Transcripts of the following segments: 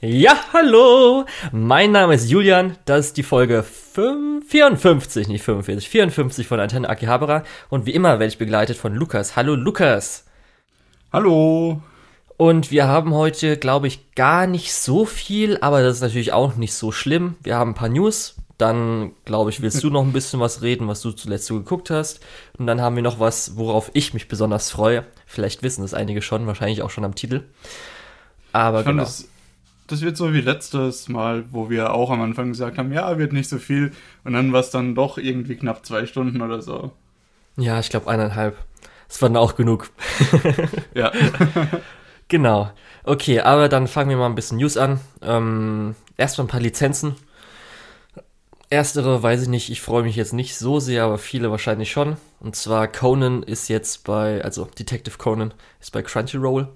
Ja, hallo! Mein Name ist Julian, das ist die Folge 5, 54, nicht 45, 54 von Antenne Akihabara und wie immer werde ich begleitet von Lukas. Hallo Lukas! Hallo! Und wir haben heute, glaube ich, gar nicht so viel, aber das ist natürlich auch nicht so schlimm. Wir haben ein paar News, dann, glaube ich, willst du noch ein bisschen was reden, was du zuletzt so geguckt hast. Und dann haben wir noch was, worauf ich mich besonders freue. Vielleicht wissen das einige schon, wahrscheinlich auch schon am Titel. Aber Schon genau. das, das wird so wie letztes Mal, wo wir auch am Anfang gesagt haben, ja, wird nicht so viel. Und dann war es dann doch irgendwie knapp zwei Stunden oder so. Ja, ich glaube eineinhalb. Das war dann auch genug. Ja. Genau. Okay, aber dann fangen wir mal ein bisschen News an. Ähm, erstmal ein paar Lizenzen. Erstere weiß ich nicht, ich freue mich jetzt nicht so sehr, aber viele wahrscheinlich schon. Und zwar Conan ist jetzt bei, also Detective Conan ist bei Crunchyroll.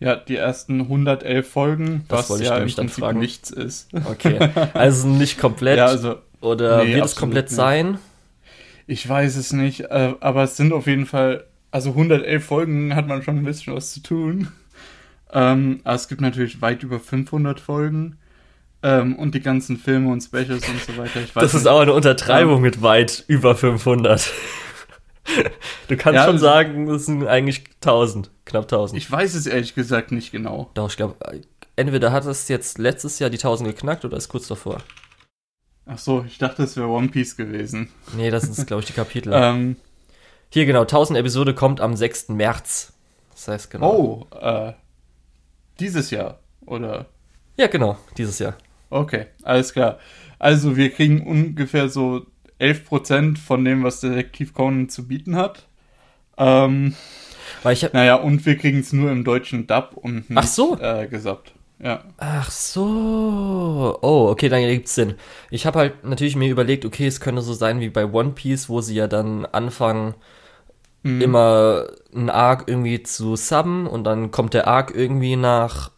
Ja, die ersten 111 Folgen, Das was ja im Prinzip fragen. nichts ist. Okay, also nicht komplett. Ja, also oder nee, wird es komplett nicht. sein? ich weiß es nicht, äh, aber es sind auf jeden Fall, also 111 Folgen hat man schon ein bisschen was zu tun. Ähm, aber es gibt natürlich weit über 500 Folgen. Ähm, und die ganzen Filme und Specials und so weiter. Das ist nicht. auch eine Untertreibung mit weit über 500. Du kannst Ja, schon also- sagen, es sind eigentlich 1000, knapp 1000. Ich weiß es ehrlich gesagt nicht genau. Doch, ich glaube, entweder hat es jetzt letztes Jahr die 1000 geknackt oder ist kurz davor. Ach so, ich dachte, es wäre One Piece gewesen. Nee, das sind, glaube ich, die Kapitel. Ähm, Hier, genau, 1000 Episode kommt am 6. März. Das heißt, genau. oh, äh, dieses Jahr, oder? Ja, genau, dieses Jahr. Okay, alles klar. Also wir kriegen ungefähr so 11% von dem, was Detektiv Conan zu bieten hat. Ähm, Weil ich hab, naja, und wir kriegen es nur im deutschen Dub und nicht Ach so. äh, gesappt. Ja. Ach so. Oh, okay, dann ergibt's Sinn. Ich habe halt natürlich mir überlegt, okay, es könnte so sein wie bei One Piece, wo sie ja dann anfangen, Mhm. immer einen Arc irgendwie zu subben und dann kommt der Arc irgendwie nach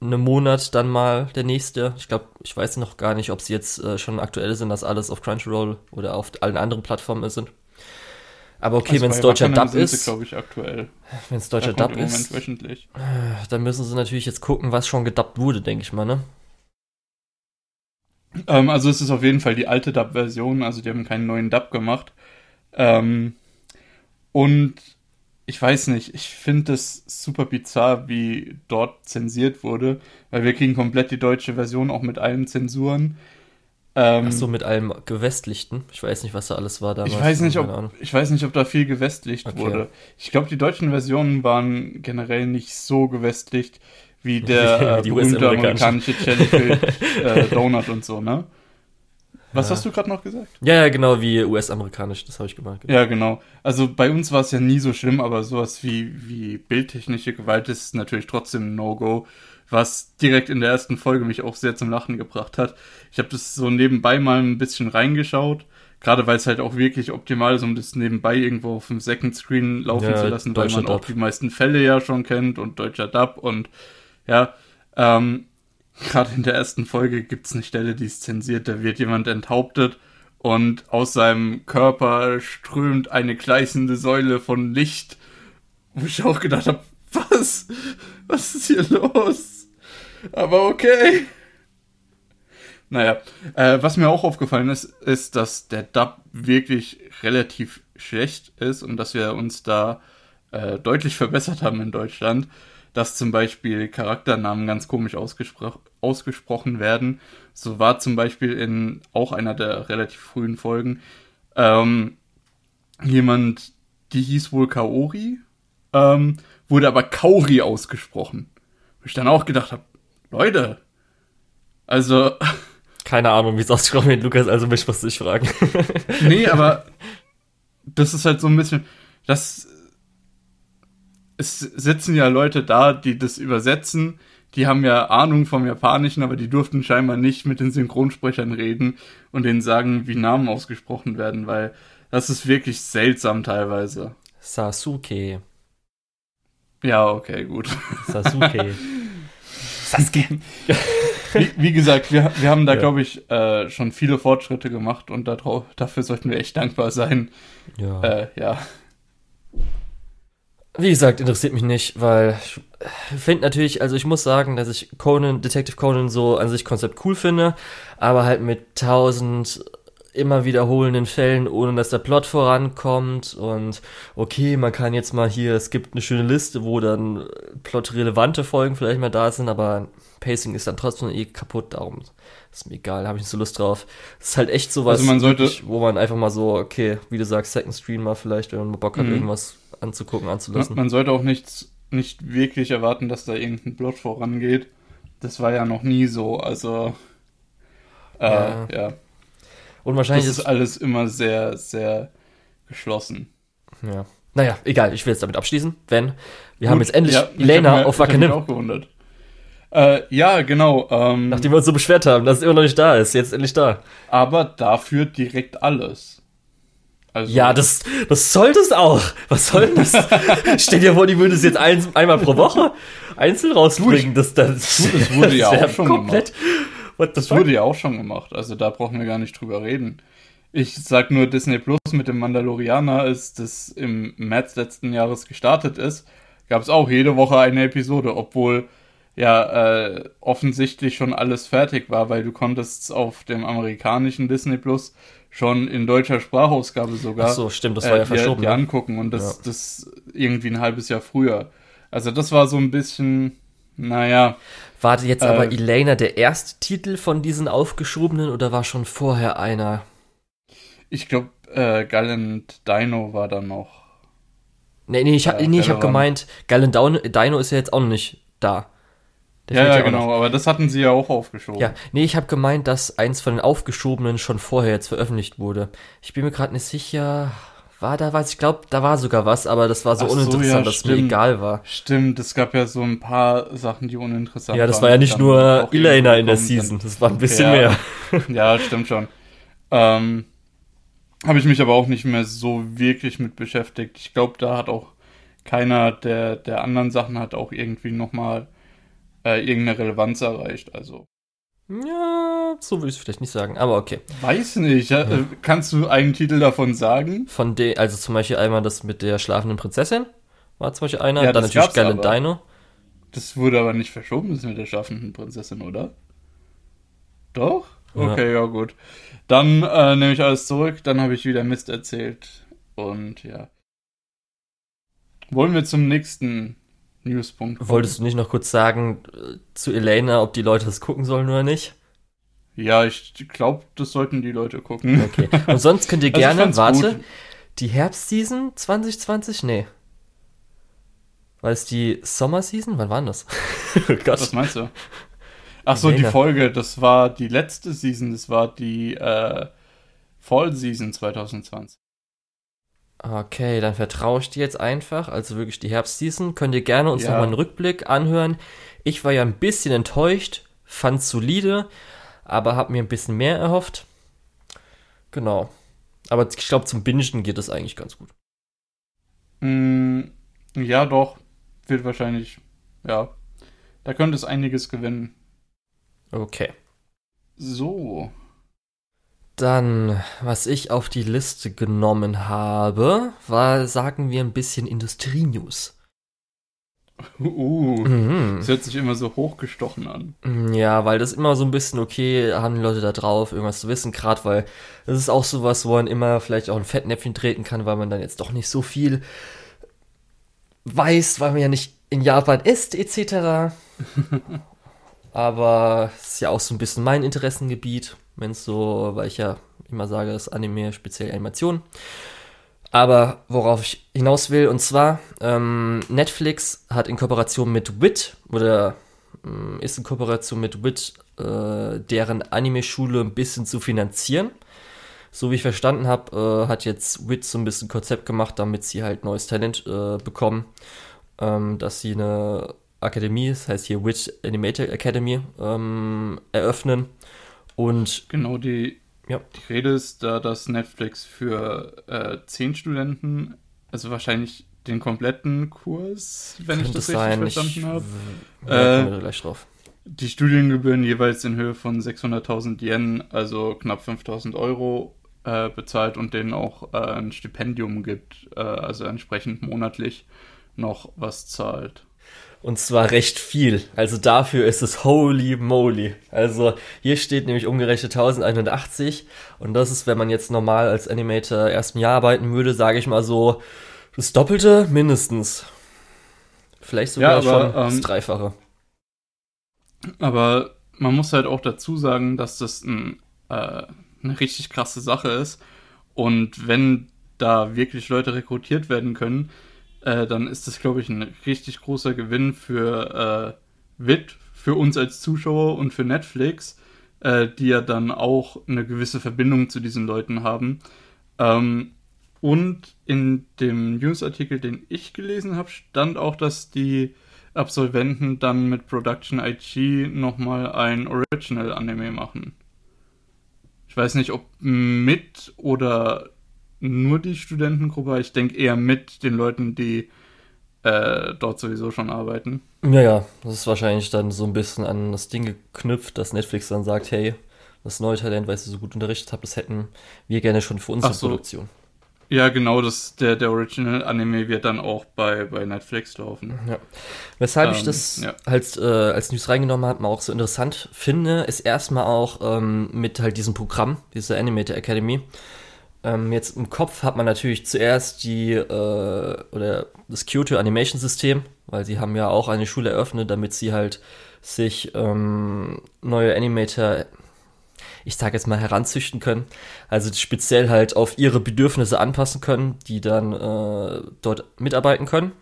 einem Monat dann mal der nächste. Ich glaube, ich weiß noch gar nicht, ob sie jetzt äh, schon aktuell sind, dass alles auf Crunchyroll oder auf allen anderen Plattformen sind. Aber okay, Also wenn es deutscher Dub ist, glaube ich, aktuell. wenn es deutscher Dub ist, wöchentlich. dann müssen sie natürlich jetzt gucken, was schon gedubbt wurde, denke ich mal, ne? Ähm, also es ist auf jeden Fall die alte Dub-Version, also die haben keinen neuen Dub gemacht. Ähm, und ich weiß nicht, ich finde es super bizarr, wie dort zensiert wurde, weil wir kriegen komplett die deutsche Version auch mit allen Zensuren. Ähm, Ach so, mit allem Gewestlichten. Ich weiß nicht, was da alles war damals. ich weiß nicht, ob ich weiß nicht, ob da viel gewestlicht Okay. wurde. Ich glaube, die deutschen Versionen waren generell nicht so gewestlicht wie der äh, berühmte amerikanische Jellyfish äh, Donut und so, ne? Was Ja. hast du gerade noch gesagt? Ja, ja, genau, wie US-amerikanisch, das habe ich gemacht. Ja, genau. Also bei uns war es ja nie so schlimm, aber sowas wie, wie bildtechnische Gewalt ist natürlich trotzdem ein No-Go, was direkt in der ersten Folge mich auch sehr zum Lachen gebracht hat. Ich habe das so nebenbei mal ein bisschen reingeschaut, gerade weil es halt auch wirklich optimal ist, um das nebenbei irgendwo auf dem Second Screen laufen Ja, zu lassen, weil man auch Dub. die meisten Fälle ja schon kennt und deutscher Dub und ja, ähm, gerade in der ersten Folge gibt es eine Stelle, die ist zensiert, da wird jemand enthauptet und aus seinem Körper strömt eine gleißende Säule von Licht, wo ich auch gedacht habe, was? Was ist hier los? Aber okay. Naja, äh, was mir auch aufgefallen ist, ist, dass der Dub wirklich relativ schlecht ist und dass wir uns da äh, deutlich verbessert haben in Deutschland, dass zum Beispiel Charakternamen ganz komisch ausgespro ausgesprochen werden. So war zum Beispiel in auch einer der relativ frühen Folgen ähm, jemand, die hieß wohl Kaori, ähm, wurde aber Kauri ausgesprochen. Wo ich dann auch gedacht habe, Leute, also Keine Ahnung, wie es ausgesprochen wird, Lukas, also mich musst du dich fragen. Nee, aber das ist halt so ein bisschen, das, es sitzen ja Leute da, die das übersetzen, die haben ja Ahnung vom Japanischen, aber die durften scheinbar nicht mit den Synchronsprechern reden und denen sagen, wie Namen ausgesprochen werden, weil das ist wirklich seltsam teilweise. Sasuke. Ja, okay, gut. Sasuke. Sasuke. Wie, wie gesagt, wir, wir haben da, Ja. glaube ich, äh, schon viele Fortschritte gemacht und dafür sollten wir echt dankbar sein. Ja. Äh, ja. Wie gesagt, interessiert mich nicht, weil ich finde natürlich, also ich muss sagen, dass ich Conan, Detective Conan so an sich Konzept cool finde, aber halt mit tausend immer wiederholenden Fällen, ohne dass der Plot vorankommt und okay, man kann jetzt mal hier, es gibt eine schöne Liste, wo dann plotrelevante Folgen vielleicht mal da sind, aber Pacing ist dann trotzdem eh kaputt, darum ist mir egal, habe ich nicht so Lust drauf. Es ist halt echt sowas, Also man sollte- wo man einfach mal so, okay, wie du sagst, Second Screen mal vielleicht, wenn man mal Bock hat, Mhm. irgendwas anzugucken, Man, anzulassen. man sollte auch nichts, nicht wirklich erwarten, dass da irgendein Plot vorangeht. Das war ja noch nie so, also äh, Ja. ja. Und Das wahrscheinlich ist ist, alles immer sehr, sehr geschlossen. ja. Naja, egal, ich will jetzt damit abschließen, wenn wir haben Gut, jetzt endlich ja, ich hab mir- auf ich mich Wackenim. auch gewundert. Äh, ja, genau. Ähm, Nachdem wir uns so beschwert haben, dass es immer noch nicht da ist, jetzt endlich da. aber dafür direkt alles. Also, Ja, das, das sollte es auch. Was soll das? Stell dir vor, die würden es jetzt ein, einmal pro Woche einzeln rausbringen. Das, das, das wurde ja auch schon komplett. What the Das fuck? wurde ja auch schon gemacht, also da brauchen wir gar nicht drüber reden. Ich sag nur, Disney Plus mit dem Mandalorianer, als das im März letzten Jahres gestartet ist, gab es auch jede Woche eine Episode, obwohl ja äh, offensichtlich schon alles fertig war, weil du konntest auf dem amerikanischen Disney Plus schon in deutscher Sprachausgabe sogar Ach so, stimmt, das war ja dir- verschoben, dir ne? angucken und das, Ja. das irgendwie ein halbes Jahr früher. Also das war so ein bisschen, naja, War jetzt aber Äh, Elena der erste Titel von diesen aufgeschobenen oder war schon vorher einer? Ich glaube, äh, Gallant Dino war dann noch. Nee, nee, ich, hab, Äh, nee, ich habe gemeint, Galen Dino, Dino ist ja jetzt auch noch nicht da. Der Ja, ja, auch noch. genau, aber das hatten sie ja auch aufgeschoben. Ja, nee, ich habe gemeint, dass eins von den aufgeschobenen schon vorher jetzt veröffentlicht wurde. Ich bin mir gerade nicht sicher. War da was? Ich glaube, da war sogar was, aber das war so Ach so, uninteressant, ja, dass mir stimmt. egal war. Stimmt, es gab ja so ein paar Sachen, die uninteressant Ja, waren. das war ja nicht nur Elena in der Season, das war ein bisschen Ja. mehr. Ja, stimmt schon. Ähm, Habe ich mich aber auch nicht mehr so wirklich mit beschäftigt. Ich glaube, da hat auch keiner der, der anderen Sachen hat auch irgendwie nochmal äh, irgendeine Relevanz erreicht. Also, Ja, so würde ich es vielleicht nicht sagen, aber okay. weiß nicht. Ja. Äh, kannst du einen Titel davon sagen? Von de, also zum Beispiel einmal das mit der schlafenden Prinzessin, war zum Beispiel einer. Ja, Dann natürlich aber. Dino. Das wurde aber nicht verschoben, das mit der schlafenden Prinzessin, oder? Doch? Ja. Okay, ja, gut. Dann äh, nehme ich alles zurück, dann habe ich wieder Mist erzählt. Und ja. Wollen wir zum nächsten Kommen? Wolltest du nicht noch kurz sagen äh, zu Elena, ob die Leute das gucken sollen oder nicht? Ja, ich glaube, das sollten die Leute gucken. Okay. Und sonst könnt ihr Also gerne, fand's warte, gut. die Herbstseason 2020? Nee. War es die Sommerseason? Wann war denn das? oh Gott. Was meinst du? Ach so, die Elena. Folge, das war die letzte Season, das war die äh, Fall Season 2020. Okay, dann vertraue ich dir jetzt einfach. Also wirklich die Herbstseason. Könnt ihr gerne uns Ja. nochmal einen Rückblick anhören. Ich war ja ein bisschen enttäuscht, fand's solide, aber hab mir ein bisschen mehr erhofft. Genau. Aber ich glaube, zum Bingen geht es eigentlich ganz gut. Mm, ja, doch. Wird wahrscheinlich, ja. Da könnte es einiges gewinnen. Okay. So. Dann, was ich auf die Liste genommen habe, war, sagen wir, ein bisschen Industrie-News. Uh, Mhm. das hört sich immer so hochgestochen an. Ja, weil das immer so ein bisschen, okay, haben die Leute da drauf, irgendwas zu wissen, gerade weil das ist auch sowas, wo man immer vielleicht auch ein Fettnäpfchen treten kann, weil man dann jetzt doch nicht so viel weiß, weil man ja nicht in Japan ist, etc. Aber es ist ja auch so ein bisschen mein Interessengebiet, wenn es so, weil ich ja immer sage, das Anime, speziell Animation. Aber worauf ich hinaus will, und zwar, ähm, Netflix hat in Kooperation mit WIT, oder ähm, ist in Kooperation mit WIT, äh, deren Anime-Schule ein bisschen zu finanzieren. So wie ich verstanden habe, äh, hat jetzt WIT so ein bisschen Konzept gemacht, damit sie halt neues Talent äh, bekommen. Ähm, dass sie eine Akademie, das heißt hier WIT Animator Academy, ähm, eröffnen. Und Genau, die, Ja. die Rede ist da, dass Netflix für äh, zehn Studenten, also wahrscheinlich den kompletten Kurs, wenn ich könnte das es richtig sein, ich, verstanden habe. Äh, gleich drauf. Die Studiengebühren jeweils in Höhe von 600.000 Yen, also knapp 5.000 Euro, äh, bezahlt und denen auch äh, ein Stipendium gibt, äh, also entsprechend monatlich noch was zahlt. Und zwar recht viel. Also dafür ist es holy moly. Also hier steht nämlich umgerechnet 1180. Und das ist, wenn man jetzt normal als Animator erst ein Jahr arbeiten würde, sage ich mal so, das Doppelte mindestens. Vielleicht sogar ja, aber, schon das ähm, Dreifache. Aber man muss halt auch dazu sagen, dass das ein, äh, eine richtig krasse Sache ist. Und wenn da wirklich Leute rekrutiert werden können, äh, dann ist das, glaube ich, ein richtig großer Gewinn für äh, WIT, für uns als Zuschauer und für Netflix, äh, die ja dann auch eine gewisse Verbindung zu diesen Leuten haben. Ähm, und in dem Newsartikel, den ich gelesen habe, stand auch, dass die Absolventen dann mit Production IG nochmal ein Original-Anime machen. Ich weiß nicht, ob mit oder nur die Studentengruppe, ich denke eher mit den Leuten, die äh, dort sowieso schon arbeiten. Ja, ja, das ist wahrscheinlich dann so ein bisschen an das Ding geknüpft, dass Netflix dann sagt, hey, das neue Talent, weil ihr so gut unterrichtet habt, das hätten wir gerne schon für unsere so. Produktion. Ja, genau, das, der, der Original-Anime wird dann auch bei, bei Netflix laufen. Ja. Weshalb ähm, ich das ja. halt äh, als News reingenommen habe, auch so interessant finde, ist erstmal auch ähm, mit halt diesem Programm, dieser Animator Academy, ähm, jetzt im Kopf hat man natürlich zuerst die äh, oder das Kyoto Animation System, weil sie haben ja auch eine Schule eröffnet, damit sie halt sich ähm, neue Animator, ich sage jetzt mal, heranzüchten können. Also speziell halt auf ihre Bedürfnisse anpassen können, die dann äh, dort mitarbeiten können.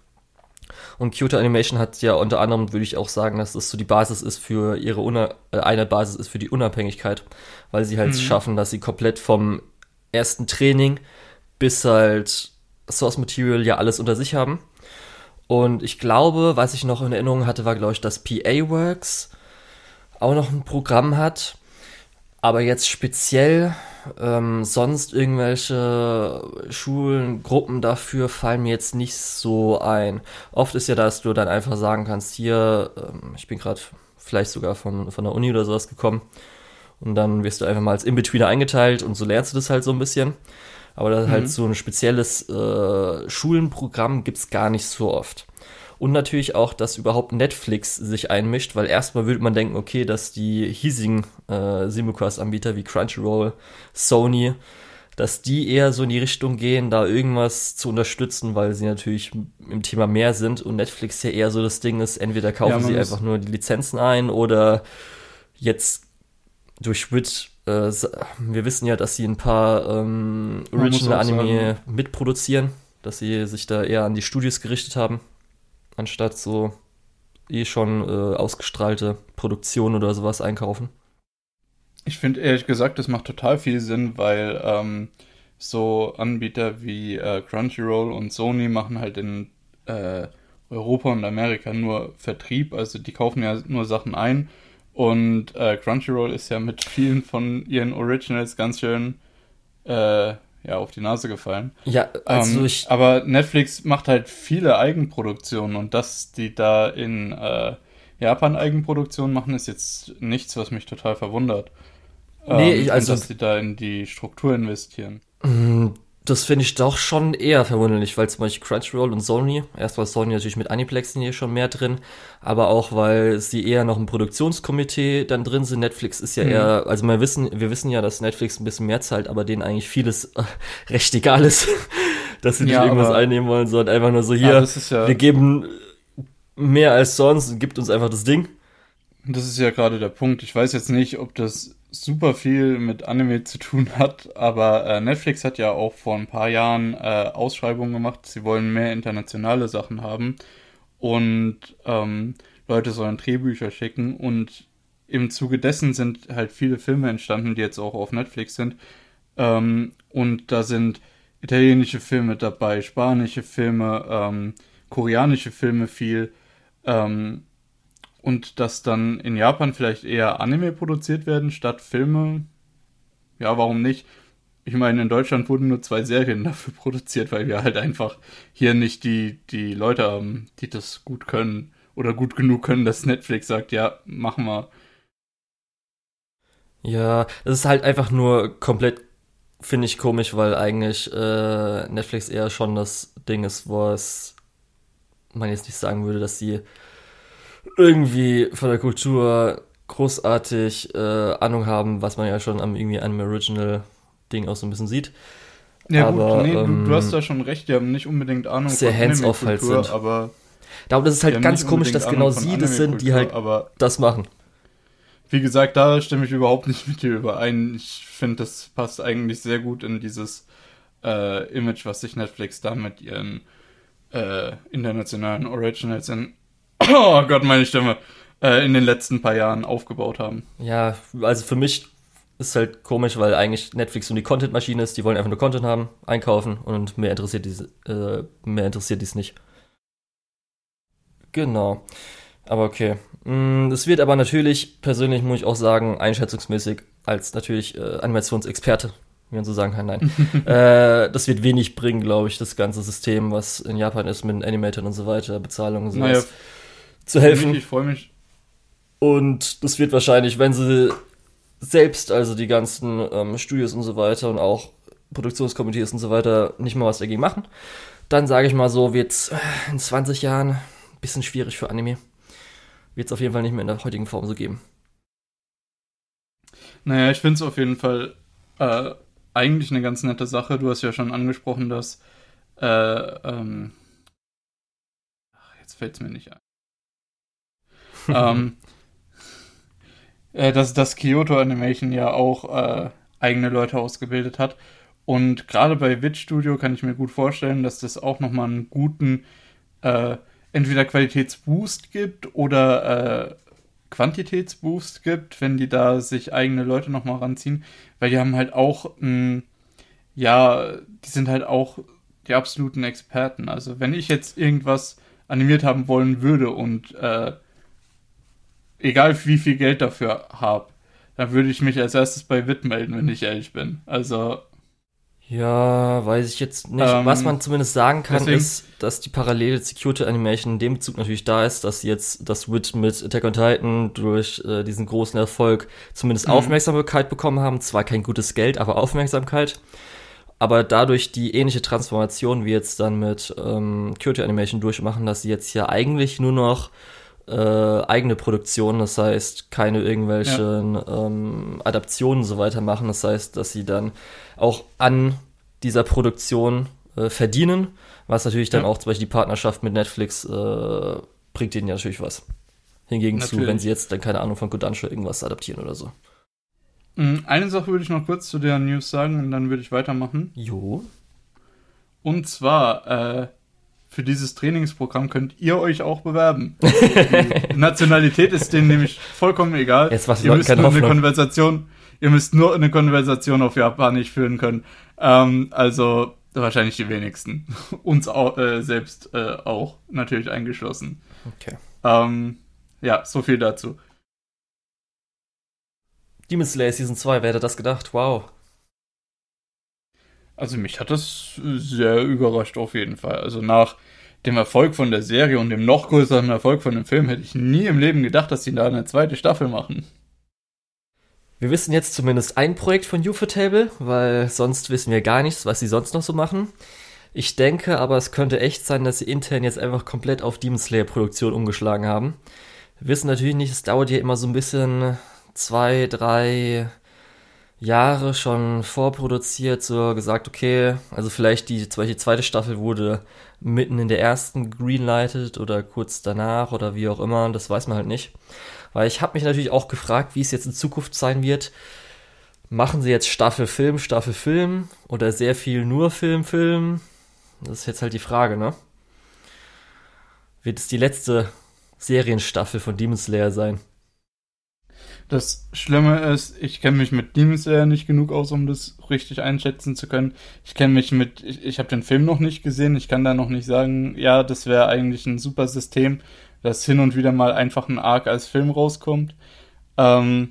Und Kyoto Animation hat ja unter anderem, würde ich auch sagen, dass das so die Basis ist für ihre Una äh, eine Basis ist für die Unabhängigkeit, weil sie halt mhm. schaffen, dass sie komplett vom ersten Training bis halt Source Material ja alles unter sich haben. Und ich glaube, was ich noch in Erinnerung hatte, war, glaube ich, dass PA Works auch noch ein Programm hat. Aber jetzt speziell ähm, sonst irgendwelche Schulen, Gruppen dafür fallen mir jetzt nicht so ein. Oft ist ja, dass du dann einfach sagen kannst, hier, ähm, ich bin gerade vielleicht sogar von, von der Uni oder sowas gekommen und dann wirst du einfach mal als In-Betweener eingeteilt und so lernst du das halt so ein bisschen. Aber das mhm. halt so ein spezielles äh, Schulenprogramm gibt's gar nicht so oft. Und natürlich auch, dass überhaupt Netflix sich einmischt, weil erstmal würde man denken, okay, dass die hiesigen äh, Simulcast-Anbieter wie Crunchyroll, Sony, dass die eher so in die Richtung gehen, da irgendwas zu unterstützen, weil sie natürlich im Thema mehr sind und Netflix ja eher so das Ding ist, entweder kaufen ja, sie einfach nur die Lizenzen ein oder jetzt durch Switch, äh, wir wissen ja, dass sie ein paar ähm, Original-Anime mitproduzieren, dass sie sich da eher an die Studios gerichtet haben, anstatt so eh schon äh, ausgestrahlte Produktionen oder sowas einkaufen. Ich finde ehrlich gesagt, das macht total viel Sinn, weil ähm, so Anbieter wie äh, Crunchyroll und Sony machen halt in äh, Europa und Amerika nur Vertrieb, also die kaufen ja nur Sachen ein und äh, Crunchyroll ist ja mit vielen von ihren Originals ganz schön äh, ja, auf die Nase gefallen. Ja, also ähm, ich. Aber Netflix macht halt viele Eigenproduktionen und dass die da in äh, Japan Eigenproduktionen machen, ist jetzt nichts, was mich total verwundert. Nee, ähm, ich, also. Dass die da in die Struktur investieren. Das finde ich doch schon eher verwunderlich, weil zum Beispiel Crunchyroll und Sony, erst war Sony natürlich mit Aniplex hier schon mehr drin, aber auch weil sie eher noch im Produktionskomitee dann drin sind. Netflix ist ja mhm. eher, also wir wissen, wir wissen ja, dass Netflix ein bisschen mehr zahlt, aber denen eigentlich vieles äh, recht egal ist, dass sie nicht ja, irgendwas einnehmen wollen, sondern einfach nur so hier, ja wir geben mehr als sonst und gibt uns einfach das Ding. Das ist ja gerade der Punkt. Ich weiß jetzt nicht, ob das super viel mit Anime zu tun hat, aber äh, Netflix hat ja auch vor ein paar Jahren äh, Ausschreibungen gemacht. Sie wollen mehr internationale Sachen haben und ähm, Leute sollen Drehbücher schicken und im Zuge dessen sind halt viele Filme entstanden, die jetzt auch auf Netflix sind. Ähm, und da sind italienische Filme dabei, spanische Filme, ähm, koreanische Filme viel. Ähm, und dass dann in Japan vielleicht eher Anime produziert werden statt Filme. Ja, warum nicht? Ich meine, in Deutschland wurden nur zwei Serien dafür produziert, weil wir halt einfach hier nicht die, die Leute haben, die das gut können oder gut genug können, dass Netflix sagt, ja, machen wir. Ja, das ist halt einfach nur komplett, finde ich komisch, weil eigentlich äh, Netflix eher schon das Ding ist, wo es man jetzt nicht sagen würde, dass sie irgendwie von der Kultur großartig äh, Ahnung haben, was man ja schon am irgendwie einem Original-Ding auch so ein bisschen sieht. Ja, aber, gut, nee, ähm, du, du, hast da schon recht, die haben nicht unbedingt Ahnung sehr von hands-off halt sind. aber. Da, das ist halt ganz komisch, dass genau sie das sind, die halt das machen. Wie gesagt, da stimme ich überhaupt nicht mit dir überein. Ich finde, das passt eigentlich sehr gut in dieses äh, Image, was sich Netflix da mit ihren äh, internationalen Originals in, oh Gott, meine Stimme, äh, in den letzten paar Jahren aufgebaut haben. Ja, also für mich ist halt komisch, weil eigentlich Netflix so die Content-Maschine ist. Die wollen einfach nur Content haben, einkaufen und mehr interessiert dies, äh, mehr interessiert dies nicht. Genau. Aber okay. Mm, es wird aber natürlich, persönlich muss ich auch sagen, einschätzungsmäßig als natürlich äh, Animationsexperte, wie man so sagen kann, nein. äh, das wird wenig bringen, glaube ich, das ganze System, was in Japan ist mit Animatoren und so weiter, Bezahlung und so naja, zu helfen. Ich freue mich. Und das wird wahrscheinlich, wenn sie selbst, also die ganzen ähm, Studios und so weiter und auch Produktionskomitees und so weiter, nicht mal was dagegen machen, dann sage ich mal so, wird es äh, in 20 Jahren ein bisschen schwierig für Anime. Wird es auf jeden Fall nicht mehr in der heutigen Form so geben. Naja, ich finde es auf jeden Fall äh, eigentlich eine ganz nette Sache. Du hast ja schon angesprochen, dass äh, ähm, jetzt fällt es mir nicht ein. Ähm, äh, dass das Kyoto Animation ja auch äh, eigene Leute ausgebildet hat. Und gerade bei Wit Studio kann ich mir gut vorstellen, dass das auch nochmal einen guten äh, entweder Qualitätsboost gibt oder äh, Quantitätsboost gibt, wenn die da sich eigene Leute nochmal ranziehen, weil die haben halt auch, mh, ja, die sind halt auch die absoluten Experten. Also wenn ich jetzt irgendwas animiert haben wollen würde und äh, egal wie viel Geld dafür habe, dann würde ich mich als erstes bei WIT melden, wenn ich ehrlich bin. Also. Ja, weiß ich jetzt nicht. Ähm, Was man zumindest sagen kann, deswegen, ist, dass die parallele Security Animation in dem Bezug natürlich da ist, dass jetzt das WIT mit Attack on Titan durch äh, diesen großen Erfolg zumindest mhm. Aufmerksamkeit bekommen haben. Zwar kein gutes Geld, aber Aufmerksamkeit. Aber dadurch die ähnliche Transformation wie jetzt dann mit ähm, Kyoto Animation durchmachen, dass sie jetzt ja eigentlich nur noch äh, eigene Produktion, das heißt keine irgendwelchen ja. ähm, Adaptionen so weiter machen. Das heißt, dass sie dann auch an dieser Produktion äh, verdienen, was natürlich dann ja. auch zum Beispiel die Partnerschaft mit Netflix äh, bringt ihnen ja natürlich was. Hingegen natürlich. zu, wenn sie jetzt dann keine Ahnung von Kodansha irgendwas adaptieren oder so. Mm, eine Sache würde ich noch kurz zu der News sagen und dann würde ich weitermachen. Jo. Und zwar, äh, für dieses Trainingsprogramm könnt ihr euch auch bewerben. Nationalität ist denen nämlich vollkommen egal. Jetzt was ihr müsst nur eine Konversation, ihr müsst nur eine Konversation auf Japanisch führen können. Ähm, also wahrscheinlich die wenigsten. Uns auch, äh, selbst äh, auch natürlich eingeschlossen. Okay. Ähm, ja, so viel dazu. Demon Slayer Season 2, wer hätte das gedacht? Wow. Also mich hat das sehr überrascht auf jeden Fall. Also nach dem Erfolg von der Serie und dem noch größeren Erfolg von dem Film hätte ich nie im Leben gedacht, dass sie da eine zweite Staffel machen. Wir wissen jetzt zumindest ein Projekt von Ufotable, weil sonst wissen wir gar nichts, was sie sonst noch so machen. Ich denke aber, es könnte echt sein, dass sie intern jetzt einfach komplett auf Demon Slayer Produktion umgeschlagen haben. Wir wissen natürlich nicht, es dauert ja immer so ein bisschen zwei, drei Jahre schon vorproduziert, so gesagt, okay, also vielleicht die, die zweite Staffel wurde mitten in der ersten greenlighted oder kurz danach oder wie auch immer, das weiß man halt nicht. Weil ich habe mich natürlich auch gefragt, wie es jetzt in Zukunft sein wird. Machen sie jetzt Staffel Film, Staffel Film oder sehr viel nur Film, Film? Das ist jetzt halt die Frage, ne? Wird es die letzte Serienstaffel von Demon Slayer sein? Das Schlimme ist, ich kenne mich mit Demon Slayer nicht genug aus, um das richtig einschätzen zu können. Ich kenne mich mit, ich, ich habe den Film noch nicht gesehen. Ich kann da noch nicht sagen, ja, das wäre eigentlich ein super System, dass hin und wieder mal einfach ein Arc als Film rauskommt. Ähm,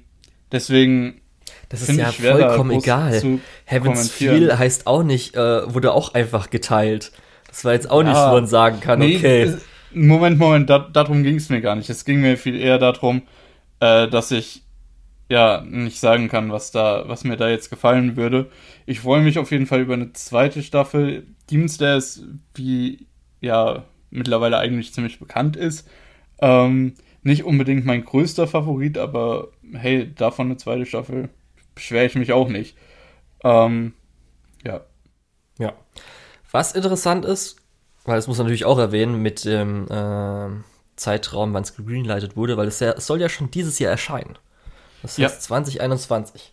deswegen. Das ist ja vollkommen egal. Heaven's Feel heißt auch nicht, äh, wurde auch einfach geteilt. Das war jetzt auch ja, nicht, wo man sagen kann, nee, okay. Moment, Moment, da, darum ging es mir gar nicht. Es ging mir viel eher darum, äh, dass ich ja nicht sagen kann, was da, was mir da jetzt gefallen würde. Ich freue mich auf jeden Fall über eine zweite Staffel. Demon ist, wie ja mittlerweile eigentlich ziemlich bekannt ist. Ähm, nicht unbedingt mein größter Favorit, aber hey, davon eine zweite Staffel beschwere ich mich auch nicht. Ähm, ja. Ja. Was interessant ist, weil das muss man natürlich auch erwähnen mit dem äh, Zeitraum, wann es gegreenlightet wurde, weil es, ja, es soll ja schon dieses Jahr erscheinen. Das heißt ja. 2021.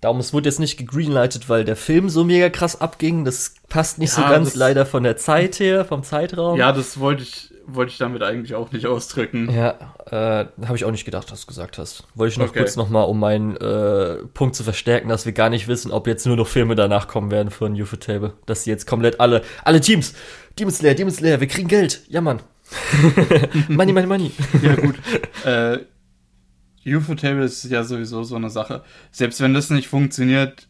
Darum, es wurde jetzt nicht gegreenlightet, weil der Film so mega krass abging. Das passt nicht ja, so ganz leider von der Zeit her, vom Zeitraum. Ja, das wollte ich, wollte ich damit eigentlich auch nicht ausdrücken. Ja, äh, habe ich auch nicht gedacht, dass du gesagt hast. Wollte ich noch okay. kurz nochmal, um meinen äh, Punkt zu verstärken, dass wir gar nicht wissen, ob jetzt nur noch Filme danach kommen werden von Table. Dass sie jetzt komplett alle, alle Teams, Demon Slayer, Demon Slayer, wir kriegen Geld. Ja, Mann. money, money, money. ja, gut. Äh, UFO-Table ist ja sowieso so eine Sache. Selbst wenn das nicht funktioniert,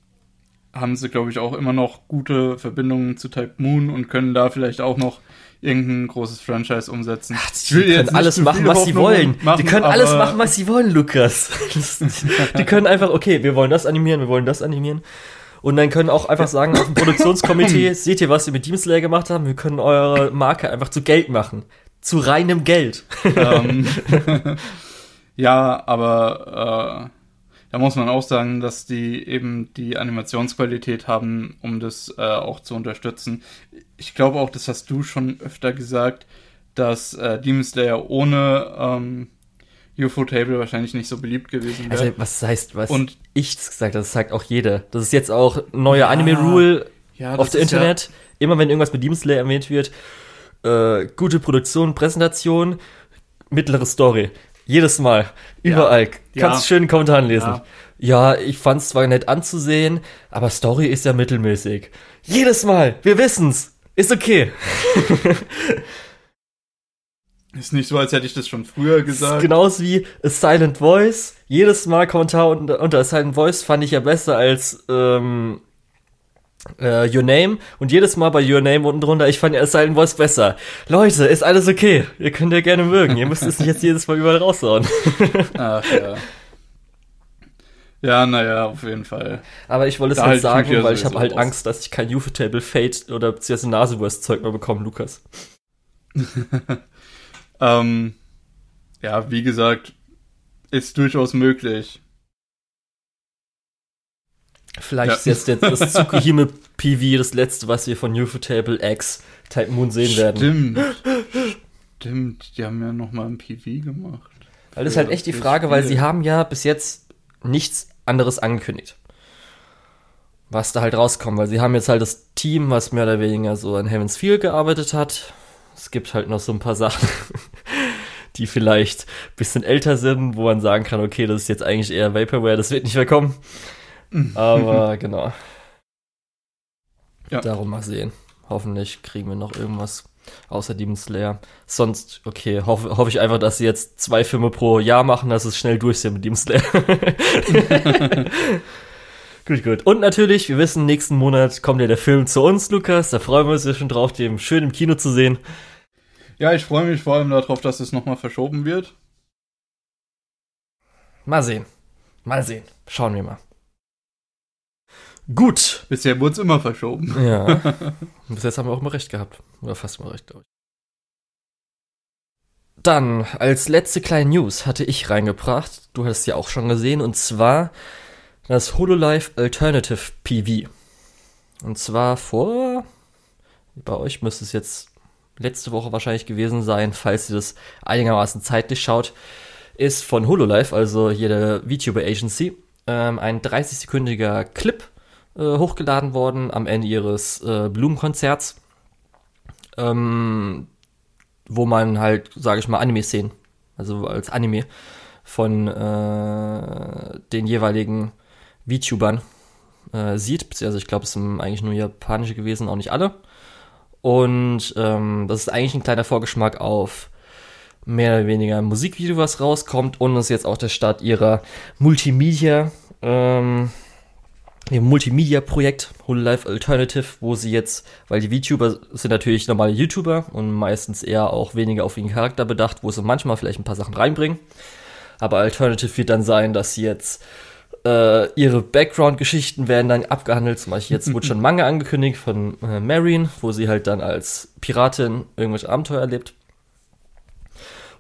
haben sie, glaube ich, auch immer noch gute Verbindungen zu Type Moon und können da vielleicht auch noch irgendein großes Franchise umsetzen. Ach, die können jetzt alles machen, was sie wollen. Machen, die können alles machen, was sie wollen, Lukas. die können einfach, okay, wir wollen das animieren, wir wollen das animieren. Und dann können auch einfach sagen, auf dem Produktionskomitee, seht ihr, was wir mit Demon Slayer gemacht haben? Wir können eure Marke einfach zu Geld machen. Zu reinem Geld. Um, Ja, aber äh, da muss man auch sagen, dass die eben die Animationsqualität haben, um das äh, auch zu unterstützen. Ich glaube auch, das hast du schon öfter gesagt, dass äh, Demon Slayer ohne ähm, UFO Table wahrscheinlich nicht so beliebt gewesen wäre. Also, was heißt, was und ich gesagt das sagt auch jeder. Das ist jetzt auch neue ja, Anime-Rule ja, auf der Internet. Ja Immer wenn irgendwas mit Demon Slayer erwähnt wird, äh, gute Produktion, Präsentation, mittlere Story. Jedes Mal. Überall. Ja. Kannst ja. schön in Kommentaren lesen. Ja. ja, ich fand's zwar nett anzusehen, aber Story ist ja mittelmäßig. Jedes Mal. Wir wissen's. Ist okay. Ist nicht so, als hätte ich das schon früher gesagt. Genauso wie A Silent Voice. Jedes Mal Kommentar unter, unter A Silent Voice fand ich ja besser als ähm, äh, Your Name und jedes Mal bei Your Name unten drunter, ich fand ja Silent Voice besser. Leute, ist alles okay. Ihr könnt ja gerne mögen. Ihr müsst es nicht jetzt jedes Mal überall raushauen. Ach ja. Ja, naja, auf jeden Fall. Aber ich wollte es halt, halt sagen, weil ich habe halt Angst, dass ich kein Ufotable Fate oder beziehungsweise Nasewurst-Zeug mehr bekomme, Lukas. ähm, ja, wie gesagt, ist durchaus möglich. Vielleicht ja. ist jetzt das Tsukihime PV das letzte, was wir von Ufotable X Type Moon sehen Stimmt. werden. Stimmt, die haben ja nochmal ein PV gemacht. Weil das ist halt echt die Frage, weil sie haben ja bis jetzt nichts anderes angekündigt. Was da halt rauskommt, weil sie haben jetzt halt das Team, was mehr oder weniger so an Heaven's Feel gearbeitet hat. Es gibt halt noch so ein paar Sachen, die vielleicht ein bisschen älter sind, wo man sagen kann, okay, das ist jetzt eigentlich eher Vaporware, das wird nicht mehr kommen. Aber genau. Ja. Darum mal sehen. Hoffentlich kriegen wir noch irgendwas außer Demon Slayer. Sonst, okay, hoffe hoff ich einfach, dass sie jetzt zwei Filme pro Jahr machen, dass es schnell durch sind mit Demon Slayer. gut, gut. Und natürlich, wir wissen, nächsten Monat kommt ja der Film zu uns, Lukas. Da freuen wir uns ja schon drauf, den schön im Kino zu sehen. Ja, ich freue mich vor allem darauf, dass es nochmal verschoben wird. Mal sehen. Mal sehen. Schauen wir mal. Gut. Bisher wurde es immer verschoben. Ja. Bis jetzt haben wir auch immer recht gehabt. Oder fast immer recht, glaube ich. Dann, als letzte kleine News hatte ich reingebracht, du hast es ja auch schon gesehen, und zwar das HoloLive Alternative PV. Und zwar vor, bei euch müsste es jetzt letzte Woche wahrscheinlich gewesen sein, falls ihr das einigermaßen zeitlich schaut, ist von HoloLive, also jede VTuber Agency, ähm, ein 30-sekündiger Clip hochgeladen worden am Ende ihres äh, Blumenkonzerts, ähm, wo man halt, sage ich mal, Anime-Szenen, also als Anime von äh, den jeweiligen VTubern äh, sieht, beziehungsweise ich glaube, es sind eigentlich nur japanische gewesen, auch nicht alle. Und ähm, das ist eigentlich ein kleiner Vorgeschmack auf mehr oder weniger ein Musikvideo, was rauskommt und ist jetzt auch der Start ihrer Multimedia ähm, dem Multimedia-Projekt Hololive Alternative, wo sie jetzt, weil die VTuber sind natürlich normale YouTuber und meistens eher auch weniger auf ihren Charakter bedacht, wo sie manchmal vielleicht ein paar Sachen reinbringen. Aber Alternative wird dann sein, dass sie jetzt äh, ihre Background-Geschichten werden dann abgehandelt. Zum Beispiel jetzt wurde schon Manga angekündigt von äh, Marion, wo sie halt dann als Piratin irgendwelche Abenteuer erlebt.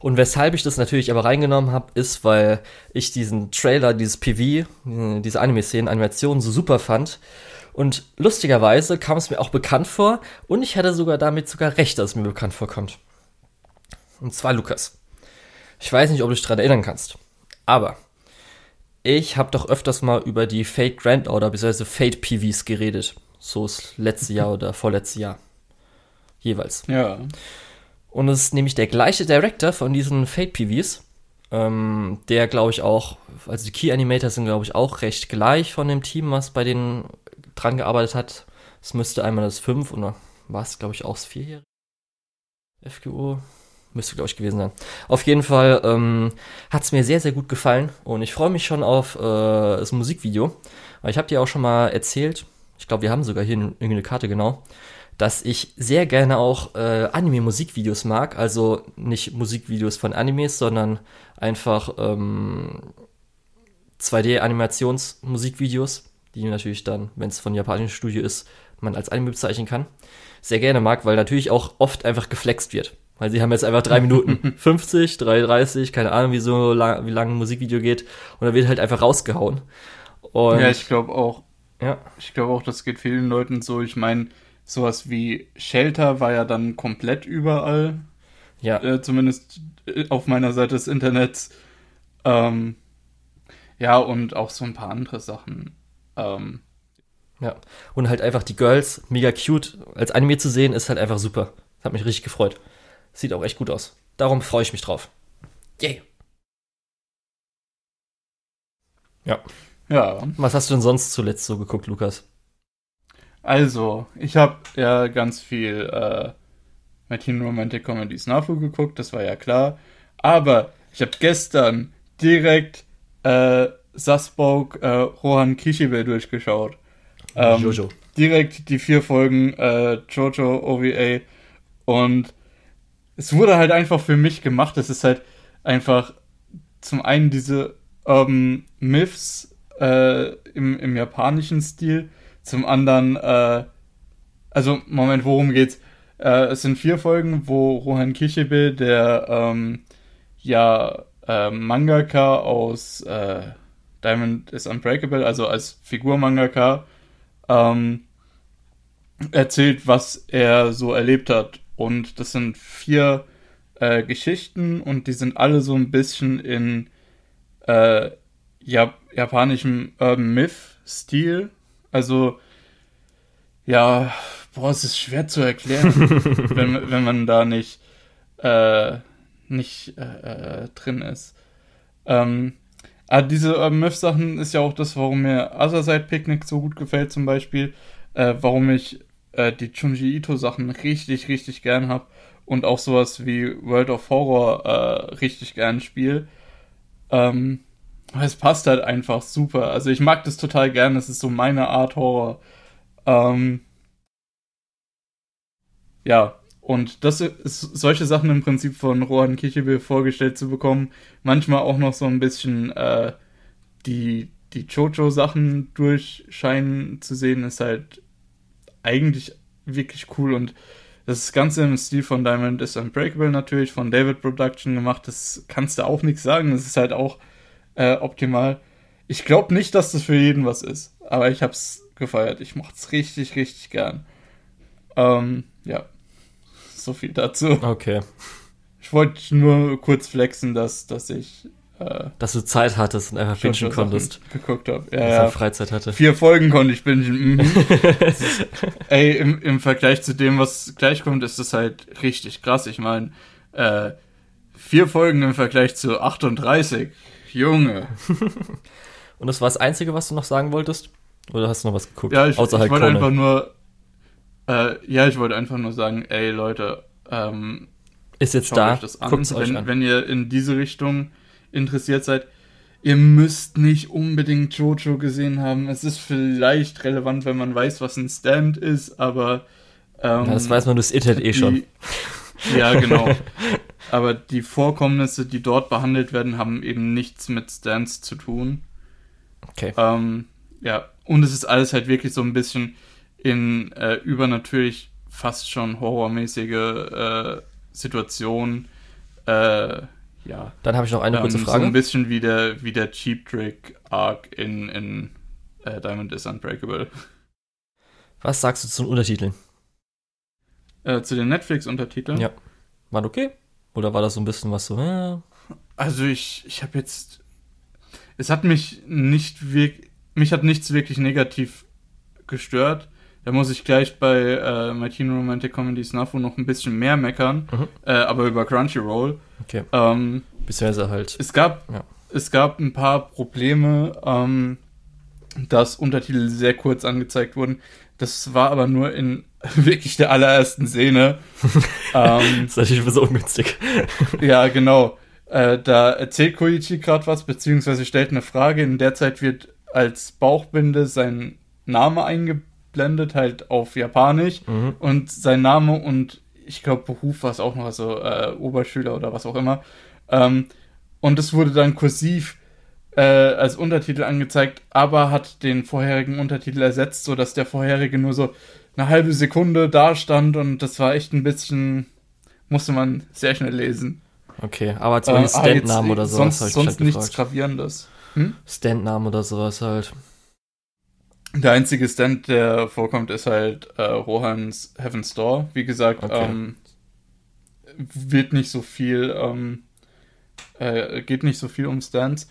Und weshalb ich das natürlich aber reingenommen habe, ist, weil ich diesen Trailer, dieses PV, äh, diese Anime-Szenen, Animationen so super fand. Und lustigerweise kam es mir auch bekannt vor und ich hatte sogar damit sogar recht, dass es mir bekannt vorkommt. Und zwar Lukas. Ich weiß nicht, ob du dich daran erinnern kannst, aber ich habe doch öfters mal über die Fate Grand Order bzw. Fate PVs geredet. So ist letztes Jahr oder vorletztes Jahr. Jeweils. Ja. Und es ist nämlich der gleiche Director von diesen Fate PVs. Ähm, der, glaube ich, auch, also die Key Animators sind, glaube ich, auch recht gleich von dem Team, was bei denen dran gearbeitet hat. Es müsste einmal das 5 oder war es, glaube ich, auch das 4-jährige FGO. Müsste, glaube ich, gewesen sein. Auf jeden Fall ähm, hat es mir sehr, sehr gut gefallen und ich freue mich schon auf äh, das Musikvideo. Ich habe dir auch schon mal erzählt, ich glaube, wir haben sogar hier irgendeine Karte genau, dass ich sehr gerne auch äh, Anime-Musikvideos mag. Also nicht Musikvideos von Animes, sondern einfach ähm, 2D-Animations-Musikvideos, die natürlich dann, wenn es von japanischem Studio ist, man als Anime bezeichnen kann. Sehr gerne mag, weil natürlich auch oft einfach geflext wird. Weil sie haben jetzt einfach drei Minuten 50, 3,30, keine Ahnung, wie so lang, wie lange ein Musikvideo geht. Und da wird halt einfach rausgehauen. Und ja, ich glaube auch. Ja. Ich glaube auch, das geht vielen Leuten so. Ich meine, sowas wie Shelter war ja dann komplett überall. Ja. Äh, zumindest äh, auf meiner Seite des Internets. Ähm, ja, und auch so ein paar andere Sachen. Ähm, ja. Und halt einfach die Girls mega cute als Anime zu sehen, ist halt einfach super. Das hat mich richtig gefreut. Sieht auch echt gut aus. Darum freue ich mich drauf. Yay. Ja. Ja. Was hast du denn sonst zuletzt so geguckt, Lukas? Also, ich habe ja ganz viel äh, Teen Romantic Comedy Snafu geguckt, das war ja klar. Aber ich habe gestern direkt äh, Sasbok äh, Rohan Kishibe durchgeschaut. Ähm, Jojo. Direkt die vier Folgen äh, Jojo OVA und es wurde halt einfach für mich gemacht. Es ist halt einfach zum einen diese Urban Myths äh, im, im japanischen Stil, zum anderen, äh, also Moment, worum geht's? Äh, es sind vier Folgen, wo Rohan Kishibe, der ähm, ja äh, Mangaka aus äh, Diamond is Unbreakable, also als Figur-Mangaka, ähm, erzählt, was er so erlebt hat und das sind vier äh, Geschichten und die sind alle so ein bisschen in äh, Jap japanischem Urban Myth-Stil. Also, ja, boah, es ist schwer zu erklären, wenn, wenn man da nicht, äh, nicht äh, äh, drin ist. Ähm, aber diese Urban Myth-Sachen ist ja auch das, warum mir Other Side Picnic so gut gefällt, zum Beispiel. Äh, warum ich äh, die Junji Ito Sachen richtig, richtig gern habe und auch sowas wie World of Horror äh, richtig gern spiele. Ähm, es passt halt einfach super. Also ich mag das total gern. Es ist so meine Art Horror. Ähm, ja, und das ist solche Sachen im Prinzip von Rohan Kichebe vorgestellt zu bekommen. Manchmal auch noch so ein bisschen äh, die, die Jojo-Sachen durchscheinen zu sehen, ist halt eigentlich wirklich cool und das Ganze im Stil von Diamond is Unbreakable natürlich, von David Production gemacht. Das kannst du auch nichts sagen. Das ist halt auch äh, optimal. Ich glaube nicht, dass das für jeden was ist, aber ich habe es gefeiert. Ich mochte es richtig, richtig gern. Ähm, ja, so viel dazu. Okay. Ich wollte nur kurz flexen, dass, dass ich äh, dass du Zeit hattest und einfach bingen konntest. Geguckt habe. Ja, ja. Freizeit hatte. Vier Folgen konnte ich bingen. Mhm. ey, im, im Vergleich zu dem, was gleich kommt, ist das halt richtig krass. Ich meine, äh, vier Folgen im Vergleich zu 38. Junge. und das war das Einzige, was du noch sagen wolltest? Oder hast du noch was geguckt? Ja, ich, ich wollte einfach nur, äh, ja, ich wollte einfach nur sagen, ey Leute, ähm, ist jetzt da. Euch das an. Guckt's euch wenn, an. wenn ihr in diese Richtung interessiert seid, ihr müsst nicht unbedingt Jojo gesehen haben. Es ist vielleicht relevant, wenn man weiß, was ein Stand ist, aber. Ähm, ja, das weiß man das Internet eh schon. ja, genau. aber die Vorkommnisse, die dort behandelt werden, haben eben nichts mit Stands zu tun. Okay. Ähm, ja, und es ist alles halt wirklich so ein bisschen in äh, übernatürlich fast schon horrormäßige äh, Situationen. Äh, ja. Dann habe ich noch eine kurze Ähm, Frage. So ein bisschen wie der, wie der Cheap Trick Arc in, in äh, Diamond is Unbreakable. Was sagst du zu den Untertiteln? Äh, zu den Netflix-Untertiteln. Ja. War okay? Oder war das so ein bisschen was so, ja, Also ich, ich habe jetzt. Es hat mich nicht wirklich. Mich hat nichts wirklich negativ gestört. Da muss ich gleich bei äh, My Teen Romantic Comedy Snafu noch ein bisschen mehr meckern. Mhm. Äh, aber über Crunchyroll. okay. Ähm, Beziehungsweise halt. es gab, Ja. es gab ein paar Probleme, ähm, dass Untertitel sehr kurz angezeigt wurden. Das war aber nur in wirklich der allerersten Szene. ähm, Das ist natürlich so ungünstig. ja, genau. Äh, da erzählt Koichi gerade was, beziehungsweise stellt eine Frage. In der Zeit wird als Bauchbinde sein Name eingeblendet, halt auf Japanisch. Mhm. Und sein Name und ich glaube Beruf war es auch noch, also äh, Oberschüler oder was auch immer. Ähm, und es wurde dann kursiv äh, als Untertitel angezeigt, aber hat den vorherigen Untertitel ersetzt, sodass der vorherige nur so eine halbe Sekunde da stand und das war echt ein bisschen, musste man sehr schnell lesen. Okay, aber zum Beispiel Äh, ah, Stand-Namen oder sowas Sonst, sonst halt nichts gefragt. Gravierendes. Stand-Namen oder sowas halt. Der einzige Stand, der vorkommt, ist halt äh, Rohans Heaven's Door. Wie gesagt, Okay. ähm, wird nicht so viel, ähm, äh, geht nicht so viel um Stands.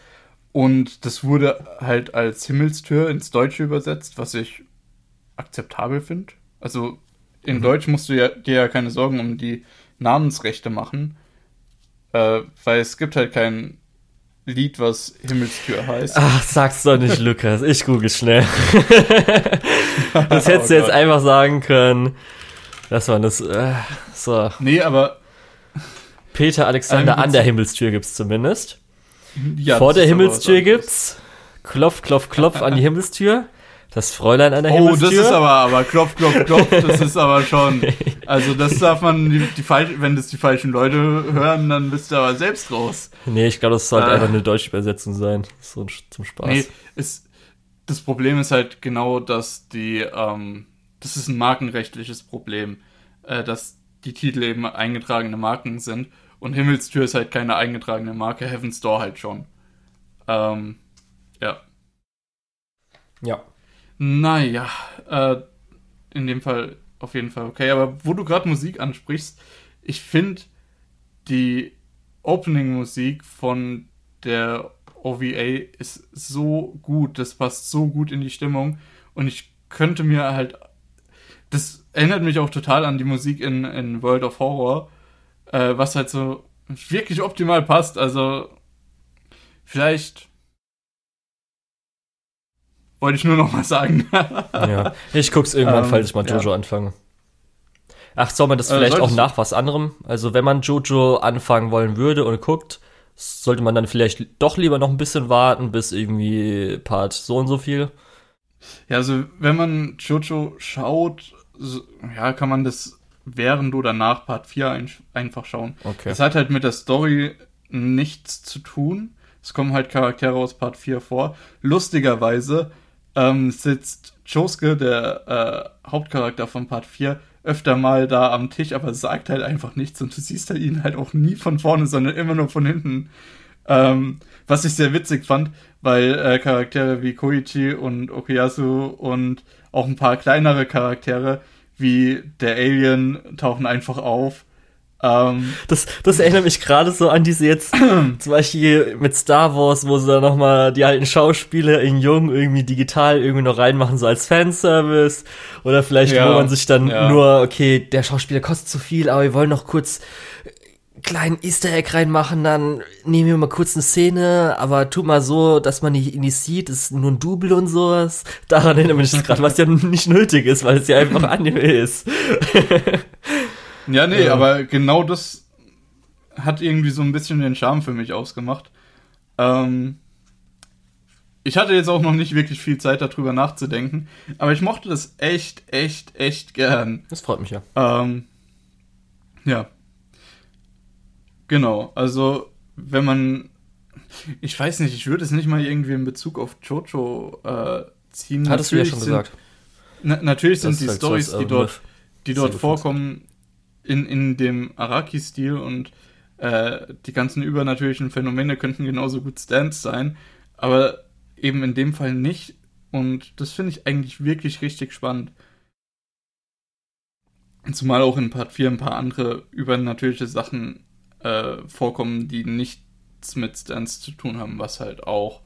Und das wurde halt als Himmelstür ins Deutsche übersetzt, was ich akzeptabel finde. Also in Mhm. Deutsch musst du ja, dir ja keine Sorgen um die Namensrechte machen, äh, weil es gibt halt kein Lied, was Himmelstür heißt. Ach, sag's doch nicht, Lukas. Ich google schnell. das hättest du Oh jetzt Gott. einfach sagen können. Das war das. Äh, so. Nee, aber Peter Alexander an der Himmelstür gibt's zumindest. ja, Vor der Himmelstür gibt's. Klopf, klopf, klopf an die Himmelstür. Das Fräulein an der Oh, Himmelstür. das ist aber, aber klopf, klopf, klopf, das ist aber schon. Also das darf man, die, die falsch, wenn das die falschen Leute hören, dann bist du aber selbst raus. Nee, ich glaube, das sollte Äh. einfach eine deutsche Übersetzung sein. So zum Spaß. Nee, es, das Problem ist halt genau, dass die, ähm, das ist ein markenrechtliches Problem, äh, dass die Titel eben eingetragene Marken sind und Himmelstür ist halt keine eingetragene Marke, Heaven's Door halt schon. Ähm, ja. Ja. Naja, äh, in dem Fall auf jeden Fall okay. Aber wo du gerade Musik ansprichst, ich finde die Opening-Musik von der OVA ist so gut, das passt so gut in die Stimmung und ich könnte mir halt, das erinnert mich auch total an die Musik in, in World of Horror, äh, was halt so wirklich optimal passt. Also vielleicht wollte ich nur noch mal sagen. ja. Ich guck's irgendwann, Ähm, falls ich mal ja. Jojo anfange. Ach, soll man das Äh, vielleicht auch solltest du- nach was anderem? Also, wenn man Jojo anfangen wollen würde und guckt, sollte man dann vielleicht doch lieber noch ein bisschen warten, bis irgendwie Part so und so viel. Ja, also wenn man Jojo schaut, so, ja, kann man das während oder nach Part 4 ein, einfach schauen. Okay. Es hat halt mit der Story nichts zu tun. Es kommen halt Charaktere aus Part 4 vor. Lustigerweise ähm, sitzt Josuke, der äh, Hauptcharakter von Part 4, öfter mal da am Tisch, aber sagt halt einfach nichts und du siehst halt ihn halt auch nie von vorne, sondern immer nur von hinten. Ähm, was ich sehr witzig fand, weil äh, Charaktere wie Koichi und Okuyasu und auch ein paar kleinere Charaktere wie der Alien tauchen einfach auf. Ähm, Das, das erinnert mich gerade so an diese jetzt, zum Beispiel mit Star Wars, wo sie da nochmal die alten Schauspieler in Jung irgendwie digital irgendwie noch reinmachen, so als Fanservice. Oder vielleicht, Ja, wo man sich dann ja. nur, okay, der Schauspieler kostet zu viel, aber wir wollen noch kurz einen kleinen Easter Egg reinmachen, dann nehmen wir mal kurz eine Szene, aber tut mal so, dass man nicht, nicht sieht, ist nur ein Double und sowas. Daran erinnert mich das gerade, was ja nicht nötig ist, weil es ja einfach Anime ist. Ja, nee, Ja. aber genau das hat irgendwie so ein bisschen den Charme für mich ausgemacht. Ähm, ich hatte jetzt auch noch nicht wirklich viel Zeit darüber nachzudenken, aber ich mochte das echt, echt, echt gern. Das freut mich ja. Ähm, ja. Genau, also wenn man Ich weiß nicht, ich würde es nicht mal irgendwie in Bezug auf Jojo äh, ziehen. Hattest du ja Natürlich schon sind, gesagt. Na, natürlich sind Das die ist halt Stories, so als die dort, die dort vorkommen, in, in dem Araki-Stil und äh, die ganzen übernatürlichen Phänomene könnten genauso gut Stands sein, aber eben in dem Fall nicht. Und das finde ich eigentlich wirklich richtig spannend. Zumal auch in Part 4 ein paar andere übernatürliche Sachen äh, vorkommen, die nichts mit Stands zu tun haben, was halt auch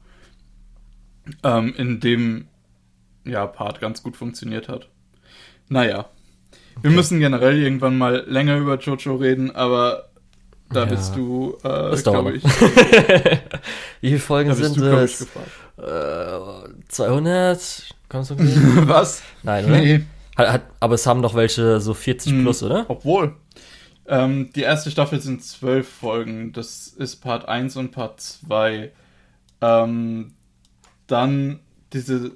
ähm, in dem ja, Part ganz gut funktioniert hat. Naja. Wir Okay. müssen generell irgendwann mal länger über Jojo reden, aber da Ja. bist du, äh, glaube ich, Wie viele Folgen sind du, ich, es? gefragt. Äh, 200? Kommst du? Was? Nein, oder? Nee. Hat, hat, aber es haben doch welche so 40 Mhm. plus, oder? Obwohl. Ähm, die erste Staffel sind zwölf Folgen. Das ist Part 1 und Part 2. Ähm, dann diese,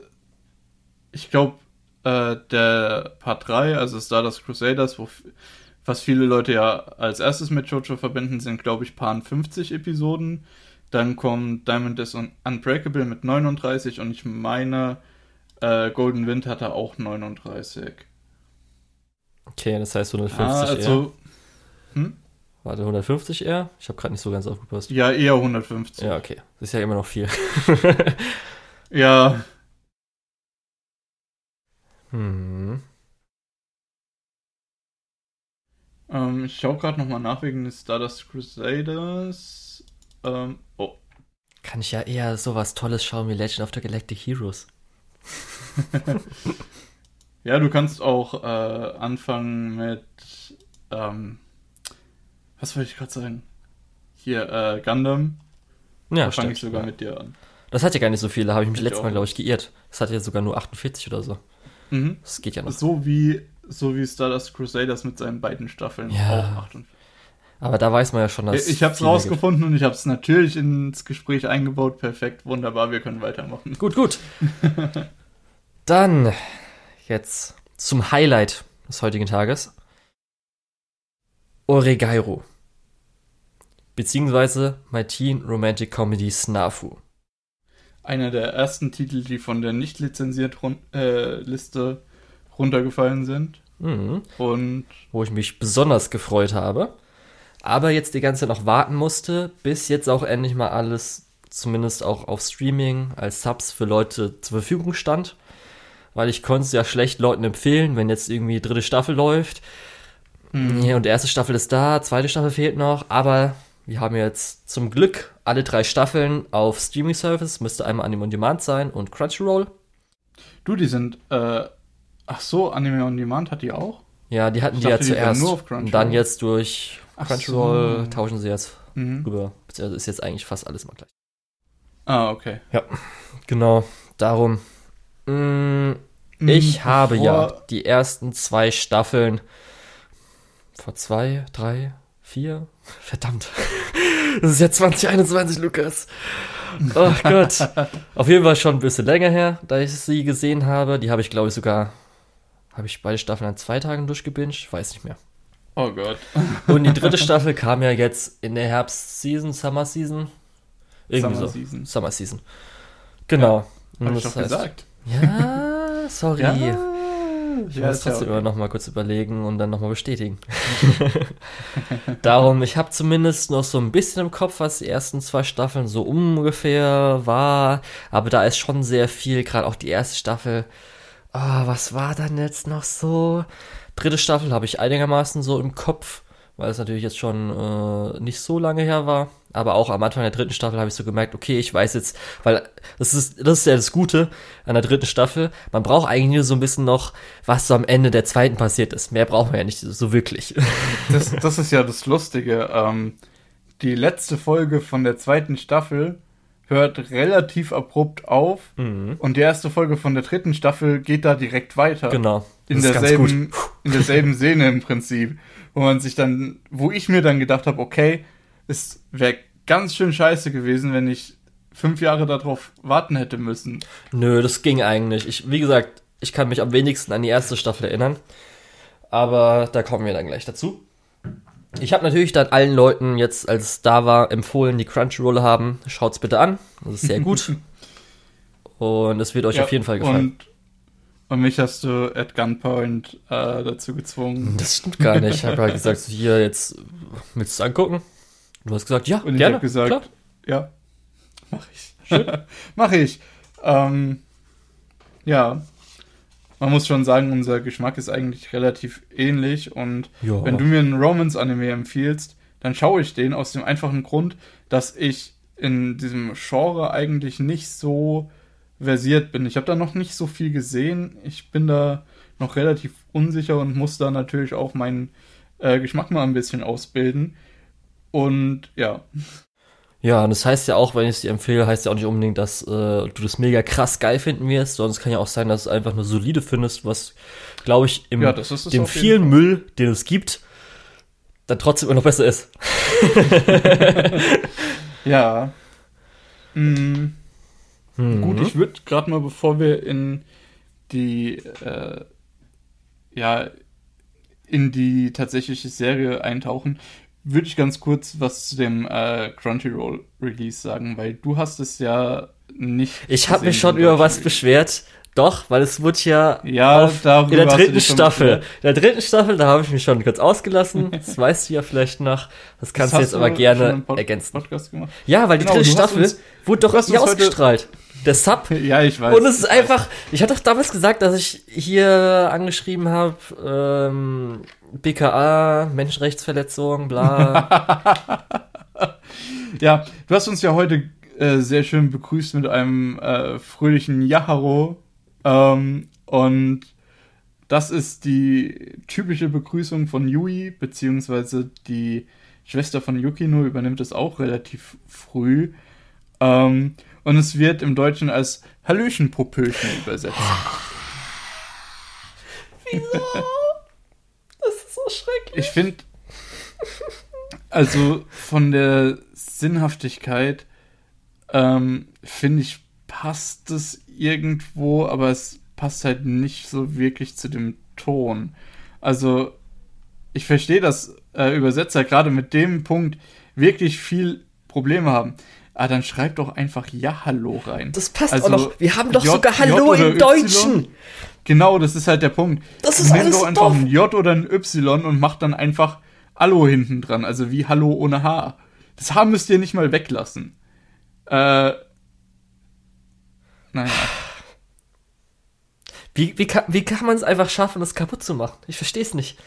ich glaube, äh, der Part 3, also Stardust Crusaders, wo, was viele Leute ja als erstes mit Jojo verbinden, sind, glaube ich, Paar 50 Episoden. Dann kommt Diamond is Un- Unbreakable mit 39 und ich meine, äh, Golden Wind hatte auch 39. Okay, das heißt 150 Ah, eher. also, hm? Warte, 150 eher? Ich habe gerade nicht so ganz aufgepasst. Ja, eher 150. Ja, okay. Das ist ja immer noch viel. Ja, hm. ähm, ich schaue gerade nochmal nach wegen des Stardust Crusaders. Ähm, oh, Kann ich ja eher sowas Tolles schauen wie Legend of the Galactic Heroes. ja, du kannst auch äh, anfangen mit, ähm, was wollte ich gerade sagen? Hier, äh, Gundam. Ja, da fange ich sogar ja. mit dir an. Das hat ja gar nicht so viele, habe ich mich Ich letztes Mal, glaube ich, geirrt. Das hat ja sogar nur 48 oder so. Mhm. Das geht ja noch. So wie, so wie Stardust Crusaders mit seinen beiden Staffeln Ja. auch 48. Aber da weiß man ja schon, dass. Ich habe es rausgefunden und ich habe es natürlich ins Gespräch eingebaut. Perfekt, wunderbar, wir können weitermachen. gibt. Gut, gut. Dann jetzt zum Highlight des heutigen Tages. Oregairo. Beziehungsweise My Teen Romantic Comedy Snafu. Einer der ersten Titel, die von der nicht lizenziert run äh, Liste runtergefallen sind. Mhm. Und wo ich mich besonders gefreut habe. Aber jetzt die ganze Zeit noch warten musste, bis jetzt auch endlich mal alles, zumindest auch auf Streaming, als Subs für Leute zur Verfügung stand. Weil ich konnte es ja schlecht Leuten empfehlen, wenn jetzt irgendwie dritte Staffel läuft. Ja, und die erste Staffel ist da, zweite Staffel fehlt noch, aber wir haben jetzt zum Glück alle drei Staffeln auf Streaming Service, müsste einmal Anime on Demand sein und Crunchyroll. du, die sind, äh, ach so, Anime on Demand hat die auch? Ja, die hatten Ich die ja dachte, die wären zuerst. nur auf Crunchyroll. und dann jetzt durch Crunchyroll so. tauschen sie jetzt Mhm. rüber. Also ist jetzt eigentlich fast alles mal gleich. Ah, okay. Genau, darum. Mhm, ich habe ja die ersten zwei Staffeln vor zwei, drei, vier. Verdammt. Das ist ja 2021, Lukas. Oh Gott. Auf jeden Fall schon ein bisschen länger her, da ich sie gesehen habe. Die habe ich, glaube ich, sogar. Habe ich beide Staffeln an zwei Tagen durchgebinged? Weiß nicht mehr. Oh Gott. Und die dritte Staffel kam ja jetzt in der Herbst-Season, Summer-Season. Irgendwie Summer so. Season. Summer Season. Genau. Und Hab ich doch heißt- gesagt. Ja, sorry. Ich Ja, muss ist ja trotzdem okay. immer noch mal kurz überlegen und dann noch mal bestätigen. Darum, ich habe zumindest noch so ein bisschen im Kopf, was die ersten zwei Staffeln so ungefähr war. Aber da ist schon sehr viel, gerade auch die erste Staffel. Ah, was war dann jetzt noch so? Dritte Staffel habe ich einigermaßen so im Kopf, weil es natürlich jetzt schon äh, nicht so lange her war. Aber auch am Anfang der dritten Staffel habe ich so gemerkt, okay, ich weiß jetzt, weil das ist, das ist ja das Gute an der dritten Staffel. Man braucht eigentlich nur so ein bisschen noch, was so am Ende der zweiten passiert ist. Mehr braucht man ja nicht so wirklich. Das, das ist ja das Lustige. Ähm, die letzte Folge von der zweiten Staffel hört relativ abrupt auf Mhm. und die erste Folge von der dritten Staffel geht da direkt weiter. Genau. In derselben, in derselben Szene im Prinzip. Wo man sich dann, wo ich mir dann gedacht habe, okay, es wäre ganz schön scheiße gewesen, wenn ich fünf Jahre darauf warten hätte müssen. Nö, das ging eigentlich. Ich, wie gesagt, ich kann mich am wenigsten an die erste Staffel erinnern. Aber da kommen wir dann gleich dazu. Ich habe natürlich dann allen Leuten jetzt, als es da war, empfohlen, die Crunchyroll haben. Schaut's bitte an. Das ist sehr gut. und es wird euch Ja, auf jeden Fall gefallen. Und, und mich hast du at Gunpoint äh, dazu gezwungen. Das stimmt gar nicht. Ich habe halt gesagt, so hier jetzt willst du es angucken? Du hast gesagt, ja, Und ich habe gesagt, klar. ja, mach ich. mach ich. Ähm, ja, man muss schon sagen, unser Geschmack ist eigentlich relativ ähnlich und Ja. wenn du mir einen Romance-Anime empfiehlst, dann schaue ich den aus dem einfachen Grund, dass ich in diesem Genre eigentlich nicht so versiert bin. Ich habe da noch nicht so viel gesehen. Ich bin da noch relativ unsicher und muss da natürlich auch meinen äh, Geschmack mal ein bisschen ausbilden. Und ja, Ja, und das heißt ja auch, wenn ich es dir empfehle, heißt ja auch nicht unbedingt, dass äh, du das mega krass geil finden wirst, sondern es kann ja auch sein, dass du es einfach nur solide findest, was, glaube ich, im Ja, dem vielen Fall. Müll, den es gibt, dann trotzdem immer noch besser ist. Ja. Mm, Mhm. Gut, ich würde gerade mal, bevor wir in die, äh, ja, in die tatsächliche Serie eintauchen, würde ich ganz kurz was zu dem äh, Crunchyroll Release sagen, weil du hast es ja nicht. Ich habe mich schon über was beschwert. Doch, weil es wurde ja, Ja, in der du dritten Staffel. In der dritten Staffel, da habe ich mich schon kurz ausgelassen. Das weißt du ja vielleicht noch. Das kannst du hast jetzt aber gerne Pod ergänzen. Ja, weil die Genau, dritte du Staffel uns- wurde doch du hier uns heute- ausgestrahlt. Der Sub. Ja, ich weiß. Und es ist einfach, ich hatte doch damals gesagt, dass ich hier angeschrieben habe, ähm, BKA, Menschenrechtsverletzung, bla. Ja, du hast uns ja heute äh, sehr schön begrüßt mit einem äh, fröhlichen Yaharo. Ähm, und das ist die typische Begrüßung von Yui, beziehungsweise die Schwester von Yukino übernimmt es auch relativ früh. Ähm, und es wird im Deutschen als Hallöchen Popöchen übersetzt. das ist so schrecklich. Ich finde, also von der Sinnhaftigkeit, ähm, finde ich, passt es irgendwo, aber es passt halt nicht so wirklich zu dem Ton. Also, ich verstehe, dass äh, Übersetzer gerade mit dem Punkt wirklich viel Probleme haben. Aber dann schreib doch einfach Ja, Hallo rein. Das passt Also, auch noch. Wir haben doch J- sogar Hallo im? Deutschen. Genau, das ist halt der Punkt. Das ist Nimm alles doch einfach doof. ein J oder ein Y und mach dann einfach Hallo hinten dran. Also wie Hallo ohne H. Das H müsst ihr nicht mal weglassen. Äh. Naja. Wie, wie kann, wie kann man es einfach schaffen, das kaputt zu machen? Ich verstehe es nicht.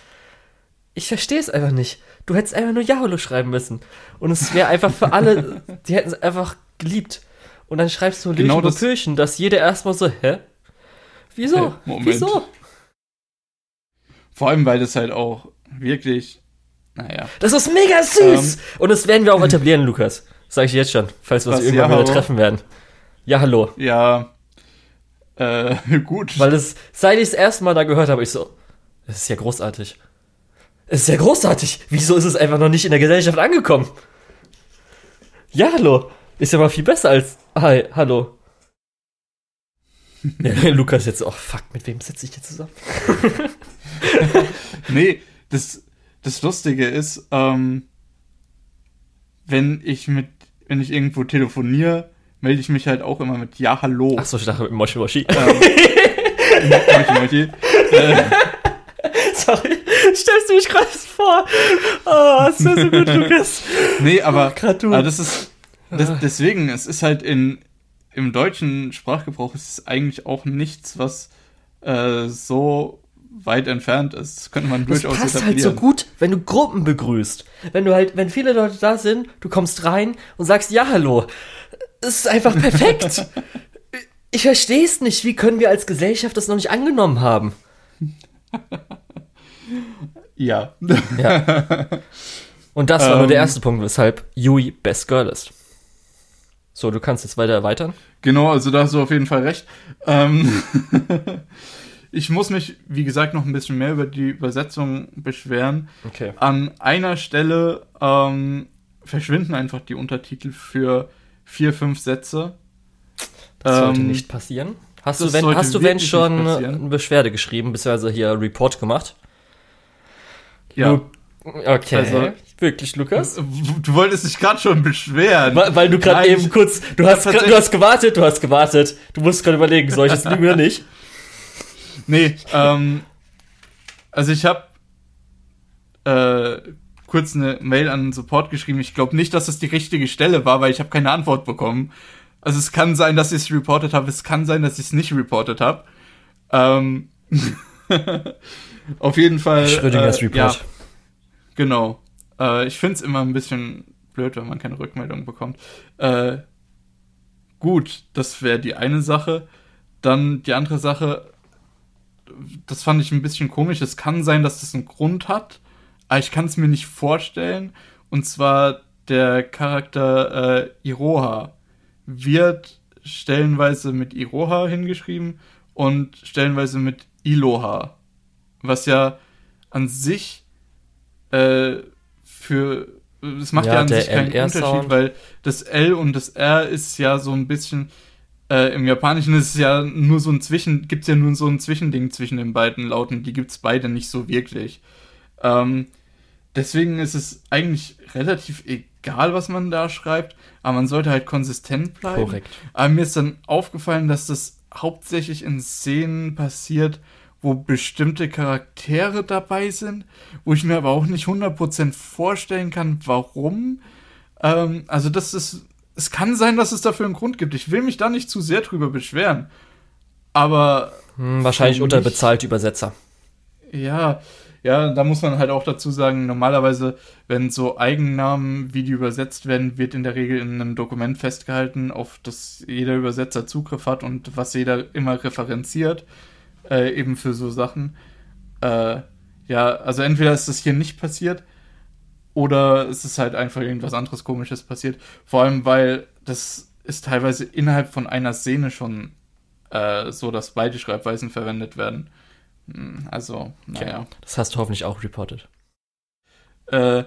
Ich verstehe es einfach nicht. Du hättest einfach nur Yaholo schreiben müssen. Und es wäre einfach für alle, die hätten es einfach geliebt. Und dann schreibst du Genau genau das- Pöchen, dass jeder erstmal so, hä? Wieso? Hä, Moment. Wieso? Vor allem, weil das halt auch wirklich. Naja. Das ist mega süß! Und das werden wir auch etablieren, Lukas. Sag ich jetzt schon, falls wir uns irgendwann wieder treffen werden. Ja, hallo. Ja. Äh, gut. Weil das, seit ich das erste Mal da gehört habe, ich so, das ist ja großartig. Es ist ja großartig. Wieso ist es einfach noch nicht in der Gesellschaft angekommen? Ja, hallo. Ist ja mal viel besser als Hi, hallo. Lukas jetzt so, oh fuck, mit wem sitze ich hier zusammen? Nee, das, das Lustige ist, ähm, wenn ich mit, wenn ich irgendwo telefoniere, melde ich mich halt auch immer mit Ja, hallo. Achso, ich dachte mit Moshi Moshi. Ähm, Mochi, Mochi. Äh, Sorry, stellst du mich gerade vor? Oh, ist so, so gut, Lukas. nee, aber, Grad du. aber das ist, das, deswegen, es ist halt in, im deutschen Sprachgebrauch ist es eigentlich auch nichts, was äh, so weit entfernt ist. Das könnte man Das durchaus passt halt etablieren. so gut, wenn du Gruppen begrüßt. Wenn du halt, wenn viele Leute da sind, du kommst rein und sagst ja, hallo. Es ist einfach perfekt. ich verstehe es nicht. Wie können wir als Gesellschaft das noch nicht angenommen haben? Ja. Ja. Und das war nur der Ähm. erste Punkt, weshalb Yui Best Girl ist. So, du kannst jetzt weiter erweitern. Genau, also da hast du auf jeden Fall recht. Ähm, ich muss mich, wie gesagt, noch ein bisschen mehr über die Übersetzung beschweren. Okay. An einer Stelle ähm, verschwinden einfach die Untertitel für vier, fünf Sätze. Das sollte Ähm, nicht passieren. Hast du, wenn, sollte hast du wenn schon passieren. eine Beschwerde geschrieben, beziehungsweise hier Report gemacht? Ja, Lu Okay. Also, Wirklich, Lukas? Du wolltest dich gerade schon beschweren. Weil, weil du gerade eben kurz, du hast, du hast gewartet, du hast gewartet. Du musst gerade überlegen, soll ich das lügen oder nicht? Nee, ähm, also ich habe äh, kurz eine Mail an den Support geschrieben. Ich glaube nicht, dass das die richtige Stelle war, weil ich habe keine Antwort bekommen. Also es kann sein, dass ich es reportet habe, es kann sein, dass ich es nicht reportet habe. Ähm, auf jeden Fall. Schrödingers äh, Report. Ja, genau. Äh, ich finde es immer ein bisschen blöd, wenn man keine Rückmeldung bekommt. Äh, gut, das wäre die eine Sache. Dann die andere Sache, das fand ich ein bisschen komisch. Es kann sein, dass das einen Grund hat, aber ich kann es mir nicht vorstellen. Und zwar der Charakter äh, Iroha wird stellenweise mit Iroha hingeschrieben und stellenweise mit Iloha. Was ja an sich äh, für es macht ja, ja an sich keinen Unterschied, weil das L und das R ist ja so ein bisschen äh, Im Japanischen ist es ja nur so ein Zwischen, gibt es ja nur so ein Zwischending zwischen den beiden Lauten, die gibt es beide nicht so wirklich. Ähm, deswegen ist es eigentlich relativ egal, was man da schreibt, aber man sollte halt konsistent bleiben. Korrekt. Aber mir ist dann aufgefallen, dass das hauptsächlich in Szenen passiert, wo bestimmte Charaktere dabei sind, wo ich mir aber auch nicht 100% vorstellen kann, warum. Ähm, also das ist es kann sein, dass es dafür einen Grund gibt. Ich will mich da nicht zu sehr drüber beschweren. Aber. Hm, wahrscheinlich unterbezahlte Übersetzer. Ja, ja, da muss man halt auch dazu sagen, normalerweise, wenn so Eigennamen, wie die übersetzt werden, wird in der Regel in einem Dokument festgehalten, auf das jeder Übersetzer Zugriff hat und was jeder immer referenziert, äh, eben für so Sachen. Äh, ja, also entweder ist das hier nicht passiert, oder es ist halt einfach irgendwas anderes Komisches passiert. Vor allem, weil das ist teilweise innerhalb von einer Szene schon äh, so, dass beide Schreibweisen verwendet werden. Hm, also, naja. Okay. Das hast du hoffentlich auch reported. Äh,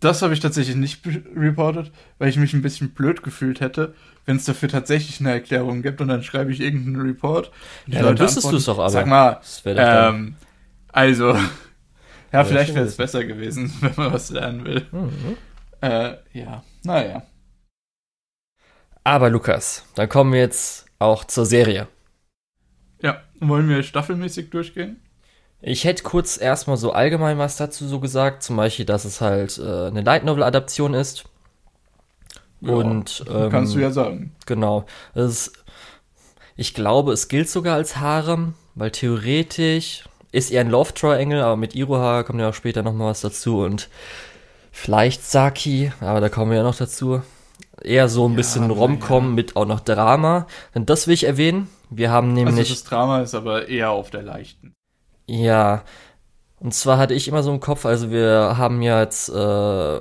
das habe ich tatsächlich nicht reported, weil ich mich ein bisschen blöd gefühlt hätte, wenn es dafür tatsächlich eine Erklärung gibt und dann schreibe ich irgendeinen Report. Ja, dann wüsstest du es doch aber. Sag mal, ähm, also, ja, vielleicht wäre es besser gewesen, wenn man was lernen will. Mhm. Äh, ja, naja. Aber Lukas, dann kommen wir jetzt auch zur Serie. Wollen wir staffelmäßig durchgehen? Ich hätte kurz erstmal so allgemein was dazu so gesagt, zum Beispiel, dass es halt äh, eine Light Novel Adaption ist. Ja, und ähm, kannst du ja sagen. Genau. Ist, ich glaube, es gilt sogar als Harem, weil theoretisch ist eher ein Love Triangle, aber mit Iroha kommt ja auch später nochmal was dazu und vielleicht Saki, aber da kommen wir ja noch dazu. Eher so ein ja, bisschen Romcom ja. mit auch noch Drama. Denn das will ich erwähnen. Wir haben nämlich. Also das Drama ist aber eher auf der leichten. Ja. Und zwar hatte ich immer so im Kopf, also wir haben ja jetzt, äh,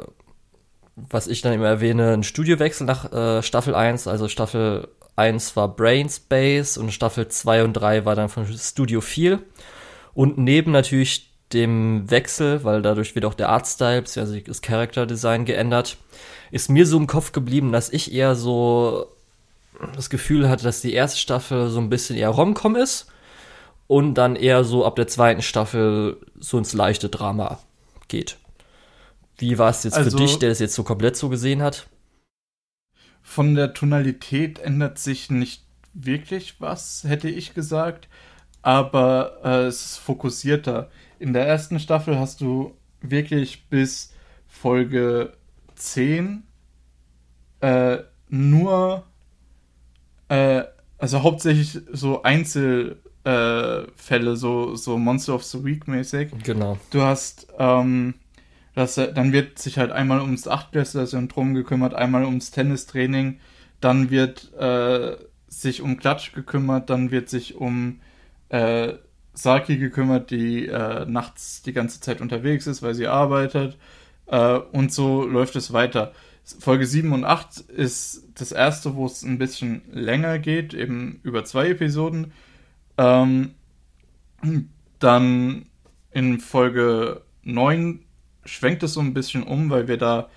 was ich dann immer erwähne, einen Studiowechsel nach äh, Staffel 1. Also Staffel 1 war Brainspace und Staffel 2 und 3 war dann von Studio 4. Und neben natürlich dem Wechsel, weil dadurch wird auch der Artstyle, also das Character Design geändert, ist mir so im Kopf geblieben, dass ich eher so das Gefühl hatte, dass die erste Staffel so ein bisschen eher Romcom ist und dann eher so ab der zweiten Staffel so ins leichte Drama geht. Wie war es jetzt also, für dich, der es jetzt so komplett so gesehen hat? Von der Tonalität ändert sich nicht wirklich was, hätte ich gesagt aber äh, es ist fokussierter. In der ersten Staffel hast du wirklich bis Folge 10 äh, nur, äh, also hauptsächlich so Einzelfälle, äh, so, so Monster of the Week mäßig. Genau. Du hast, ähm, das, dann wird sich halt einmal ums Achtklässler-Syndrom gekümmert, einmal ums Tennistraining, dann wird äh, sich um Klatsch gekümmert, dann wird sich um äh, Saki gekümmert, die äh, nachts die ganze Zeit unterwegs ist, weil sie arbeitet. Äh, und so läuft es weiter. Folge 7 und 8 ist das erste, wo es ein bisschen länger geht, eben über zwei Episoden. Ähm, dann in Folge 9 schwenkt es so ein bisschen um, weil wir da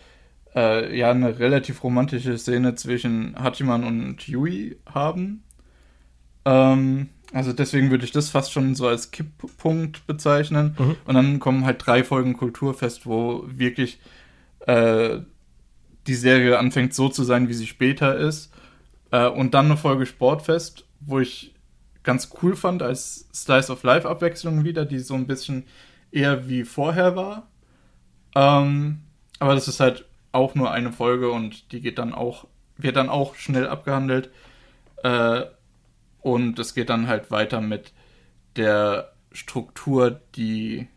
äh, ja eine relativ romantische Szene zwischen Hachiman und Yui haben. Ähm, Also deswegen würde ich das fast schon so als Kipppunkt bezeichnen. Mhm. Und dann kommen halt drei Folgen Kulturfest, wo wirklich äh, die Serie anfängt so zu sein, wie sie später ist. Äh, und dann eine Folge Sportfest, wo ich ganz cool fand als Slice of Life Abwechslung wieder, die so ein bisschen eher wie vorher war. Ähm, aber das ist halt auch nur eine Folge und die geht dann auch, wird dann auch schnell abgehandelt. Äh, und es geht dann halt weiter mit der Struktur, die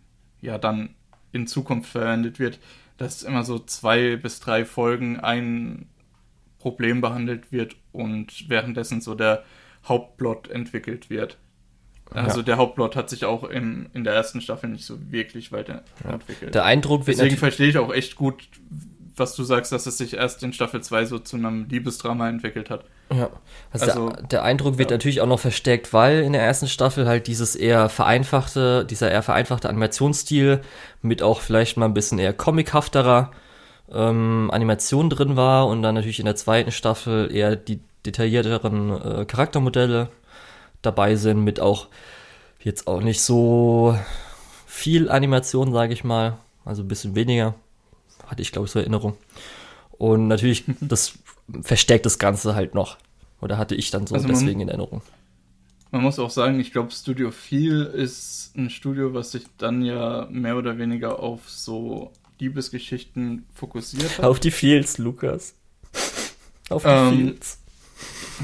ja dann in Zukunft verwendet wird, dass immer so zwei bis drei Folgen ein Problem behandelt wird und währenddessen so der Hauptplot entwickelt wird. Also ja. der Hauptplot hat sich auch im, in der ersten Staffel nicht so wirklich weiterentwickelt. Ja. Der Eindruck wird Deswegen verstehe ich auch echt gut, was du sagst, dass es sich erst in Staffel 2 so zu einem Liebesdrama entwickelt hat. Ja, also, also der, der, Eindruck wird ja. natürlich auch noch verstärkt, weil in der ersten Staffel halt dieses eher vereinfachte, dieser eher vereinfachte Animationsstil mit auch vielleicht mal ein bisschen eher comichafterer ähm, Animation drin war und dann natürlich in der zweiten Staffel eher die detaillierteren äh, Charaktermodelle dabei sind, mit auch jetzt auch nicht so viel Animation, sage ich mal, also ein bisschen weniger, hatte ich glaube ich so Erinnerung. Und natürlich, das verstärkt das Ganze halt noch. Oder hatte ich dann so also deswegen in Erinnerung. Man muss auch sagen, ich glaube, Studio Feel ist ein Studio, was sich dann ja mehr oder weniger auf so Liebesgeschichten fokussiert hat. Auf die Feels, Lukas. Auf die ähm, Feels.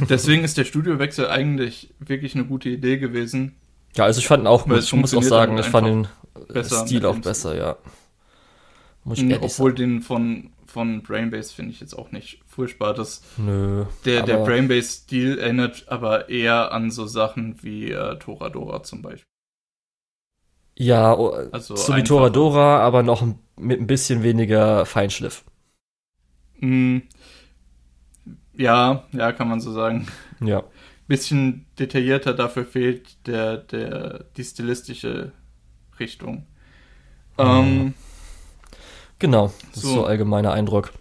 Deswegen ist der Studiowechsel eigentlich wirklich eine gute Idee gewesen. Ja, also ich fand ihn auch gut. Ich muss auch sagen, ich fand den Stil auch besser, ja. Muss ich Obwohl sagen. den von von Brainbase finde ich jetzt auch nicht furchtbar. Das, Nö. Der, der Brainbase-Stil erinnert aber eher an so Sachen wie äh, Toradora zum Beispiel. Ja, also so wie Toradora, aber noch mit ein bisschen weniger Feinschliff. Mm, ja, ja, kann man so sagen. Ja. Bisschen detaillierter, dafür fehlt der, der, die stilistische Richtung. Ähm, Genau, das so. ist so allgemeiner Eindruck.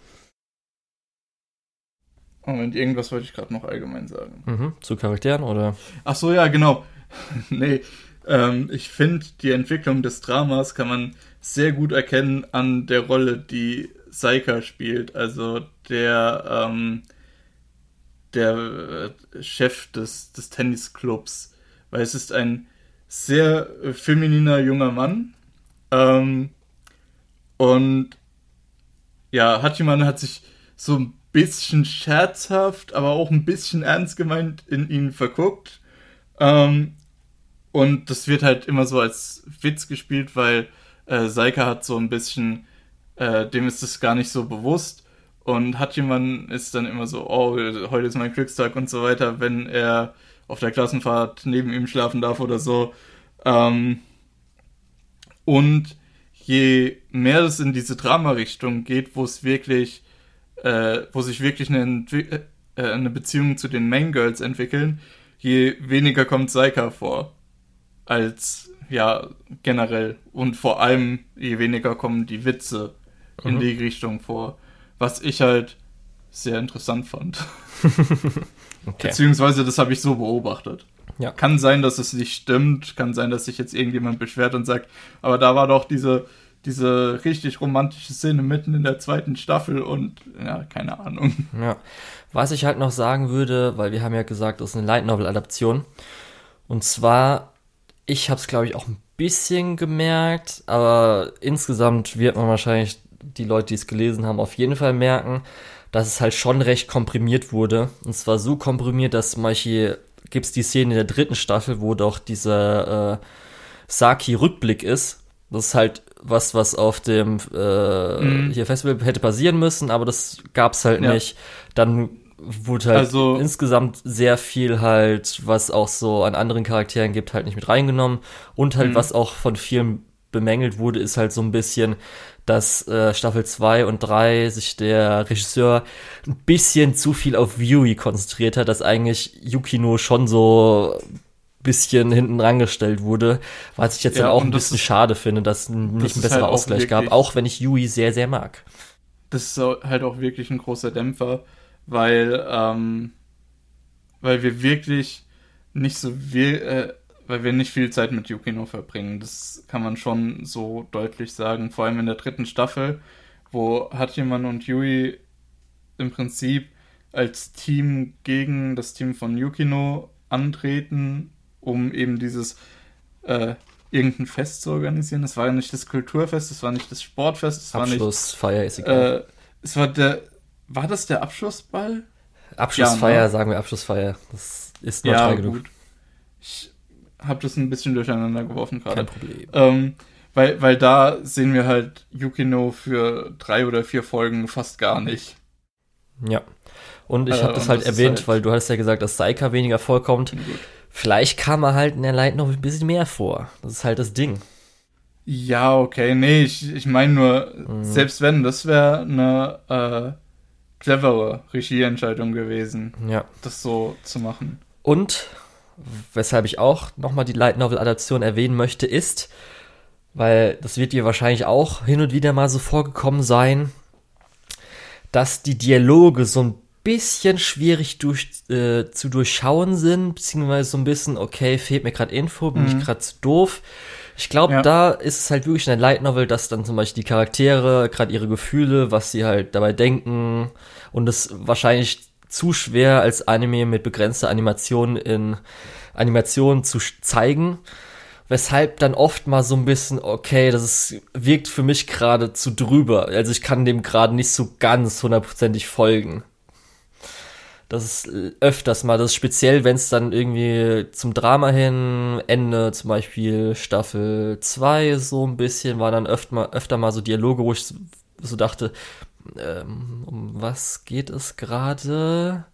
Moment, irgendwas wollte ich gerade noch allgemein sagen. Mhm, zu Charakteren oder? Ach so, ja, genau. nee, ähm, ich finde, die Entwicklung des Dramas kann man sehr gut erkennen an der Rolle, die Saika spielt. Also der, ähm, der äh, Chef des, des Tennisclubs. Weil es ist ein sehr äh, femininer junger Mann. Ähm, und ja, Hachiman hat sich so ein bisschen scherzhaft, aber auch ein bisschen ernst gemeint in ihn verguckt. Ähm, und das wird halt immer so als Witz gespielt, weil äh, Saika hat so ein bisschen, äh, dem ist es gar nicht so bewusst. Und Hachiman ist dann immer so, oh, heute ist mein Glückstag und so weiter, wenn er auf der Klassenfahrt neben ihm schlafen darf oder so. Ähm, und je mehr es in diese Drama-Richtung geht, wo es wirklich, äh, wo sich wirklich eine, äh, eine Beziehung zu den Main Girls entwickeln, je weniger kommt Saika vor. Als, ja, generell. Und vor allem, je weniger kommen die Witze in mhm. die Richtung vor. Was ich halt sehr interessant fand. okay. Beziehungsweise, das habe ich so beobachtet. Ja. Kann sein, dass es nicht stimmt, kann sein, dass sich jetzt irgendjemand beschwert und sagt, aber da war doch diese, diese richtig romantische Szene mitten in der zweiten Staffel und ja, keine Ahnung. Ja. Was ich halt noch sagen würde, weil wir haben ja gesagt, das ist eine Light Novel Adaption. Und zwar, ich habe es glaube ich auch ein bisschen gemerkt, aber insgesamt wird man wahrscheinlich die Leute, die es gelesen haben, auf jeden Fall merken, dass es halt schon recht komprimiert wurde. Und zwar so komprimiert, dass Beispiel gibt es die Szene in der dritten Staffel, wo doch dieser äh, Saki-Rückblick ist. Das ist halt was, was auf dem äh, mhm. hier Festival hätte passieren müssen, aber das gab's halt ja. nicht. Dann wurde halt also, insgesamt sehr viel halt, was auch so an anderen Charakteren gibt, halt nicht mit reingenommen. Und halt, mhm. was auch von vielen bemängelt wurde, ist halt so ein bisschen, dass äh, Staffel 2 und 3 sich der Regisseur ein bisschen zu viel auf Yui konzentriert hat, dass eigentlich Yukino schon so bisschen hinten rangestellt wurde, was ich jetzt ja, dann auch ein bisschen schade finde, dass es nicht ein besserer halt Ausgleich wirklich, gab, auch wenn ich Yui sehr, sehr mag. Das ist halt auch wirklich ein großer Dämpfer, weil, ähm, weil wir wirklich nicht so viel, äh, weil wir nicht viel Zeit mit Yukino verbringen. Das kann man schon so deutlich sagen. Vor allem in der dritten Staffel, wo Hachiman und Yui im Prinzip als Team gegen das Team von Yukino antreten, um eben dieses äh, irgendein Fest zu organisieren. Das war ja nicht das Kulturfest, das war nicht das Sportfest, das Abschlussfeier ist egal. Äh, es war der, war das der Abschlussball? Abschlussfeier, ja, ne? sagen wir Abschlussfeier. Das ist neutral ja, genug. Gut. Ich habe das ein bisschen durcheinander geworfen gerade. Kein Problem. Ähm, weil, weil da sehen wir halt Yukino für drei oder vier Folgen fast gar nicht. Ja. Und ich äh, habe das halt das erwähnt, halt weil du hast ja gesagt, dass Saika weniger vorkommt. Gut. Vielleicht kam er halt in der Light noch ein bisschen mehr vor. Das ist halt das Ding. Ja, okay. Nee, ich, ich meine nur, mhm. selbst wenn, das wäre eine äh, clevere Regieentscheidung gewesen, ja. das so zu machen. Und, weshalb ich auch nochmal die Light Novel Adaption erwähnen möchte, ist, weil das wird dir wahrscheinlich auch hin und wieder mal so vorgekommen sein, dass die Dialoge so ein bisschen schwierig durch, äh, zu durchschauen sind, beziehungsweise so ein bisschen, okay, fehlt mir gerade Info, bin mhm. ich gerade zu doof. Ich glaube, ja. da ist es halt wirklich eine Light Novel, dass dann zum Beispiel die Charaktere, gerade ihre Gefühle, was sie halt dabei denken und es wahrscheinlich zu schwer als Anime mit begrenzter Animation in Animationen zu zeigen. Weshalb dann oft mal so ein bisschen, okay, das ist, wirkt für mich gerade zu drüber. Also ich kann dem gerade nicht so ganz hundertprozentig folgen. Das ist öfters mal, das ist speziell, wenn es dann irgendwie zum Drama hin, Ende zum Beispiel Staffel 2 so ein bisschen, war dann öfter mal, öfter mal so Dialoge, wo ich so dachte, ähm, um was geht es gerade?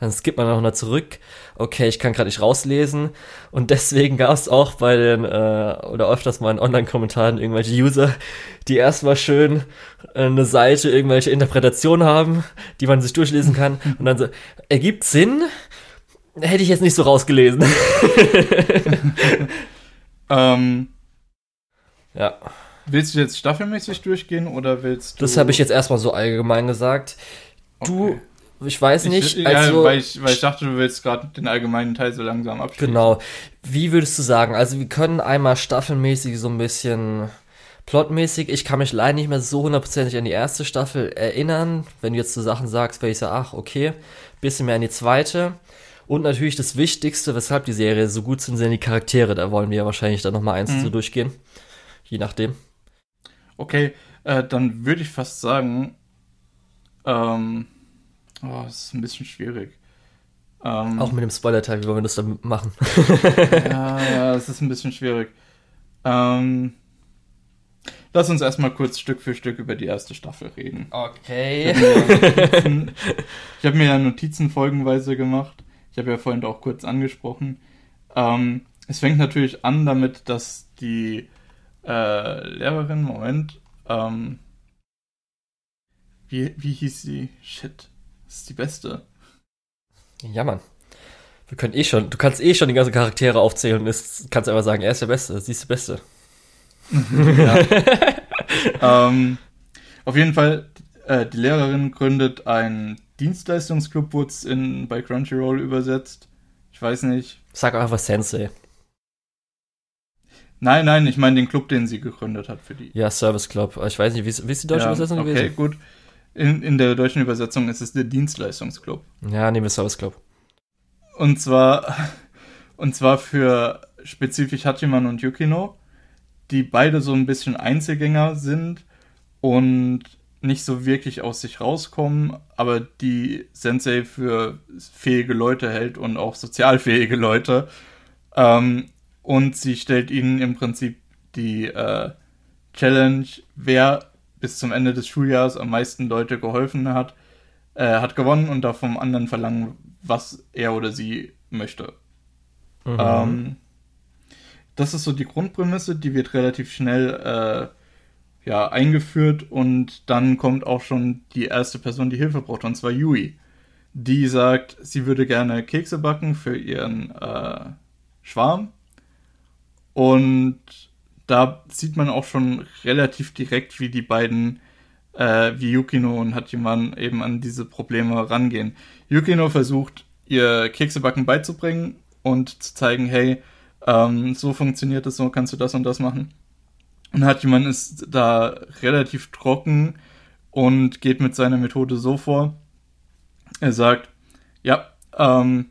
Dann skippt man noch mal zurück. Okay, ich kann gerade nicht rauslesen. Und deswegen gab es auch bei den, äh, oder öfters mal in Online-Kommentaren irgendwelche User, die erstmal schön äh, eine Seite, irgendwelche Interpretationen haben, die man sich durchlesen kann. Und dann so, ergibt Sinn? Hätte ich jetzt nicht so rausgelesen. ähm, ja. Willst du jetzt staffelmäßig durchgehen oder willst du. Das habe ich jetzt erstmal so allgemein gesagt. Du okay. Ich weiß nicht. Ich, also, ja, weil, ich, weil ich dachte, du willst gerade den allgemeinen Teil so langsam abschließen. Genau. Wie würdest du sagen? Also, wir können einmal staffelmäßig so ein bisschen plotmäßig. Ich kann mich leider nicht mehr so hundertprozentig an die erste Staffel erinnern. Wenn du jetzt so Sachen sagst, wäre ich so, ach, okay. Bisschen mehr an die zweite. Und natürlich das Wichtigste, weshalb die Serie so gut sind, sind die Charaktere. Da wollen wir ja wahrscheinlich dann nochmal eins mhm. so durchgehen. Je nachdem. Okay, äh, dann würde ich fast sagen, ähm, Oh, das ist ein bisschen schwierig. Ähm, Auch mit dem Spoiler-Teil, wie wollen wir das dann machen? ja, ja, es ist ein bisschen schwierig. Ähm, lass uns erstmal kurz Stück für Stück über die erste Staffel reden. Okay. Ich habe mir, ja Notizen folgenweise gemacht. Ich habe ja vorhin auch kurz angesprochen. Ähm, es fängt natürlich an damit, dass die äh, Lehrerin, Moment, ähm, wie, wie hieß sie? Shit. Das ist die beste. Ja, Mann. Wir können eh schon, du kannst eh schon die ganzen Charaktere aufzählen und ist, kannst einfach sagen, er ist der Beste, sie ist die Beste. ähm, auf jeden Fall, äh, die Lehrerin gründet einen Dienstleistungsclub, wurde es bei Crunchyroll übersetzt. Ich weiß nicht. Sag einfach Sensei. Nein, nein, ich meine den Club, den sie gegründet hat für die. Ja, Service Club. Ich weiß nicht, wie ist, wie ist die deutsche ja, Übersetzung okay, gewesen? Okay, gut. In, in der deutschen Übersetzung ist es der Dienstleistungsclub. Ja, nehmen wir Service Club. Und zwar, und zwar für spezifisch Hachiman und Yukino, die beide so ein bisschen Einzelgänger sind und nicht so wirklich aus sich rauskommen, aber die Sensei für fähige Leute hält und auch sozialfähige Leute. Ähm, und sie stellt ihnen im Prinzip die äh, Challenge, wer bis zum Ende des Schuljahres am meisten Leute geholfen hat, äh, hat gewonnen und darf vom anderen verlangen, was er oder sie möchte. Mhm. Ähm, das ist so die Grundprämisse, die wird relativ schnell äh, ja, eingeführt und dann kommt auch schon die erste Person, die Hilfe braucht, und zwar Yui. Die sagt, sie würde gerne Kekse backen für ihren äh, Schwarm. Und da sieht man auch schon relativ direkt, wie die beiden, äh, wie Yukino und Hachiman eben an diese Probleme rangehen. Yukino versucht, ihr Keksebacken beizubringen und zu zeigen, hey, ähm, so funktioniert es, so kannst du das und das machen. Und Hachiman ist da relativ trocken und geht mit seiner Methode so vor. Er sagt, ja, ähm,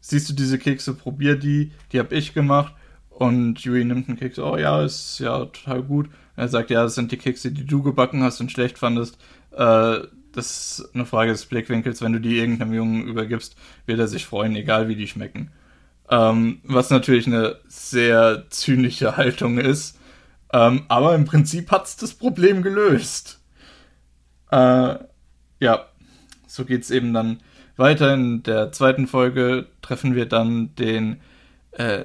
siehst du diese Kekse, probier die, die habe ich gemacht. Und Yui nimmt einen Keks, oh ja, ist ja total gut. Er sagt, ja, das sind die Kekse, die du gebacken hast und schlecht fandest. Äh, das ist eine Frage des Blickwinkels. Wenn du die irgendeinem Jungen übergibst, wird er sich freuen, egal wie die schmecken. Ähm, was natürlich eine sehr zynische Haltung ist. Ähm, aber im Prinzip hat es das Problem gelöst. Äh, ja, so geht es eben dann weiter. In der zweiten Folge treffen wir dann den äh,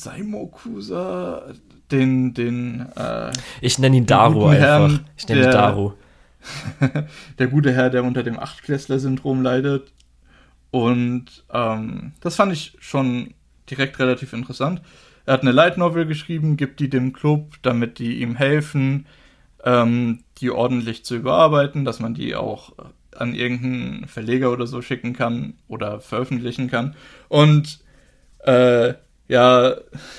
Saimokusa, den, den, äh, Ich nenne ihn Daru einfach. Herrn, ich nenne ihn Daru. der gute Herr, der unter dem Achtklässler-Syndrom leidet. Und ähm, das fand ich schon direkt relativ interessant. Er hat eine Light Novel geschrieben, gibt die dem Club, damit die ihm helfen, ähm, die ordentlich zu überarbeiten, dass man die auch an irgendeinen Verleger oder so schicken kann oder veröffentlichen kann. Und äh, ja,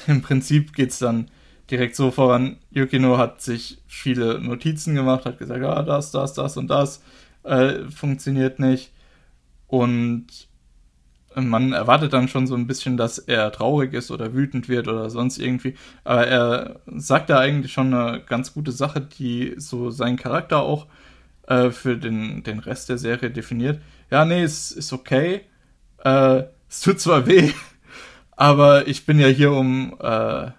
im Prinzip geht es dann direkt so voran. Yukino hat sich viele Notizen gemacht, hat gesagt, ah, das, das, das und das äh, funktioniert nicht. Und man erwartet dann schon so ein bisschen, dass er traurig ist oder wütend wird oder sonst irgendwie. Aber er sagt da eigentlich schon eine ganz gute Sache, die so seinen Charakter auch äh, für den, den Rest der Serie definiert. Ja, nee, es ist okay. Äh, es tut zwar weh, aber ich bin ja hier, um äh,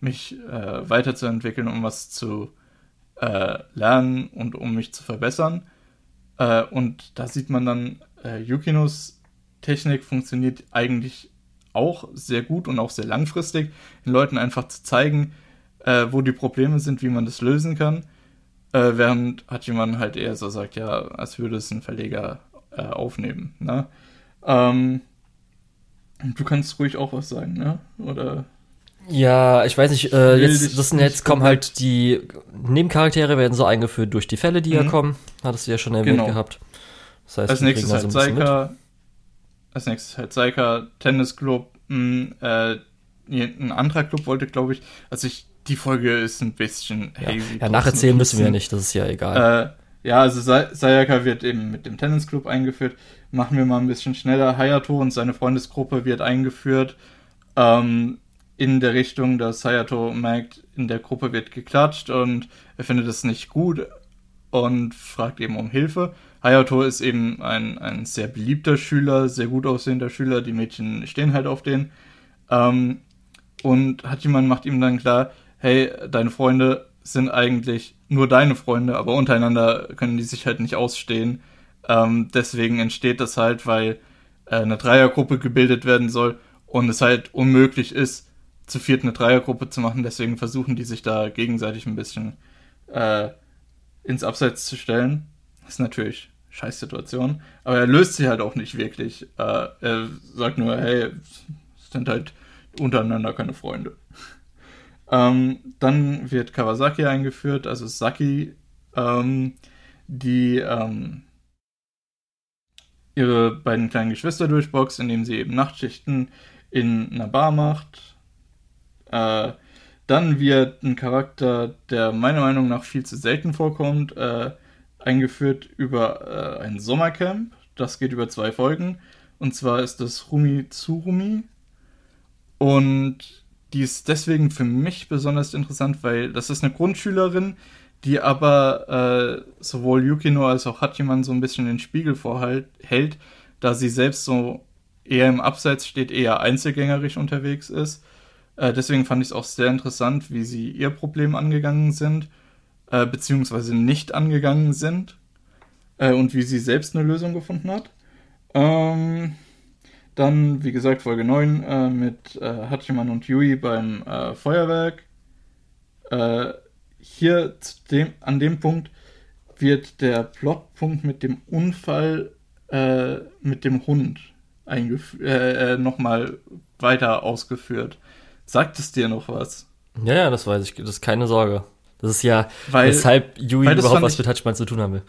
mich äh, weiterzuentwickeln, um was zu äh, lernen und um mich zu verbessern. Äh, und da sieht man dann, äh, Yukinos Technik funktioniert eigentlich auch sehr gut und auch sehr langfristig, den Leuten einfach zu zeigen, äh, wo die Probleme sind, wie man das lösen kann. Äh, während Hachiman halt eher so sagt, ja, als würde es ein Verleger aufnehmen. Ne? Ähm, du kannst ruhig auch was sagen, ne? Oder ja, ich weiß nicht, äh, jetzt, das sind jetzt kommen halt die Nebencharaktere werden so eingeführt durch die Fälle, die mhm. ja kommen. Hattest du ja schon erwähnt genau. gehabt. Das heißt, als nächstes halt so Saika, als nächstes halt Saika, Tennisclub, äh, ein anderer Club wollte, glaube ich, also ich, die Folge ist ein bisschen ja. hazy. Ja, nacherzählen müssen wir nicht, das ist ja egal. Äh, ja, also Sayaka wird eben mit dem Tennisclub eingeführt. Machen wir mal ein bisschen schneller. Hayato und seine Freundesgruppe wird eingeführt. Ähm, in der Richtung, dass Hayato merkt, in der Gruppe wird geklatscht und er findet es nicht gut und fragt eben um Hilfe. Hayato ist eben ein, ein sehr beliebter Schüler, sehr gut aussehender Schüler, die Mädchen stehen halt auf den. Ähm, und Hachiman macht ihm dann klar, hey, deine Freunde sind eigentlich nur deine Freunde, aber untereinander können die sich halt nicht ausstehen. Ähm, deswegen entsteht das halt, weil äh, eine Dreiergruppe gebildet werden soll und es halt unmöglich ist, zu viert eine Dreiergruppe zu machen. Deswegen versuchen die sich da gegenseitig ein bisschen äh, ins Abseits zu stellen. Das ist natürlich scheiß Situation. Aber er löst sie halt auch nicht wirklich. Äh, er sagt nur, hey, sind halt untereinander keine Freunde. Ähm, dann wird Kawasaki eingeführt, also Saki, ähm, die ähm, ihre beiden kleinen Geschwister durchboxt, indem sie eben Nachtschichten in einer Bar macht äh, dann wird ein Charakter, der meiner Meinung nach viel zu selten vorkommt, äh, eingeführt über äh, ein Sommercamp. Das geht über zwei Folgen. Und zwar ist das Rumi Tsurumi. Und die ist deswegen für mich besonders interessant, weil das ist eine Grundschülerin, die aber äh, sowohl Yukino als auch Hachiman so ein bisschen den Spiegel vorhält, da sie selbst so eher im Abseits steht, eher einzelgängerisch unterwegs ist äh, deswegen fand ich es auch sehr interessant, wie sie ihr Problem angegangen sind, äh, beziehungsweise nicht angegangen sind äh, und wie sie selbst eine Lösung gefunden hat. Ähm, dann, wie gesagt, Folge 9 äh, mit äh, Hachiman und Yui beim äh, Feuerwerk. Äh, hier dem, an dem Punkt wird der Plotpunkt mit dem Unfall mit dem Hund äh, nochmal weiter ausgeführt. Sagt es dir noch was? Ja, ja, das weiß ich. Das ist keine Sorge. Das ist ja, weil, weshalb Yui weil überhaupt was ich, mit Hachiman zu tun haben will.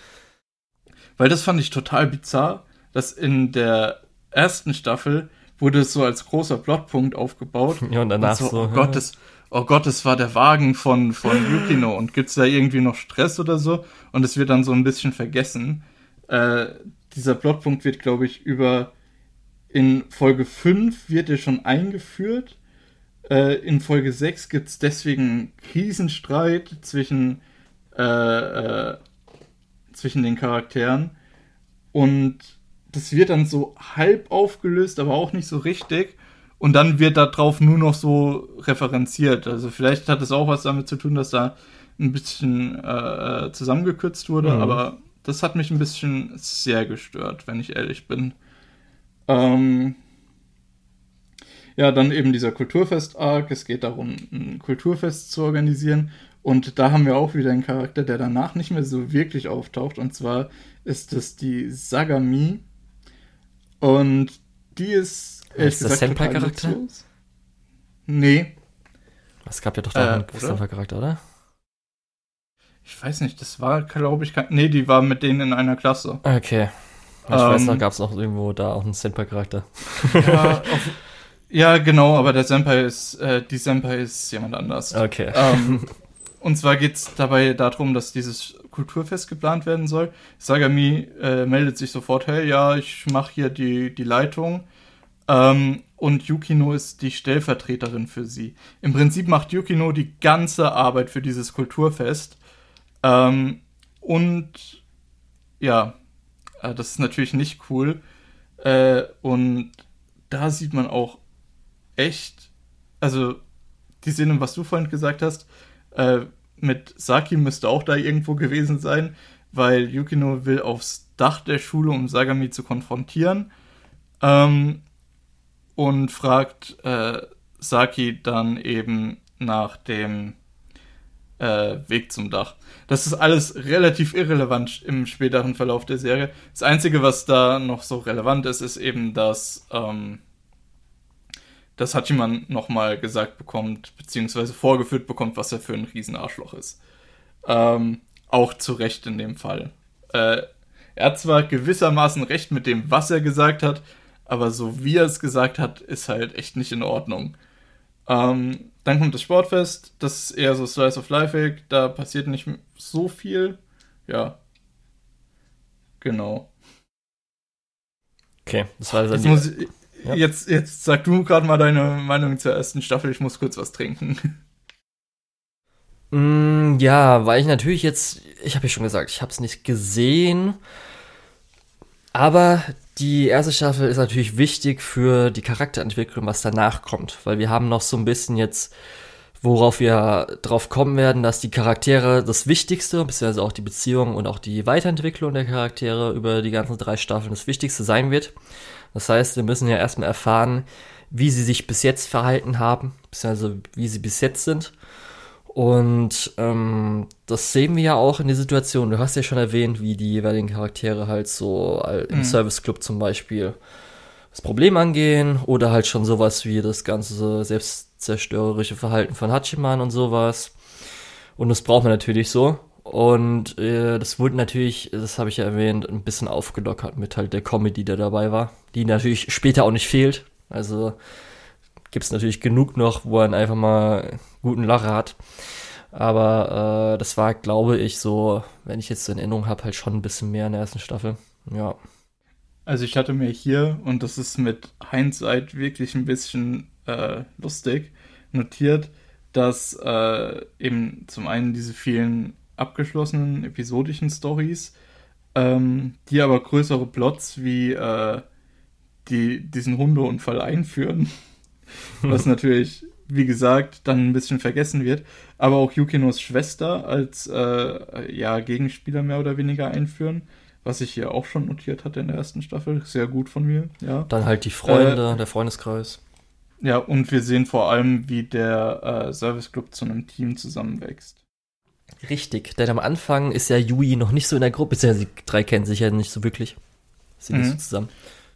Weil das fand ich total bizarr, dass in der ersten Staffel wurde es so als großer Plotpunkt aufgebaut. Ja, und danach und so, so, oh ja. Gott, das, oh Gott, das war der Wagen von, von Yukino und gibt's da irgendwie noch Stress oder so? Und es wird dann so ein bisschen vergessen. Äh, dieser Plotpunkt wird, glaube ich, über in Folge 5 wird er schon eingeführt. Äh, in Folge 6 gibt's deswegen einen Riesenstreit zwischen, äh, äh, zwischen den Charakteren. Und das wird dann so halb aufgelöst, aber auch nicht so richtig. Und dann wird darauf nur noch so referenziert. Also vielleicht hat es auch was damit zu tun, dass da ein bisschen äh, zusammengekürzt wurde, Mhm. aber das hat mich ein bisschen sehr gestört, wenn ich ehrlich bin. Ähm, ja, dann eben dieser Kulturfest-Arc. Es geht darum, ein Kulturfest zu organisieren. Und da haben wir auch wieder einen Charakter, der danach nicht mehr so wirklich auftaucht. Und zwar ist es die Sagami. Und die ist, Ist das Senpai-Charakter? Nee, Es gab ja doch da Äh, einen? Senpai-Charakter, oder? ich weiß nicht, das war, glaube ich, kein, nee, die war mit denen in einer Klasse. Okay. Ich weiß Ähm, noch, gab es noch irgendwo da auch einen Senpai-Charakter. Ja, ja, genau, aber der Senpai ist, äh, die Senpai ist jemand anders. Okay. ähm, und zwar geht es dabei darum, dass dieses Kulturfest geplant werden soll. Sagami äh, meldet sich sofort, hey, ja, ich mache hier die, die Leitung. Ähm, und Yukino ist die Stellvertreterin für sie. Im Prinzip macht Yukino die ganze Arbeit für dieses Kulturfest. Ähm, und ja, äh, das ist natürlich nicht cool. Äh, und da sieht man auch echt, also die Szene, was du vorhin gesagt hast, äh, mit Saki müsste auch da irgendwo gewesen sein, weil Yukino will aufs Dach der Schule, um Sagami zu konfrontieren. Ähm, und fragt äh, Saki dann eben nach dem äh, Weg zum Dach. Das ist alles relativ irrelevant im späteren Verlauf der Serie. Das Einzige, was da noch so relevant ist, ist eben, dass, ähm, dass Hachiman nochmal gesagt bekommt, beziehungsweise vorgeführt bekommt, was er für ein Riesenarschloch ist. Ähm, auch zu Recht in dem Fall. Äh, er hat zwar gewissermaßen recht mit dem, was er gesagt hat, aber so wie er es gesagt hat, ist halt echt nicht in Ordnung. Ähm, dann kommt das Sportfest, das ist eher so Slice of Life, da passiert nicht so viel. Ja. Genau. Okay, das war dann Jetzt, muss ich, Ja. jetzt, jetzt sag du gerade mal deine Meinung zur ersten Staffel, ich muss kurz was trinken. Mm, ja, weil ich natürlich jetzt, ich habe ja schon gesagt, ich habe es nicht gesehen, aber die erste Staffel ist natürlich wichtig für die Charakterentwicklung, was danach kommt, weil wir haben noch so ein bisschen jetzt, worauf wir drauf kommen werden, dass die Charaktere das Wichtigste, beziehungsweise auch die Beziehung und auch die Weiterentwicklung der Charaktere über die ganzen drei Staffeln das Wichtigste sein wird. Das heißt, wir müssen ja erstmal erfahren, wie sie sich bis jetzt verhalten haben, beziehungsweise wie sie bis jetzt sind. Und ähm, das sehen wir ja auch in der Situation. Du hast ja schon erwähnt, wie die jeweiligen Charaktere halt so im Mhm. Service Club zum Beispiel das Problem angehen oder halt schon sowas wie das ganze selbstzerstörerische Verhalten von Hachiman und sowas. Und das braucht man natürlich so. Und äh, das wurde natürlich, das habe ich ja erwähnt, ein bisschen aufgelockert mit halt der Comedy, die dabei war, die natürlich später auch nicht fehlt. Also gibt es natürlich genug noch, wo man einfach mal guten Lacher hat. Aber äh, das war, glaube ich, so, wenn ich jetzt so in Erinnerung habe, halt schon ein bisschen mehr in der ersten Staffel. Ja. Also ich hatte mir hier, und das ist mit Hindsight wirklich ein bisschen äh, lustig, notiert, dass äh, eben zum einen diese vielen abgeschlossenen episodischen Stories, ähm, die aber größere Plots wie äh, die diesen Hundeunfall einführen, was natürlich, wie gesagt, dann ein bisschen vergessen wird, aber auch Yukinos Schwester als äh, ja, Gegenspieler mehr oder weniger einführen, was ich hier auch schon notiert hatte in der ersten Staffel. Sehr gut von mir, ja. Dann halt die Freunde, der Freundeskreis. Ja, und wir sehen vor allem, wie der äh, Service Club zu einem Team zusammenwächst. Richtig, denn am Anfang ist ja Yui noch nicht so in der Gruppe, beziehungsweise die drei kennen sich ja nicht so wirklich. Sind nicht Mhm. so zusammen.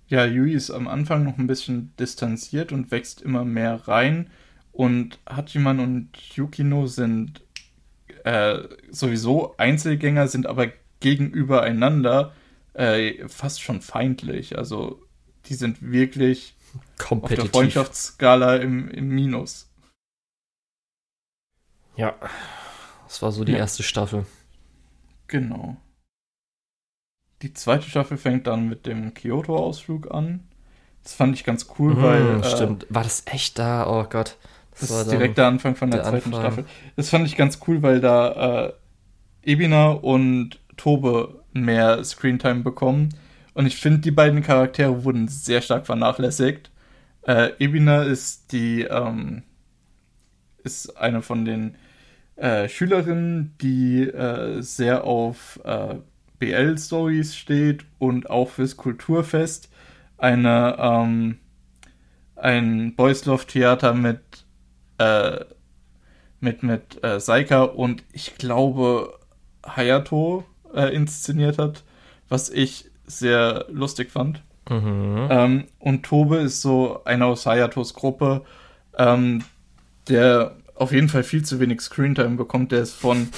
Ja, Yui ist am Anfang noch ein bisschen distanziert und wächst immer mehr rein. Und Hachiman und Yukino sind äh, sowieso Einzelgänger, sind aber gegenübereinander äh, fast schon feindlich. Also die sind wirklich Auf der Freundschaftsskala im, im Minus. Ja, das war so die Ja. erste Staffel. Genau. Die zweite Staffel fängt dann mit dem Kyoto-Ausflug an. Das fand ich ganz cool, weil Hm, äh, stimmt. War das echt da? Oh Gott. das war ist direkt der Anfang von der, der zweiten Anfang. Staffel. Das fand ich ganz cool, weil da äh, Ebina und Tobe mehr Screentime bekommen. Und ich finde, die beiden Charaktere wurden sehr stark vernachlässigt. Äh, Ebina ist die ähm, ist eine von den äh, Schülerinnen, die äh, sehr auf äh, BL-Stories steht und auch fürs Kulturfest eine ähm, ein Boys Love Theater mit äh, mit mit äh, Saika und ich glaube Hayato inszeniert hat, was ich sehr lustig fand. Mhm. Ähm, und Tobe ist so einer aus Hayatos Gruppe, ähm, der auf jeden Fall viel zu wenig Screentime bekommt. Der ist von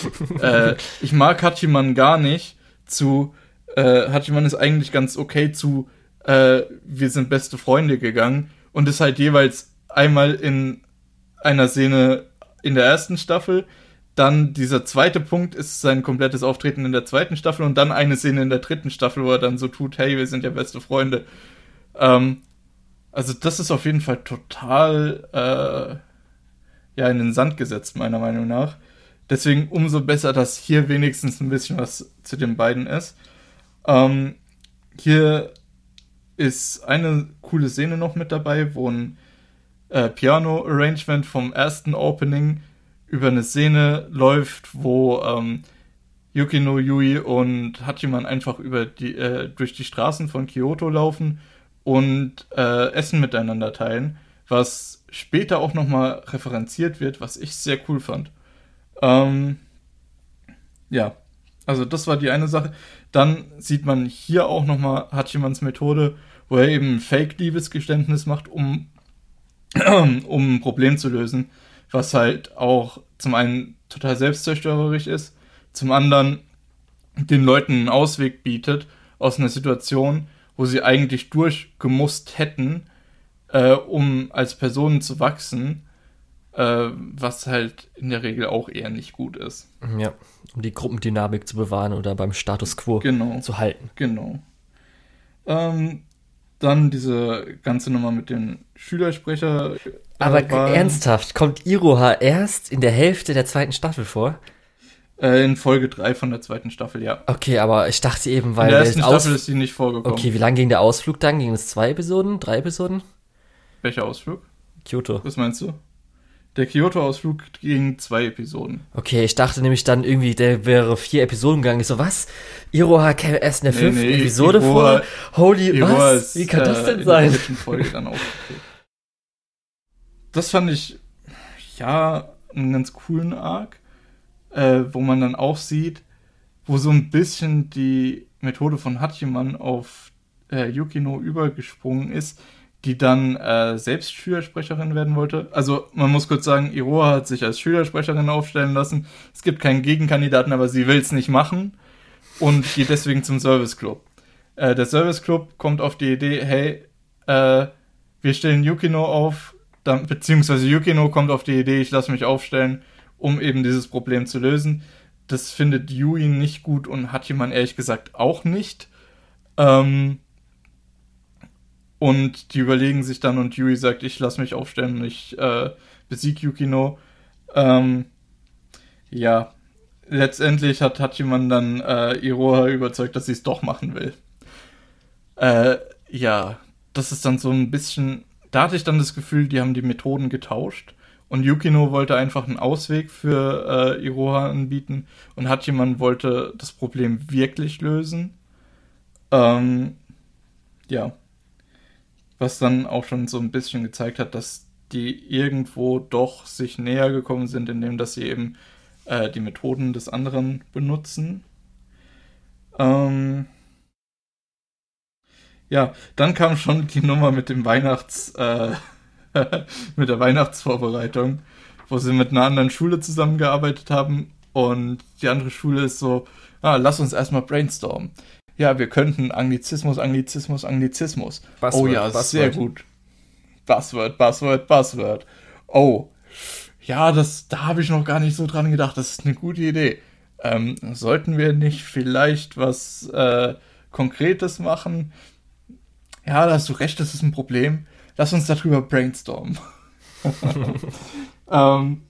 äh, ich mag Hachiman gar nicht zu äh, Hachiman ist eigentlich ganz okay zu äh, wir sind beste Freunde gegangen und ist halt jeweils einmal in einer Szene in der ersten Staffel, dann dieser zweite Punkt ist sein komplettes Auftreten in der zweiten Staffel und dann eine Szene in der dritten Staffel, wo er dann so tut, hey, wir sind ja beste Freunde. Ähm, also das ist auf jeden Fall total äh, ja in den Sand gesetzt, meiner Meinung nach. Deswegen umso besser, dass hier wenigstens ein bisschen was zu den beiden ist. Ähm, hier ist eine coole Szene noch mit dabei, wo ein äh, Piano-Arrangement vom ersten Opening über eine Szene läuft, wo ähm, Yukino Yui und Hachiman einfach über die, äh, durch die Straßen von Kyoto laufen und äh, Essen miteinander teilen, was später auch nochmal referenziert wird, was ich sehr cool fand. Ähm, ja, also das war die eine Sache. Dann sieht man hier auch nochmal Hachimans Methode, wo er eben ein Fake-Liebesgeständnis macht, um, um ein Problem zu lösen, was halt auch zum einen total selbstzerstörerisch ist, zum anderen den Leuten einen Ausweg bietet aus einer Situation, wo sie eigentlich durchgemusst hätten, äh, um als Personen zu wachsen, äh, was halt in der Regel auch eher nicht gut ist. Ja, um die Gruppendynamik zu bewahren oder beim Status quo Genau. zu halten. Genau. Ähm, dann diese ganze Nummer mit den Schülersprecher. äh, Aber Wahlen. ernsthaft, kommt Iroha erst in der Hälfte der zweiten Staffel vor? Äh, in Folge 3 von der zweiten Staffel, ja. Okay, aber ich dachte eben, In weil der der ersten Staffel ist sie nicht vorgekommen. Okay, wie lang ging der Ausflug dann? Ging es zwei Episoden? Drei Episoden? Welcher Ausflug? Kyoto. Was meinst du? Der Kyoto-Ausflug ging zwei Episoden. Okay, ich dachte nämlich dann irgendwie, der wäre vier Episoden gegangen. Ich so, was? Iroha käme erst in der Nee, fünften nee, Episode Iroha- vor? Holy, Iroha was? ist, Wie kann das äh, denn in sein? Folge dann aufgetreten. Das fand ich, ja, einen ganz coolen Arc, äh, wo man dann auch sieht, wo so ein bisschen die Methode von Hachiman auf äh, Yukino übergesprungen ist, die dann äh, selbst Schülersprecherin werden wollte. Also man muss kurz sagen, Iroha hat sich als Schülersprecherin aufstellen lassen. Es gibt keinen Gegenkandidaten, aber sie will es nicht machen und geht deswegen zum Service Club. Äh, der Service Club kommt auf die Idee, hey, äh, wir stellen Yukino auf, dann, beziehungsweise Yukino kommt auf die Idee, ich lasse mich aufstellen, um eben dieses Problem zu lösen. Das findet Yui nicht gut und Hachiman ehrlich gesagt auch nicht. Ähm, und die überlegen sich dann und Yui sagt, ich lasse mich aufstellen und ich äh, besieg Yukino. Ähm, ja, letztendlich hat Hachiman dann äh, Iroha überzeugt, dass sie es doch machen will. Äh, ja, das ist dann so ein bisschen. Da hatte ich dann das Gefühl, die haben die Methoden getauscht. Und Yukino wollte einfach einen Ausweg für äh, Iroha anbieten. Und Hachiman wollte das Problem wirklich lösen. Ähm, ja. Was dann auch schon so ein bisschen gezeigt hat, dass die irgendwo doch sich näher gekommen sind, indem dass sie eben äh, die Methoden des anderen benutzen. Ähm, ja, dann kam schon die Nummer mit dem Weihnachts, äh, mit der Weihnachtsvorbereitung, wo sie mit einer anderen Schule zusammengearbeitet haben und die andere Schule ist so, ah, lass uns erstmal brainstormen. Ja, wir könnten Anglizismus, Anglizismus, Anglizismus. oh Buzzword, ja, Buzzword. sehr gut. Buzzword, Buzzword, Buzzword. Oh, ja, das, da habe ich noch gar nicht so dran gedacht. Das ist eine gute Idee. Ähm, sollten wir nicht vielleicht was äh, Konkretes machen? Ja, da hast du recht, das ist ein Problem. Lass uns darüber brainstormen. ähm,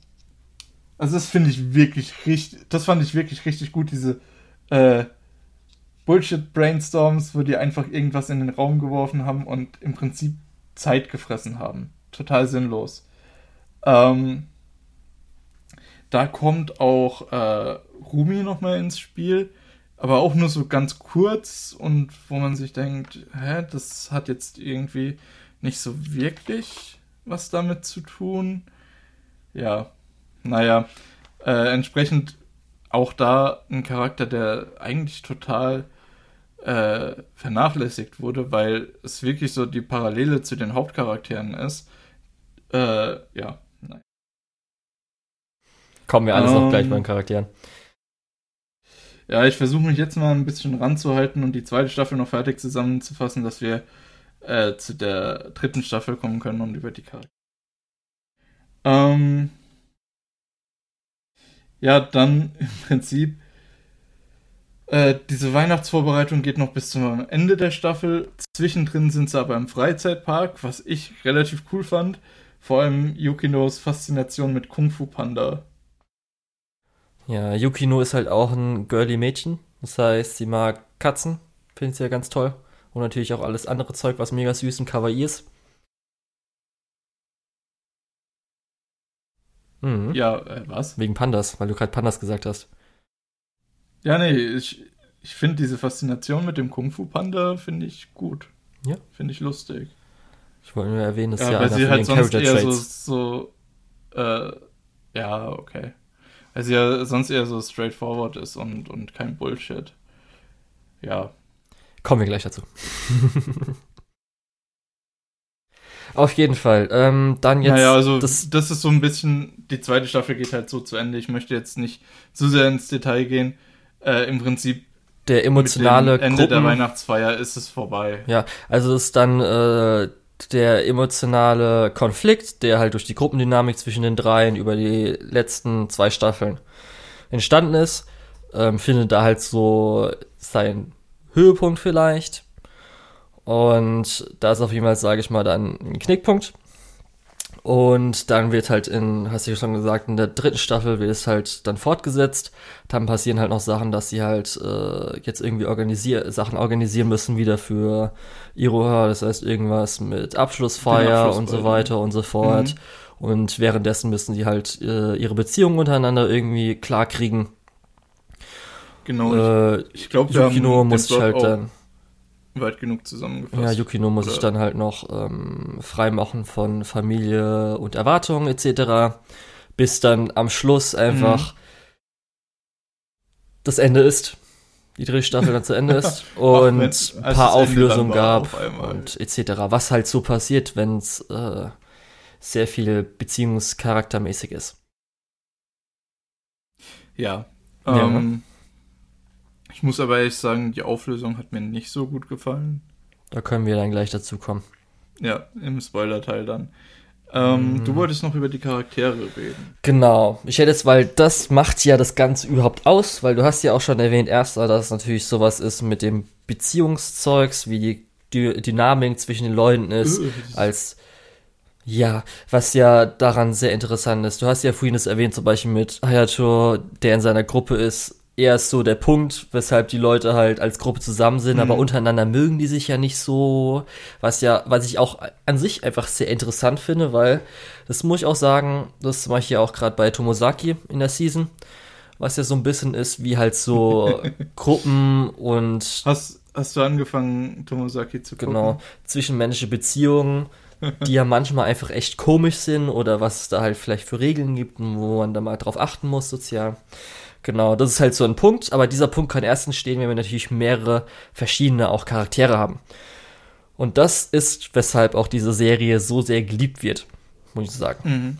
also das finde ich wirklich richtig, das fand ich wirklich richtig gut, diese äh, Bullshit-Brainstorms, wo die einfach irgendwas in den Raum geworfen haben und im Prinzip Zeit gefressen haben. Total sinnlos. Ähm, da kommt auch äh, Rumi nochmal ins Spiel, aber auch nur so ganz kurz und wo man sich denkt, hä, das hat jetzt irgendwie nicht so wirklich was damit zu tun. Ja, naja, äh, entsprechend auch da ein Charakter, der eigentlich total äh, vernachlässigt wurde, weil es wirklich so die Parallele zu den Hauptcharakteren ist. Äh, ja, nein. Kommen wir alles ähm, noch gleich bei den Charakteren. Ja, ich versuche mich jetzt mal ein bisschen ranzuhalten und die zweite Staffel noch fertig zusammenzufassen, dass wir äh, zu der dritten Staffel kommen können und über die Charaktere. Ähm, ja, dann im Prinzip äh, diese Weihnachtsvorbereitung geht noch bis zum Ende der Staffel. Zwischendrin sind sie aber im Freizeitpark, was ich relativ cool fand. Vor allem Yukinos Faszination mit Kung Fu Panda. Ja, Yukino ist halt auch ein girly Mädchen. Das heißt, sie mag Katzen. Finde ich ja ganz toll. Und natürlich auch alles andere Zeug, was mega süß und kawaii ist. Mhm. Ja, äh, was? Wegen Pandas, weil du gerade Pandas gesagt hast. Ja, nee, ich, ich finde diese Faszination mit dem Kung-Fu-Panda finde ich gut. Ja. Finde ich lustig. Ich wollte nur erwähnen, dass ja, ja weil sie halt sonst eher so, so äh, ja, okay. Weil sie ja sonst eher so straightforward ist und, und kein Bullshit. Ja. Kommen wir gleich dazu. Auf jeden Fall. Ähm, dann jetzt. Naja, also das, das ist so ein bisschen, die zweite Staffel geht halt so zu Ende. Ich möchte jetzt nicht zu sehr ins Detail gehen äh, im Prinzip der emotionale Ende Gruppen, der Weihnachtsfeier ist es vorbei. Ja, also ist dann äh, der emotionale Konflikt, der halt durch die Gruppendynamik zwischen den dreien über die letzten zwei Staffeln entstanden ist, ähm, findet da halt so seinen Höhepunkt vielleicht. Und da ist auf jeden Fall, sage ich mal, dann ein Knickpunkt. Und dann wird halt in, hast du ja schon gesagt, in der dritten Staffel wird es halt dann fortgesetzt. Dann passieren halt noch Sachen, dass sie halt äh, jetzt irgendwie organisier Sachen organisieren müssen wieder für Iroha. Das heißt irgendwas mit Abschlussfeier und so weiter und so fort. Mhm. Und währenddessen müssen sie halt äh, ihre Beziehungen untereinander irgendwie klarkriegen. Genau. Äh, ich glaube, Yukino muss sich halt dann weit genug zusammengefasst. Ja, Yukino muss sich dann halt noch ähm, freimachen von Familie und Erwartungen etc. Bis dann am Schluss einfach mhm. das Ende ist. Die dritte Staffel dann zu Ende ist und ein paar Auflösungen gab und etc. Was halt so passiert, wenn es äh, sehr viel beziehungscharaktermäßig ist. Ja. ja. Ich muss aber ehrlich sagen, die Auflösung hat mir nicht so gut gefallen. Da können wir dann gleich dazu kommen. Ja, im Spoiler-Teil dann. Ähm, mhm. Du wolltest noch über die Charaktere reden. Genau. Ich hätte jetzt, weil das macht ja das Ganze überhaupt aus, weil du hast ja auch schon erwähnt, erst, dass es natürlich sowas ist mit dem Beziehungszeugs, wie die, die Dynamik zwischen den Leuten ist, uh, als ja, was ja daran sehr interessant ist. Du hast ja vorhin es erwähnt, zum Beispiel mit Hayato, der in seiner Gruppe ist, eher ist so der Punkt, weshalb die Leute halt als Gruppe zusammen sind, mhm. aber untereinander mögen die sich ja nicht so, was ja, was ich auch an sich einfach sehr interessant finde, weil das muss ich auch sagen, das mache ich ja auch gerade bei Tomosaki in der Season, was ja so ein bisschen ist wie halt so Gruppen und hast hast du angefangen Tomosaki zu gucken? Genau, zwischenmenschliche Beziehungen die ja manchmal einfach echt komisch sind oder was es da halt vielleicht für Regeln gibt und wo man da mal drauf achten muss sozial. Genau, das ist halt so ein Punkt, aber dieser Punkt kann erst entstehen, wenn wir natürlich mehrere verschiedene auch Charaktere haben. Und das ist, weshalb auch diese Serie so sehr geliebt wird, muss ich sagen. Mhm.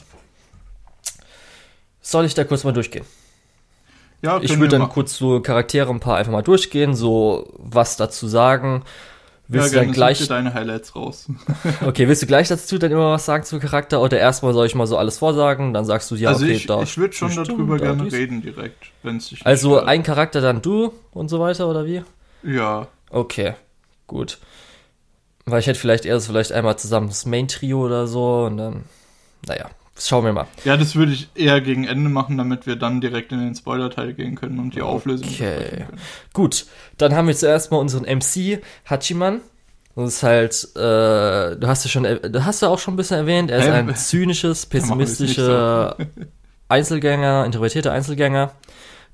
Soll ich da kurz mal durchgehen? Ja, ich würde dann kurz so Charaktere ein paar einfach mal durchgehen, so was dazu sagen. Willst ja, du dann gleich. deine Highlights raus. okay, willst du gleich dazu dann immer was sagen zum Charakter oder erstmal soll ich mal so alles vorsagen, dann sagst du ja, also okay, ich, da. ich würde schon darüber da gerne reden direkt, wenn es dich Also ein Charakter, dann du und so weiter oder wie? Ja, Okay, gut. Weil ich hätte vielleicht erst vielleicht einmal zusammen das Main-Trio oder so und dann, naja, schauen wir mal. ja, das würde ich eher gegen Ende machen, damit wir dann direkt in den Spoiler-Teil gehen können und die Auflösung Okay. besprechen können. Gut, dann haben wir zuerst mal unseren MC, Hachiman. Das ist halt, äh, du hast ja schon, du hast ja auch schon ein bisschen erwähnt, er ist Ähm, ein zynisches, pessimistischer Einzelgänger, introvertierter Einzelgänger,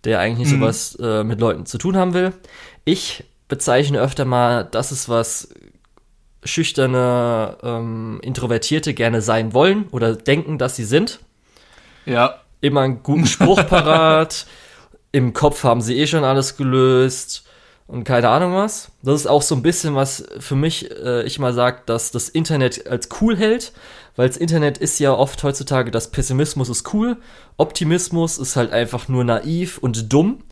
der eigentlich nicht Mhm. so was äh, mit Leuten zu tun haben will. Ich bezeichne öfter mal, das ist was schüchterne ähm, Introvertierte gerne sein wollen oder denken, dass sie sind. Ja, Immer einen guten Spruch parat. Im Kopf haben sie eh schon alles gelöst und keine Ahnung was. Das ist auch so ein bisschen was für mich, äh, ich mal sag, dass das Internet als cool hält, weil das Internet ist ja oft heutzutage, dass Pessimismus ist cool, Optimismus ist halt einfach nur naiv und dumm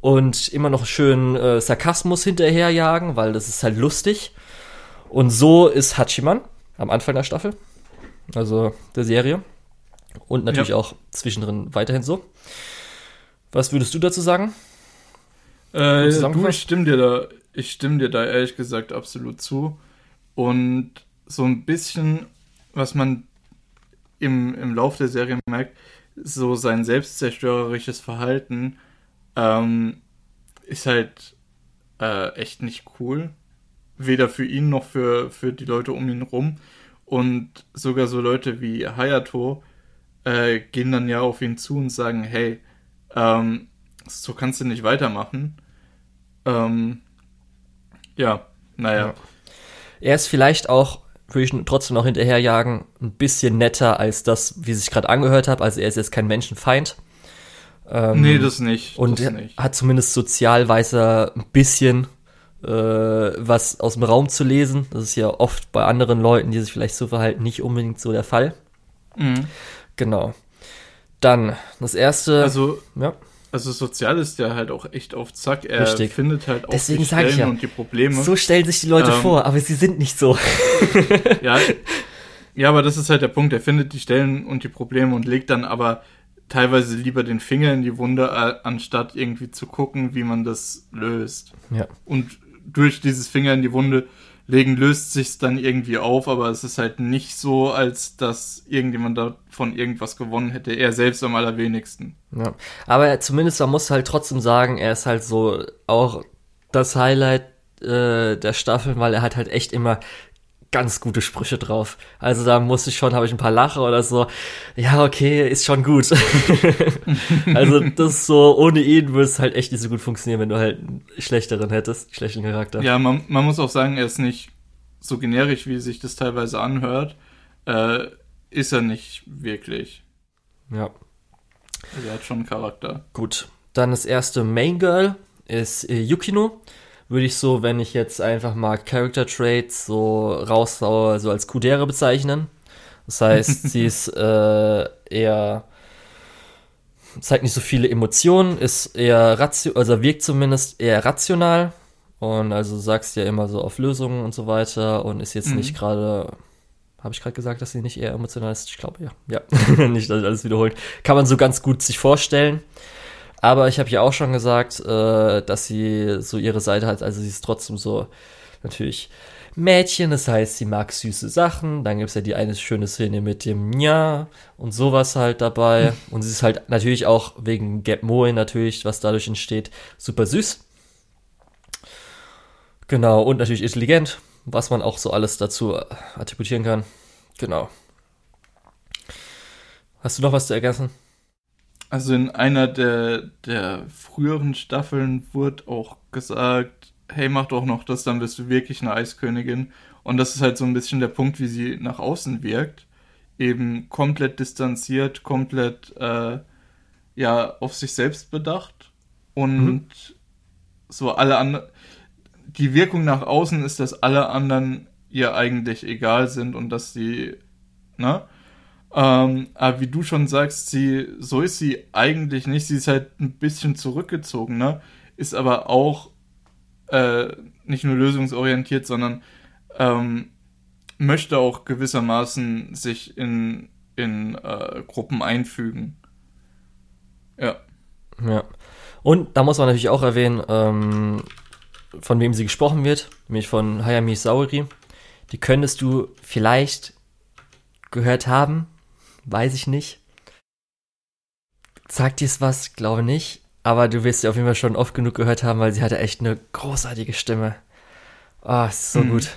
und immer noch schön äh, Sarkasmus hinterherjagen, weil das ist halt lustig. Und so ist Hachiman am Anfang der Staffel, also der Serie. Und natürlich Ja. auch zwischendrin weiterhin so. Was würdest du dazu sagen? Äh, du, ich stimme dir da, ich stimme dir da ehrlich gesagt absolut zu. Und so ein bisschen, was man im, im Lauf der Serie merkt, so sein selbstzerstörerisches Verhalten ähm, ist halt äh, echt nicht cool. Weder für ihn noch für, für die Leute um ihn rum. Und sogar so Leute wie Hayato äh, gehen dann ja auf ihn zu und sagen, hey, ähm, so kannst du nicht weitermachen. Ähm, ja, naja. Ja. Er ist vielleicht auch, würde ich trotzdem noch hinterherjagen, ein bisschen netter als das, wie sich gerade angehört habe. Also er ist jetzt kein Menschenfeind. Ähm, Nee, das nicht. und das nicht. hat zumindest sozial weiß er ein bisschen äh, was aus dem Raum zu lesen. Das ist ja oft bei anderen Leuten, die sich vielleicht so verhalten, nicht unbedingt so der Fall. Mhm. Genau. Dann das erste. Also, ja. also sozial ist der halt auch echt auf Zack. Er Richtig. findet halt auch Deswegen die Stellen ja, und die Probleme. So stellen sich die Leute Ähm, vor, aber sie sind nicht so. Ja, ja, aber das ist halt der Punkt. Er findet die Stellen und die Probleme und legt dann aber teilweise lieber den Finger in die Wunde, äh, anstatt irgendwie zu gucken, wie man das löst. Ja. Und durch dieses Finger in die Wunde legen löst sich's dann irgendwie auf, aber es ist halt nicht so, als dass irgendjemand davon irgendwas gewonnen hätte. Er selbst am allerwenigsten. Ja. Aber er- zumindest, man muss halt trotzdem sagen, er ist halt so auch das Highlight äh, der Staffeln, weil er hat halt echt immer ganz gute Sprüche drauf. Also da musste ich schon, habe ich ein paar Lache oder so. Ja, okay, ist schon gut. also das so, ohne ihn würde es halt echt nicht so gut funktionieren, wenn du halt einen schlechteren hättest, schlechten Charakter. Ja, man, man muss auch sagen, er ist nicht so generisch, wie sich das teilweise anhört. Äh, ist er nicht wirklich. ja. Also er hat schon einen Charakter. Gut, dann das erste Main Girl ist äh, Yukino. Würde ich so, wenn ich jetzt einfach mal Character Traits so raussaue, so als Kudere bezeichnen. Das heißt, sie ist äh, eher zeigt nicht so viele Emotionen, ist eher ratio, also wirkt zumindest eher rational und also sagst ja immer so auf Lösungen und so weiter und ist jetzt Mhm. nicht gerade habe ich gerade gesagt, dass sie nicht eher emotional ist? Ich glaube ja. Ja, nicht, dass ich alles wiederholt. Kann man so ganz gut sich vorstellen. Aber ich habe ja auch schon gesagt, äh, dass sie so ihre Seite hat. Also sie ist trotzdem so natürlich Mädchen. Das heißt, sie mag süße Sachen. Dann gibt's ja die eine schöne Szene mit dem Nja und sowas halt dabei. Und sie ist halt natürlich auch wegen Gap Moe natürlich, was dadurch entsteht, super süß. Genau, und natürlich intelligent, was man auch so alles dazu äh, attributieren kann. Genau. Hast du noch was zu ergänzen? Also in einer der, der früheren Staffeln wurde auch gesagt, hey, mach doch noch das, dann bist du wirklich eine Eiskönigin. Und das ist halt so ein bisschen der Punkt, wie sie nach außen wirkt. Eben komplett distanziert, komplett äh, ja auf sich selbst bedacht. Und Mhm. so alle anderen. Die Wirkung nach außen ist, dass alle anderen ihr eigentlich egal sind und dass sie, ne? Ähm, aber wie du schon sagst, sie, so ist sie eigentlich nicht. Sie ist halt ein bisschen zurückgezogen, ne? Ist aber auch äh, nicht nur lösungsorientiert, sondern ähm, möchte auch gewissermaßen sich in, in äh, Gruppen einfügen. Ja. Ja. Und da muss man natürlich auch erwähnen, ähm, von wem sie gesprochen wird, nämlich von Hayami Saori. Die könntest du vielleicht gehört haben, weiß ich nicht. Sagt dir es was? Glaube nicht. Aber du wirst sie auf jeden Fall schon oft genug gehört haben, weil sie hatte echt eine großartige Stimme. Ah, oh, ist so mhm. gut.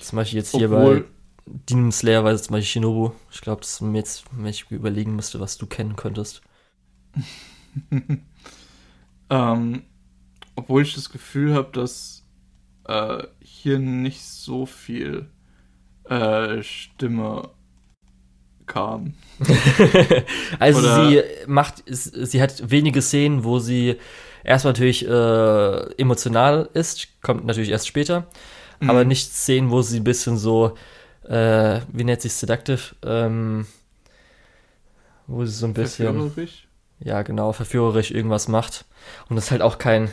Zum Beispiel jetzt hier Obwohl, bei Demon Slayer, weil zum Beispiel Shinobu. Ich glaube, dass mir jetzt, wenn ich überlegen müsste, was du kennen könntest. ähm, obwohl ich das Gefühl habe, dass äh, hier nicht so viel äh, Stimme kam. also Oder sie macht, sie hat wenige Szenen, wo sie erstmal natürlich äh, emotional ist, kommt natürlich erst später, mhm. aber nicht Szenen, wo sie ein bisschen so, äh, wie nennt sich seductive, ähm, wo sie so ein bisschen, verführerisch? ja genau, verführerisch irgendwas macht und das ist halt auch kein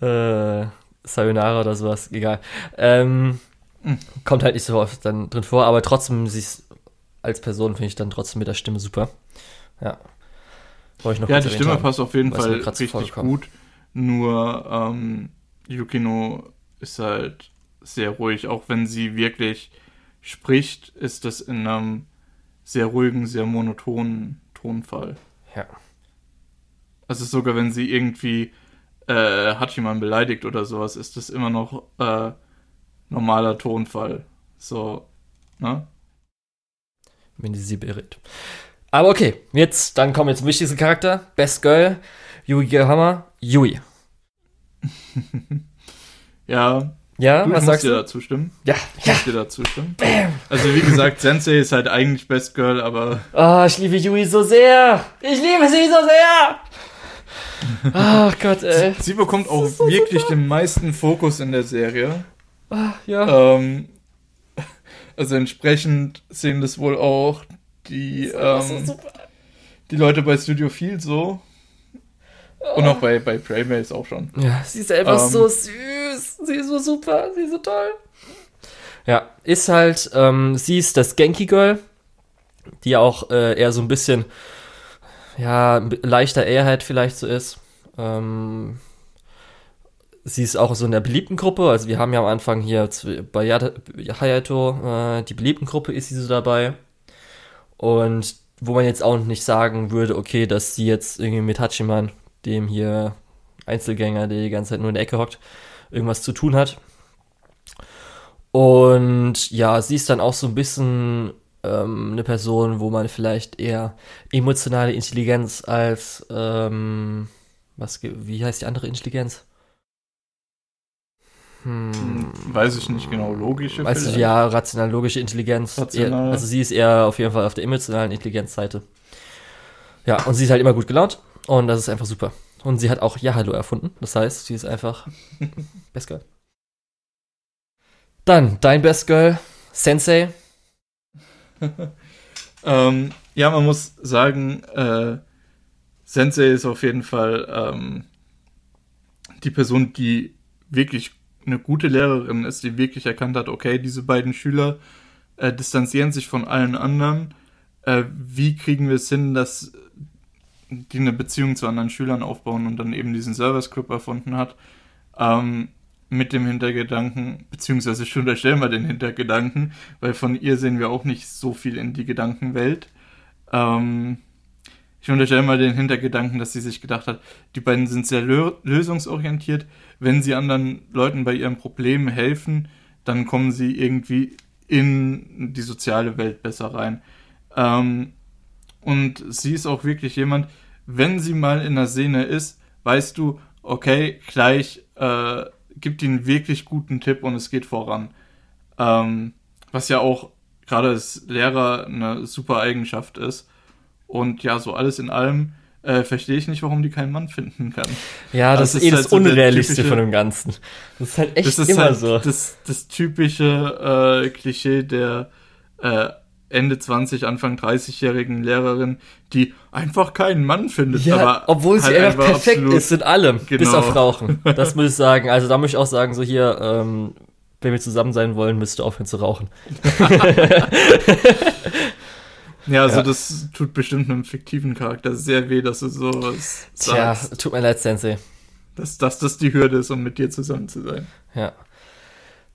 äh, Sayonara oder sowas, egal. Ähm, mhm. Kommt halt nicht so oft dann drin vor, aber trotzdem, sie ist als Person finde ich dann trotzdem mit der Stimme super. Ja. Ich noch ja, die Stimme haben, passt auf jeden Fall richtig gut. Nur ähm, Yukino ist halt sehr ruhig. Auch wenn sie wirklich spricht, ist das in einem sehr ruhigen, sehr monotonen Tonfall. Ja. Also sogar wenn sie irgendwie äh, hat jemand beleidigt oder sowas, ist das immer noch äh, normaler Tonfall. So, ne? Wenn sie sie berät. Aber okay, jetzt, dann kommen wir zum wichtigsten Charakter. Best Girl, Yui Hammer, Yui. ja. Ja, du, was sagst dir du? dazu stimmen? Ja, ich ja. dir dazu stimmen. Bam. Also wie gesagt, Sensei ist halt eigentlich Best Girl, aber... Oh, ich liebe Yui so sehr. Ich liebe sie so sehr. Ach Gott, ey. Sie, sie bekommt auch so wirklich super. den meisten Fokus in der Serie. Ah, ja. Ähm, also entsprechend sehen das wohl auch die, ähm, so die Leute bei Studio Field so. Oh. Und auch bei, bei Preymails auch schon. Ja, sie ist einfach ähm, so süß. Sie ist so super. Sie ist so toll. Ja, ist halt, ähm, sie ist das Genki Girl, die auch äh, eher so ein bisschen ja, leichter Ehrheit vielleicht so ist. Ähm, sie ist auch so in der beliebten Gruppe. Also wir haben ja am Anfang hier bei Hayato äh, die beliebten Gruppe ist sie so dabei. Und wo man jetzt auch nicht sagen würde, okay, dass sie jetzt irgendwie mit Hachiman, dem hier Einzelgänger, der die ganze Zeit nur in der Ecke hockt, irgendwas zu tun hat. Und ja, sie ist dann auch so ein bisschen ähm, eine Person, wo man vielleicht eher emotionale Intelligenz als, ähm, was, wie heißt die andere Intelligenz? Hm. Weiß ich nicht genau, logische. Weißt du, ja, rational, logische Intelligenz. Rational. Also sie ist eher auf jeden Fall auf der emotionalen Intelligenzseite. Ja, und sie ist halt immer gut gelaunt und das ist einfach super. Und sie hat auch Ja Hallo erfunden. Das heißt, sie ist einfach Best Girl. Dann dein Best Girl, Sensei. ähm, ja, man muss sagen, äh, Sensei ist auf jeden Fall ähm, die Person, die wirklich eine gute Lehrerin ist, die wirklich erkannt hat, okay, diese beiden Schüler äh, distanzieren sich von allen anderen. Äh, wie kriegen wir es hin, dass die eine Beziehung zu anderen Schülern aufbauen und dann eben diesen Service Club erfunden hat? Ähm, mit dem Hintergedanken, beziehungsweise schon unterstellen wir den Hintergedanken, weil von ihr sehen wir auch nicht so viel in die Gedankenwelt. Ähm, ich unterstelle mal den Hintergedanken, dass sie sich gedacht hat, die beiden sind sehr lö lösungsorientiert. Wenn sie anderen Leuten bei ihren Problemen helfen, dann kommen sie irgendwie in die soziale Welt besser rein. Ähm, und sie ist auch wirklich jemand, wenn sie mal in der Szene ist, weißt du, okay, gleich äh, gibt ihnen wirklich guten Tipp und es geht voran. Ähm, was ja auch gerade als Lehrer eine super Eigenschaft ist. Und ja, so alles in allem äh, verstehe ich nicht, warum die keinen Mann finden kann. Ja, das, das ist eh halt das Unrealistischste typische, von dem Ganzen. Das ist halt echt das ist immer halt so. Das, das typische äh, Klischee der äh, Ende 20, Anfang 30-jährigen Lehrerin, die einfach keinen Mann findet. Ja, aber obwohl sie halt einfach perfekt absolut- ist in allem, bis Genau. auf Rauchen. Das muss ich sagen. Also da muss ich auch sagen, so hier, ähm, wenn wir zusammen sein wollen, müsst ihr aufhören zu rauchen. Ja, also Ja. das tut bestimmt einem fiktiven Charakter sehr weh, dass du sowas Tja, sagst. tut mir leid, Sensei. Dass, dass das die Hürde ist, um mit dir zusammen zu sein. Ja.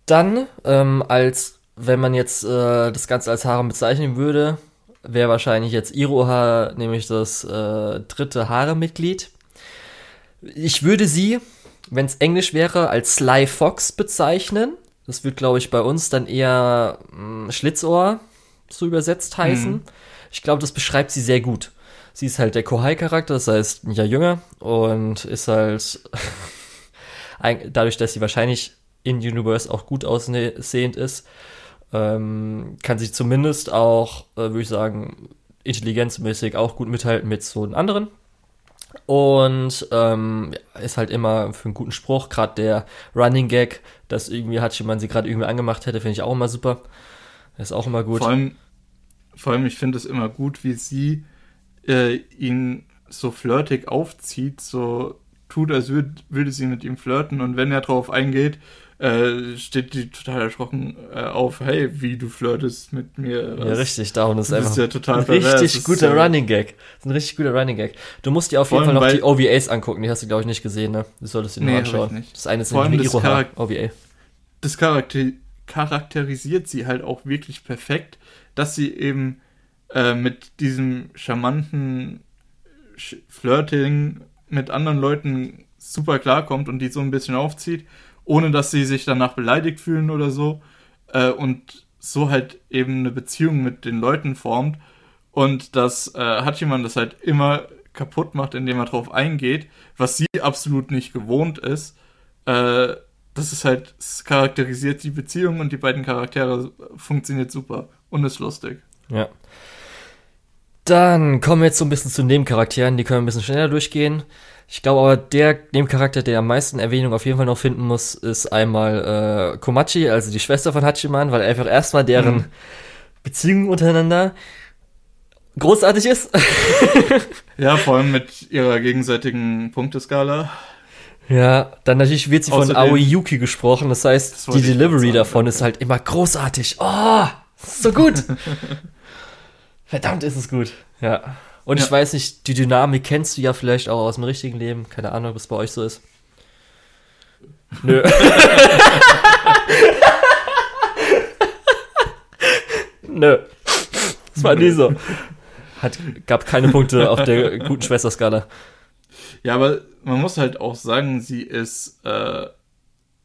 Dann, ähm, als, wenn man jetzt äh, das Ganze als Harem bezeichnen würde, wäre wahrscheinlich jetzt Iroha, nämlich das äh, dritte Harem-Mitglied. Ich würde sie, wenn es Englisch wäre, als Sly Fox bezeichnen. Das wird, glaube ich, bei uns dann eher mh, Schlitzohr so übersetzt heißen. Mhm. Ich glaube, das beschreibt sie sehr gut. Sie ist halt der Kohai-Charakter, das heißt ein Jahr jünger und ist halt dadurch, dass sie wahrscheinlich in Universe auch gut aussehend ist, ähm, kann sie zumindest auch, äh, würde ich sagen, intelligenzmäßig auch gut mithalten mit so den anderen. Und ähm, ist halt immer für einen guten Spruch, gerade der Running Gag, dass irgendwie Hachiman sie gerade irgendwie angemacht hätte, finde ich auch immer super. Ist auch immer gut. Vor allem, vor allem, ich finde es immer gut, wie sie äh, ihn so flirtig aufzieht, so tut, als würd, würde sie mit ihm flirten und wenn er drauf eingeht, äh, steht die total erschrocken äh, auf, hey, wie du flirtest mit mir. Ja, richtig, da und das ist einfach ja total ein pervers. Richtig guter so- Running Gag. Das ist ein richtig guter Running Gag. Du musst dir auf jeden Fall noch die OVAs angucken, die hast du, glaube ich, nicht gesehen, ne? Du solltest dir Nee, nur ich anschauen. nicht. Das eine ist nämlich eine Charak- OVA. das charakter charakterisiert sie halt auch wirklich perfekt, dass sie eben äh, mit diesem charmanten Sch- Flirting mit anderen Leuten super klarkommt und die so ein bisschen aufzieht, ohne dass sie sich danach beleidigt fühlen oder so äh, und so halt eben eine Beziehung mit den Leuten formt und dass äh, Hachiman das halt immer kaputt macht, indem er drauf eingeht, was sie absolut nicht gewohnt ist. Äh, das ist halt, es charakterisiert die Beziehung und die beiden Charaktere funktioniert super und ist lustig. Ja. Dann kommen wir jetzt so ein bisschen zu Nebencharakteren, die können wir ein bisschen schneller durchgehen. Ich glaube aber, der Nebencharakter, der am meisten Erwähnung auf jeden Fall noch finden muss, ist einmal äh, Komachi, also die Schwester von Hachiman, weil einfach erstmal deren Mhm. Beziehung untereinander großartig ist. Ja, vor allem mit ihrer gegenseitigen Punkteskala. Ja, dann natürlich wird sie von Außerdem- Aoi Yuki gesprochen, das heißt, Das die ich Delivery davon ist halt immer großartig. Oh, so gut. Verdammt ist es gut. Ja. Und ich Ja. weiß nicht, die Dynamik kennst du ja vielleicht auch aus dem richtigen Leben. Keine Ahnung, ob es bei euch so ist. Nö. Nö. Das war nie so. Hat, gab keine Punkte auf der guten Schwesterskala. Ja, aber man muss halt auch sagen, sie ist äh,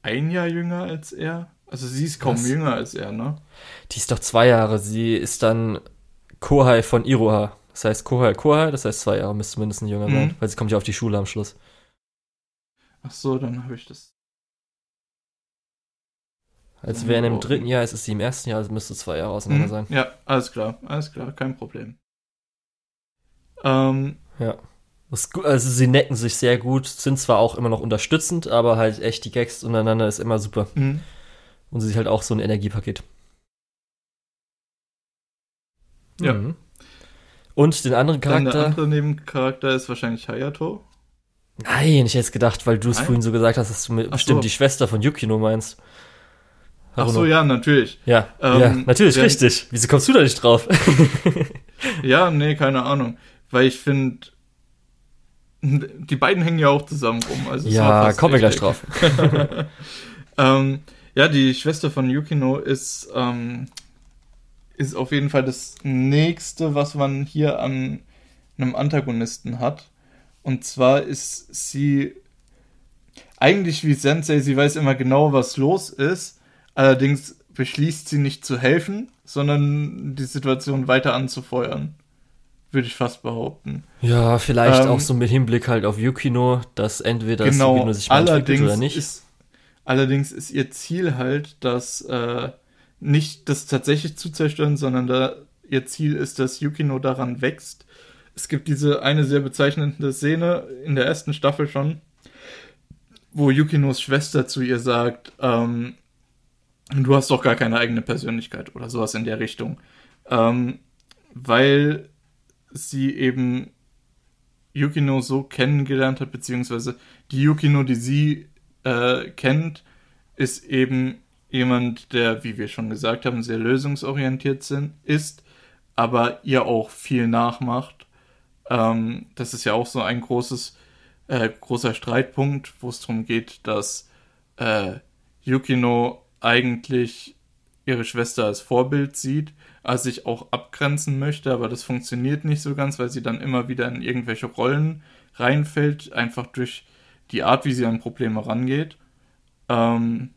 ein Jahr jünger als er. Also sie ist kaum Was? jünger als er, ne? Die ist doch zwei Jahre. Sie ist dann Kohai von Iroha. Das heißt Kohai Kohai, das heißt zwei Jahre müsste mindestens jünger sein, Mhm. weil sie kommt ja auf die Schule am Schluss. Ach so, dann habe ich das. Als wäre in dem dritten Jahr, es ist sie im ersten Jahr, also müsste zwei Jahre auseinander sein. Mhm. Ja, alles klar, alles klar, kein Problem. Ähm, Ja. Also sie necken sich sehr gut, sind zwar auch immer noch unterstützend, aber halt echt die Gags untereinander ist immer super. mh. Und sie ist halt auch so ein Energiepaket. Ja. Mhm. Und den anderen Dann der Charakter. andere Nebencharakter ist wahrscheinlich Hayato. Nein, ich hätte jetzt gedacht, weil du es vorhin so gesagt hast, dass du Ach bestimmt so. die Schwester von Yukino meinst. Ach so, Haruno. ja, natürlich. Ja, Ähm, ja, natürlich, richtig. Wieso kommst du da nicht drauf? Ja, nee, keine Ahnung. Weil ich finde, die beiden hängen ja auch zusammen rum. Also ja, kommen wir gleich drauf. ähm, ja, die Schwester von Yukino ist, ähm, ist auf jeden Fall das nächste, was man hier an einem Antagonisten hat. Und zwar ist sie eigentlich wie Sensei, sie weiß immer genau, was los ist. Allerdings beschließt sie nicht zu helfen, sondern die Situation weiter anzufeuern. Würde ich fast behaupten. Ja, vielleicht Ähm, auch so mit Hinblick halt auf Yukino, dass entweder genau, Yukino sich allerdings oder nicht. Ist, allerdings ist ihr Ziel halt, dass äh, nicht das tatsächlich zu zerstören, sondern da ihr Ziel ist, dass Yukino daran wächst. Es gibt diese eine sehr bezeichnende Szene in der ersten Staffel schon, wo Yukinos Schwester zu ihr sagt, ähm, du hast doch gar keine eigene Persönlichkeit oder sowas in der Richtung. ähm, weil sie eben Yukino so kennengelernt hat, beziehungsweise die Yukino, die sie äh, kennt, ist eben jemand, der, wie wir schon gesagt haben, sehr lösungsorientiert sind, ist, aber ihr auch viel nachmacht. Ähm, das ist ja auch so ein großes, äh, großer Streitpunkt, wo es darum geht, dass äh, Yukino eigentlich ihre Schwester als Vorbild sieht, als sich auch abgrenzen möchte, aber das funktioniert nicht so ganz, weil sie dann immer wieder in irgendwelche Rollen reinfällt, einfach durch die Art, wie sie an Probleme rangeht. Ähm,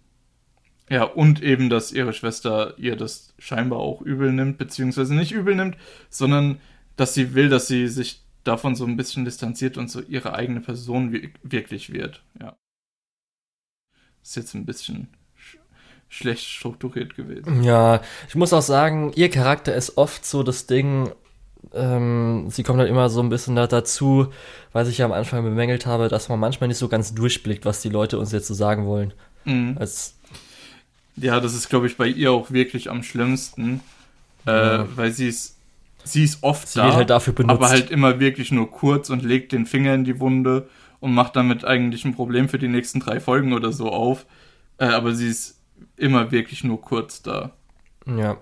ja, und eben, dass ihre Schwester ihr das scheinbar auch übel nimmt, beziehungsweise nicht übel nimmt, sondern dass sie will, dass sie sich davon so ein bisschen distanziert und so ihre eigene Person wirklich wird. Ja. Ist jetzt ein bisschen sch schlecht strukturiert gewesen. Ja, ich muss auch sagen, ihr Charakter ist oft so das Ding, ähm, sie kommt halt immer so ein bisschen da dazu, weil ich ja am Anfang bemängelt habe, dass man manchmal nicht so ganz durchblickt, was die Leute uns jetzt so sagen wollen. Mhm. Ja, das ist, glaube ich, bei ihr auch wirklich am schlimmsten, äh, ja. weil sie ist, sie ist oft sie da, halt aber halt immer wirklich nur kurz und legt den Finger in die Wunde und macht damit eigentlich ein Problem für die nächsten drei Folgen oder so auf. Äh, aber sie ist immer wirklich nur kurz da. Ja.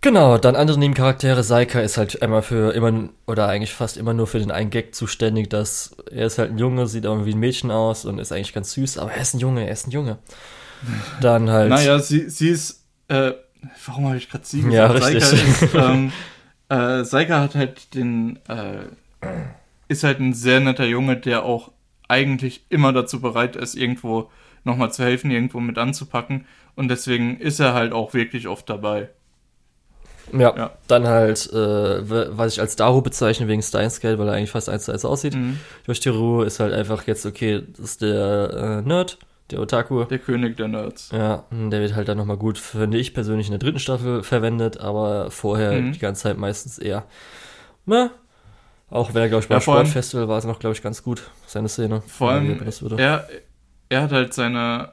Genau, dann andere Nebencharaktere. Saika ist halt einmal für immer, oder eigentlich fast immer nur für den einen Gag zuständig, dass er ist halt ein Junge, sieht aber wie ein Mädchen aus und ist eigentlich ganz süß, aber er ist ein Junge, er ist ein Junge. Dann halt. Naja, sie, sie ist, äh, warum habe ich gerade sie gesagt? Ja, richtig. Saika, ist, ähm, äh, Saika hat halt den, äh, ist halt ein sehr netter Junge, der auch eigentlich immer dazu bereit ist, irgendwo nochmal zu helfen, irgendwo mit anzupacken. Und deswegen ist er halt auch wirklich oft dabei. Ja, ja. dann halt, äh, was ich als Daru bezeichne wegen Steinscale, weil er eigentlich fast eins zu eins aussieht. Mhm. Yoshiru ist halt einfach jetzt, okay, das ist der äh, Nerd, der Otaku. Der König der Nerds. Ja, der wird halt dann nochmal gut, finde ich persönlich, in der dritten Staffel verwendet, aber vorher mhm. die ganze Zeit meistens eher, ne? Auch wenn er, glaube ich, beim ja, Sportfestival war es noch, glaube ich, ganz gut, seine Szene. Vor allem, er, er hat halt seine,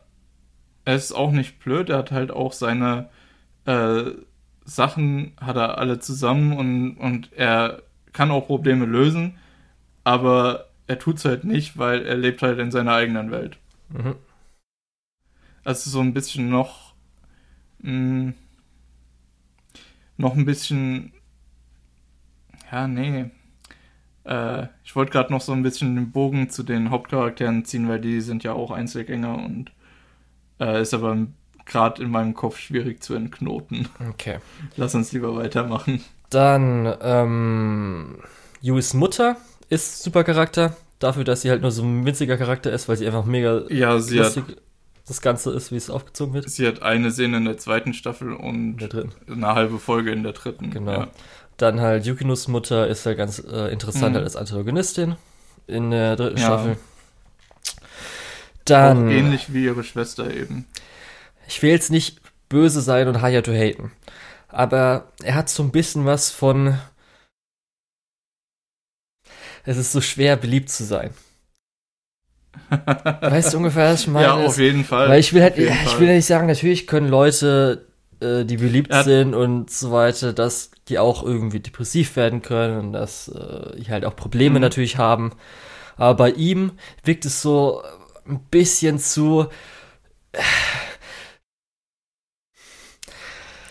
er ist auch nicht blöd, er hat halt auch seine äh, Sachen, hat er alle zusammen und, und er kann auch Probleme lösen, aber er tut es halt nicht, weil er lebt halt in seiner eigenen Welt. Mhm. Also so ein bisschen noch. Mh, hm, noch ein bisschen. Ja, nee. Äh, ich wollte gerade noch so ein bisschen den Bogen zu den Hauptcharakteren ziehen, weil die sind ja auch Einzelgänger und äh, ist aber gerade in meinem Kopf schwierig zu entknoten. Okay. Lass uns lieber weitermachen. Dann, ähm, Yuis Mutter ist super Charakter. Dafür, dass sie halt nur so ein winziger Charakter ist, weil sie einfach mega ja, sie lustig, hat, das Ganze ist, wie es aufgezogen wird. Sie hat eine Szene in der zweiten Staffel und eine halbe Folge in der dritten. Genau. Ja. Dann halt Yukinos Mutter ist ja ganz äh, interessant mhm. als Antagonistin in der dritten ja. Staffel. Dann. Auch ähnlich wie ihre Schwester eben. Ich will jetzt nicht böse sein und Hayato haten. Aber er hat so ein bisschen was von. Es ist so schwer, beliebt zu sein. weißt du ungefähr, was ich meine? Ja, auf jeden Fall. Weil ich will halt, ich will ja nicht sagen, natürlich können Leute, äh, die beliebt sind und so weiter, dass die auch irgendwie depressiv werden können und dass äh, die halt auch Probleme mhm. natürlich haben. Aber bei ihm wirkt es so ein bisschen zu.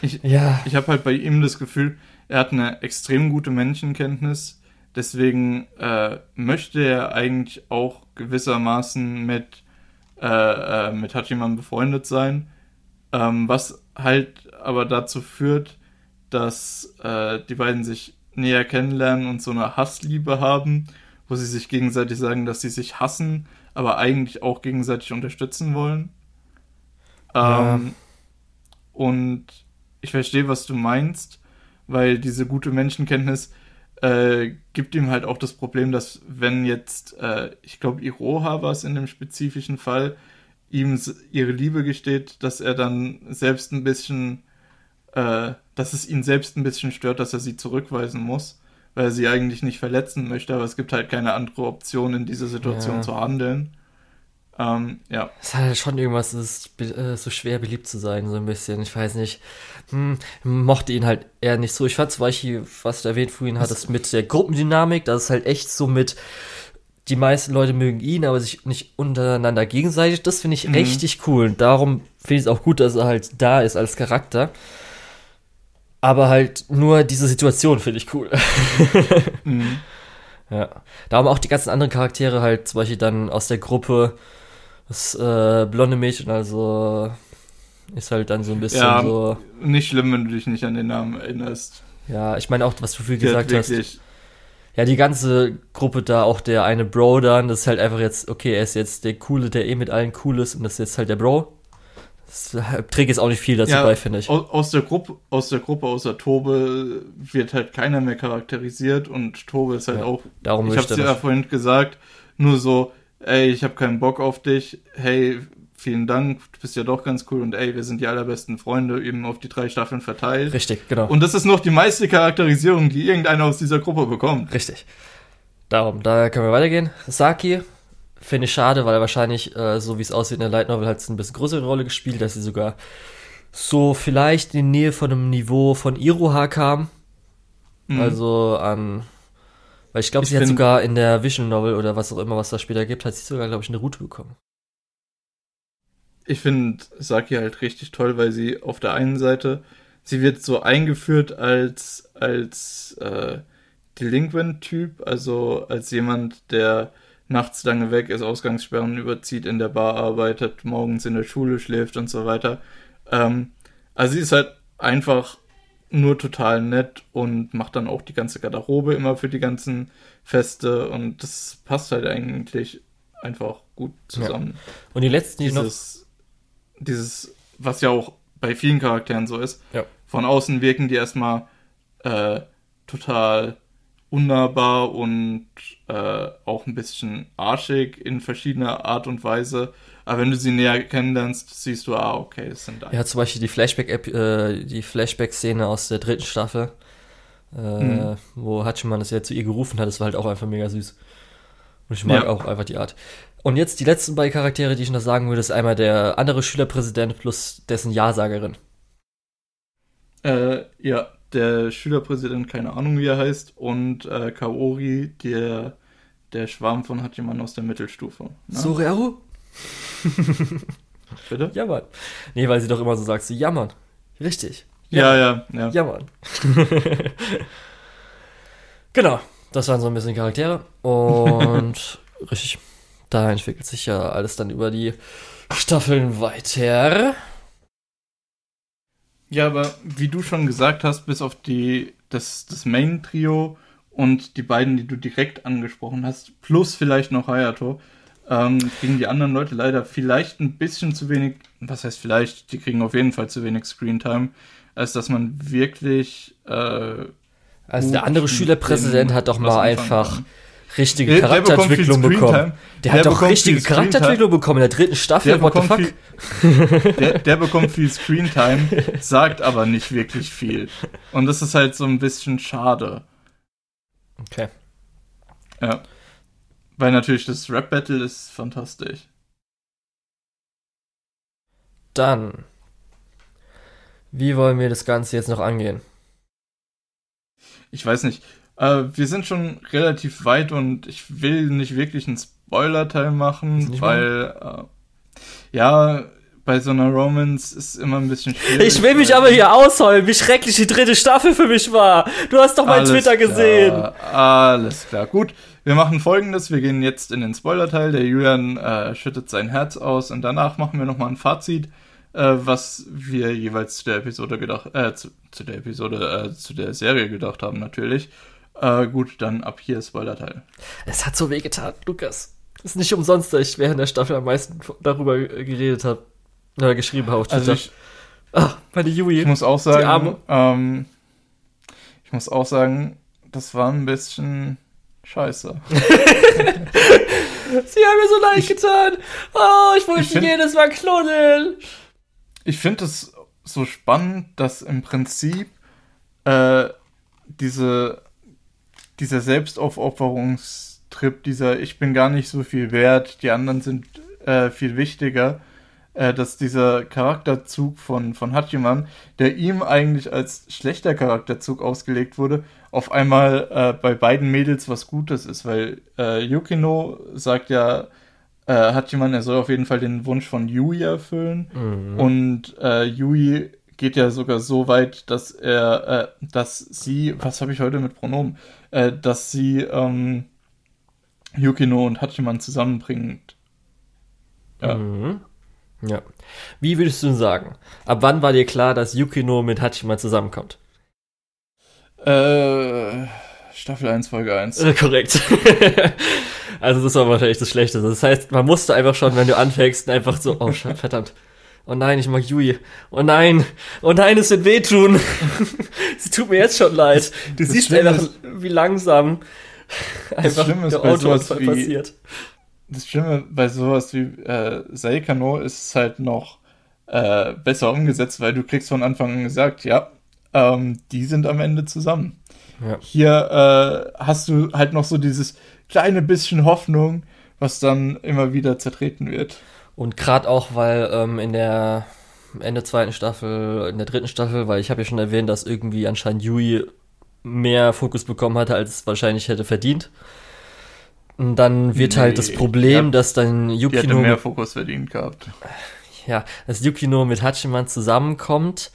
ich ja. ich habe halt bei ihm das Gefühl, er hat eine extrem gute Menschenkenntnis Deswegen äh, möchte er eigentlich auch gewissermaßen mit, äh, äh, mit Hachiman befreundet sein, ähm, was halt aber dazu führt, dass äh, die beiden sich näher kennenlernen und so eine Hassliebe haben, wo sie sich gegenseitig sagen, dass sie sich hassen, aber eigentlich auch gegenseitig unterstützen wollen. Ja. Ähm, und ich verstehe, was du meinst, weil diese gute Menschenkenntnis äh, gibt ihm halt auch das Problem, dass wenn jetzt, äh, ich glaube, Iroha war es in dem spezifischen Fall, ihm ihre Liebe gesteht, dass er dann selbst ein bisschen, äh, dass es ihn selbst ein bisschen stört, dass er sie zurückweisen muss, weil er sie eigentlich nicht verletzen möchte, aber es gibt halt keine andere Option in dieser Situation ja. zu handeln. Ähm, ja. Es hat halt schon irgendwas, es ist äh, so schwer beliebt zu sein, so ein bisschen. Ich weiß nicht. Hm, mochte ihn halt eher nicht so. Ich fand zum Beispiel, was du erwähnt vorhin hattest, mit der Gruppendynamik, das ist halt echt so mit, die meisten Leute mögen ihn, aber sich nicht untereinander gegenseitig. Das finde ich mhm. richtig cool. Und darum finde ich es auch gut, dass er halt da ist als Charakter. Aber halt nur diese Situation finde ich cool. mhm. Ja. Darum auch die ganzen anderen Charaktere halt, zum Beispiel dann aus der Gruppe, das äh, blonde Mädchen, also ist halt dann so ein bisschen ja, so. Nicht schlimm, wenn du dich nicht an den Namen erinnerst. Ja, ich meine auch, was du viel gesagt hast. Ja, die ganze Gruppe da, auch der eine Bro dann, das ist halt einfach jetzt, okay, er ist jetzt der Coole, der eh mit allen cool ist und das ist jetzt halt der Bro. Das trägt jetzt auch nicht viel dazu ja, bei, finde ich. Aus der Gruppe, aus der Gruppe, außer Tobe, wird halt keiner mehr charakterisiert und Tobe ist halt ja, auch. Darum ich hab's dir ja vorhin gesagt, nur so, ey, ich habe keinen Bock auf dich, hey, vielen Dank, du bist ja doch ganz cool und ey, wir sind die allerbesten Freunde, eben auf die drei Staffeln verteilt. Richtig, genau. Und das ist noch die meiste Charakterisierung, die irgendeiner aus dieser Gruppe bekommt. Richtig. Darum, da können wir weitergehen. Saki, finde ich schade, weil wahrscheinlich, äh, so wie es aussieht in der Light Novel, hat ein bisschen größere Rolle gespielt, dass sie sogar so vielleicht in die Nähe von einem Niveau von Iroha kam. Mhm. Also an weil ich glaube, sie hat sogar in der Vision Novel oder was auch immer, was da später gibt, hat sie sogar, glaube ich, eine Route bekommen. Ich finde Saki halt richtig toll, weil sie auf der einen Seite, sie wird so eingeführt als, als äh, Delinquent-Typ, also als jemand, der nachts lange weg ist, Ausgangssperren überzieht, in der Bar arbeitet, morgens in der Schule schläft und so weiter. Ähm, also sie ist halt einfach nur total nett und macht dann auch die ganze Garderobe immer für die ganzen Feste und das passt halt eigentlich einfach gut zusammen. Ja. Und die letzten, die dieses, noch... dieses, was ja auch bei vielen Charakteren so ist, ja. von außen wirken die erstmal äh, total unnahbar und äh, auch ein bisschen arschig in verschiedener Art und Weise. Aber wenn du sie näher kennenlernst, siehst du, ah, okay, das sind deine. Ja, zum Beispiel die Flashback-App, äh, die Flashback-Szene aus der dritten Staffel, äh, mhm. wo Hachiman das ja zu ihr gerufen hat, das war halt auch einfach mega süß. Und ich mag ja. auch einfach die Art. Und jetzt die letzten beiden Charaktere, die ich noch sagen würde, ist einmal der andere Schülerpräsident plus dessen Ja-Sagerin. Äh, ja, der Schülerpräsident, keine Ahnung wie er heißt, und äh, Kaori, der, der Schwarm von Hachiman aus der Mittelstufe. Ne? Sorearu? Bitte? Ja, Mann. Nee, weil sie doch immer so sagt, sie jammern. Richtig. Ja, ja, ja. Ja, Mann. genau. Das waren so ein bisschen Charaktere. Und richtig. Da entwickelt sich ja alles dann über die Staffeln weiter. Ja, aber wie du schon gesagt hast, bis auf die, das, das Main-Trio und die beiden, die du direkt angesprochen hast, plus vielleicht noch Hayato, ähm, kriegen die anderen Leute leider vielleicht ein bisschen zu wenig, was heißt vielleicht, die kriegen auf jeden Fall zu wenig Screentime, als dass man wirklich. Äh, also der andere Schülerpräsident hat doch mal einfach kann. Richtige der, Charakterentwicklung bekommen. Der, der hat doch richtige Charakterentwicklung bekommen in der dritten Staffel. What the fuck? Viel, der, der bekommt viel Screentime, sagt aber nicht wirklich viel. Und das ist halt so ein bisschen schade. Okay. Ja. Weil natürlich das Rap-Battle ist fantastisch. Dann, wie wollen wir das Ganze jetzt noch angehen? Ich weiß nicht. Äh, wir sind schon relativ weit und ich will nicht wirklich einen Spoiler-Teil machen, weil äh, ja, bei so einer Romance ist immer ein bisschen schwierig. Ich will mich aber hier ausheulen, wie schrecklich die dritte Staffel für mich war. Du hast doch mein Twitter klar, gesehen. Alles klar, gut. Wir machen folgendes, wir gehen jetzt in den Spoiler-Teil. Der Julian äh, schüttet sein Herz aus und danach machen wir nochmal ein Fazit, äh, was wir jeweils zu der Episode gedacht, äh, zu, zu der Episode, äh, zu der Serie gedacht haben, natürlich. Äh, gut, dann ab hier Spoiler-Teil. Es hat so wehgetan, Lukas. Ist nicht umsonst, dass ich während der Staffel am meisten darüber geredet habe. Oder geschrieben habe. Also ich, Ach, meine Yui. Ich muss auch sagen, ähm, ich muss auch sagen, das war ein bisschen scheiße. Sie haben mir so leid ich, getan. Oh, ich wollte find, jedes Mal knuddeln. Ich finde es so spannend, dass im Prinzip äh, diese, dieser Selbstaufopferungstrip, dieser Ich bin gar nicht so viel wert, die anderen sind äh, viel wichtiger, äh, dass dieser Charakterzug von, von Hachiman, der ihm eigentlich als schlechter Charakterzug ausgelegt wurde, auf einmal äh, bei beiden Mädels was Gutes ist, weil äh, Yukino sagt ja, äh, Hachiman, er soll auf jeden Fall den Wunsch von Yui erfüllen Mhm. und äh, Yui geht ja sogar so weit, dass er, äh, dass sie, was habe ich heute mit Pronomen, äh, dass sie ähm, Yukino und Hachiman zusammenbringt. Ja. Mhm. Ja. Wie würdest du denn sagen? Ab wann war dir klar, dass Yukino mit Hachiman zusammenkommt? Äh, Staffel 1, Folge 1. Äh, korrekt. also das war wahrscheinlich das Schlechteste. Das heißt, man musste einfach schon, wenn du anfängst, einfach so, oh verdammt. Oh nein, ich mag Yui. Oh nein. Oh nein, es wird wehtun. Sie tut mir jetzt schon leid. Du das siehst Schlimme einfach, ist- wie langsam einfach Schlimme ist der Autounfall wie- passiert. Das Schlimme bei sowas wie äh, Saikano ist es halt noch äh, besser umgesetzt, weil du kriegst von Anfang an gesagt, ja, ähm, die sind am Ende zusammen. Ja. Hier äh, hast du halt noch so dieses kleine bisschen Hoffnung, was dann immer wieder zertreten wird. Und gerade auch, weil ähm, in der Ende zweiten Staffel, in der dritten Staffel, weil ich habe ja schon erwähnt, dass irgendwie anscheinend Yui mehr Fokus bekommen hatte, als es wahrscheinlich hätte verdient. Und dann wird Nee, halt das Problem, ja, dass dann Die hätte Yukino, mehr Fokus verdient gehabt. ja, dass Yukino mit Hachiman zusammenkommt,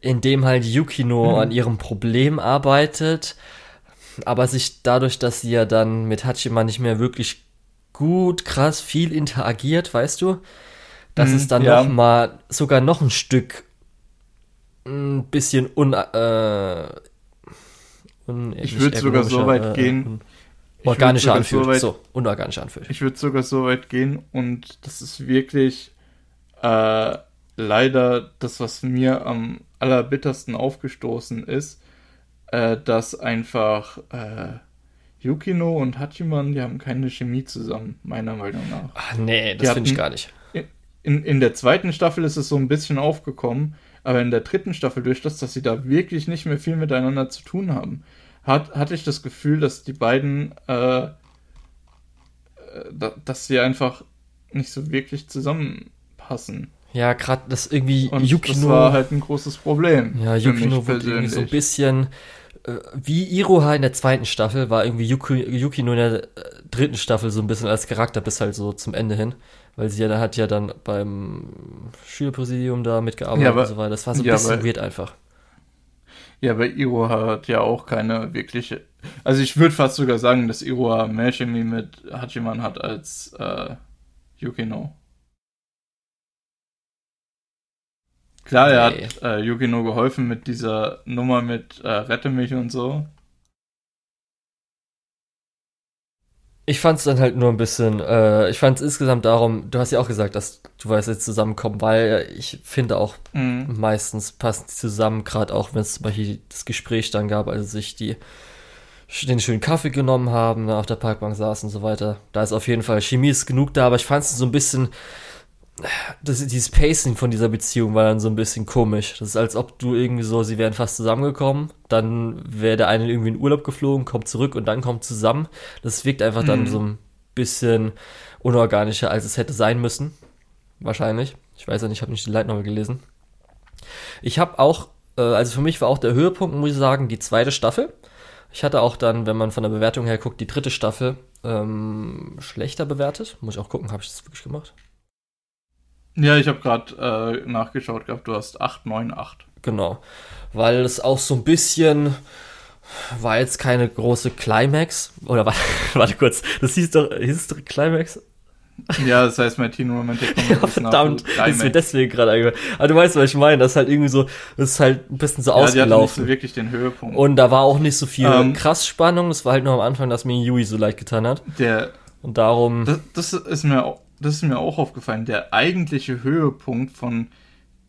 indem halt Yukino Mhm. an ihrem Problem arbeitet, aber sich dadurch, dass sie ja dann mit Hachiman nicht mehr wirklich gut, krass viel interagiert, weißt du, dass Mhm, es dann ja. noch mal sogar noch ein Stück ein bisschen un, äh, un Ich nicht würd sogar so weit gehen, Ich würd organischer anfühlt. so weit- so, unorganischer anfühlt. Ich würde sogar so weit gehen und das ist wirklich äh, leider das, was mir am allerbittersten aufgestoßen ist, äh, dass einfach äh, Yukino und Hachiman, die haben keine Chemie zusammen, meiner Meinung nach. Ach, nee, das finde ich gar nicht. In, in der zweiten Staffel ist es so ein bisschen aufgekommen, aber in der dritten Staffel, durch das, dass sie da wirklich nicht mehr viel miteinander zu tun haben, hat, hatte ich das Gefühl, dass die beiden, äh, äh, da, dass sie einfach nicht so wirklich zusammenpassen. Ja, gerade das irgendwie Und das Yukino. war halt ein großes Problem. Ja, Yukino wurde irgendwie so ein bisschen wie Iroha in der zweiten Staffel, war irgendwie Yuki, Yukino in der äh, dritten Staffel so ein bisschen als Charakter bis halt so zum Ende hin. Weil sie ja, da hat ja dann beim Schülerpräsidium da mitgearbeitet Ja, aber- und so weiter. Das war so ein ja, bisschen aber- weird einfach. Ja, aber Iroha hat ja auch keine wirkliche. Also ich würde fast sogar sagen, dass Iroha mehr Chemie mit Hachiman hat als äh, Yukino. Klar, er Nee. hat äh, Yukino geholfen mit dieser Nummer mit äh, Rette mich und so. Ich fand es dann halt nur ein bisschen, äh, ich fand es insgesamt darum, du hast ja auch gesagt, dass du weißt jetzt zusammenkommen, weil ich finde auch Mhm. meistens passen die zusammen, gerade auch wenn es zum Beispiel das Gespräch dann gab, als sich die den schönen Kaffee genommen haben, auf der Parkbank saßen und so weiter. Da ist auf jeden Fall Chemie ist genug da, aber ich fand es so ein bisschen, das, dieses Pacing von dieser Beziehung war dann so ein bisschen komisch. Das ist, als ob du irgendwie so, sie wären fast zusammengekommen, dann wäre der eine irgendwie in Urlaub geflogen, kommt zurück und dann kommt zusammen. Das wirkt einfach dann Mhm. so ein bisschen unorganischer, als es hätte sein müssen. Wahrscheinlich. Ich weiß ja nicht, ich habe nicht die Light Novel gelesen. Ich habe auch, äh, also für mich war auch der Höhepunkt, muss ich sagen, die zweite Staffel. Ich hatte auch dann, wenn man von der Bewertung her guckt, die dritte Staffel ähm, schlechter bewertet. Muss ich auch gucken, habe ich das wirklich gemacht? Ja, ich habe gerade äh, nachgeschaut gehabt, du hast 8, 9, 8. Genau. Weil es auch so ein bisschen war jetzt keine große Climax. Oder warte, warte kurz, das hieß doch, hieß doch Climax? Ja, das heißt, mein Teen Romantic Comedy Ja, verdammt, ist mir deswegen gerade eingefallen. Aber du weißt, was ich meine, das ist halt irgendwie so, das ist halt ein bisschen so Ja, ausgelaufen. so wirklich den Höhepunkt. Und da war auch nicht so viel Ähm, krass Spannung. Es war halt nur am Anfang, dass mir Yui so leid getan hat. der, Und darum. Das, das ist mir auch, das ist mir auch aufgefallen. Der eigentliche Höhepunkt von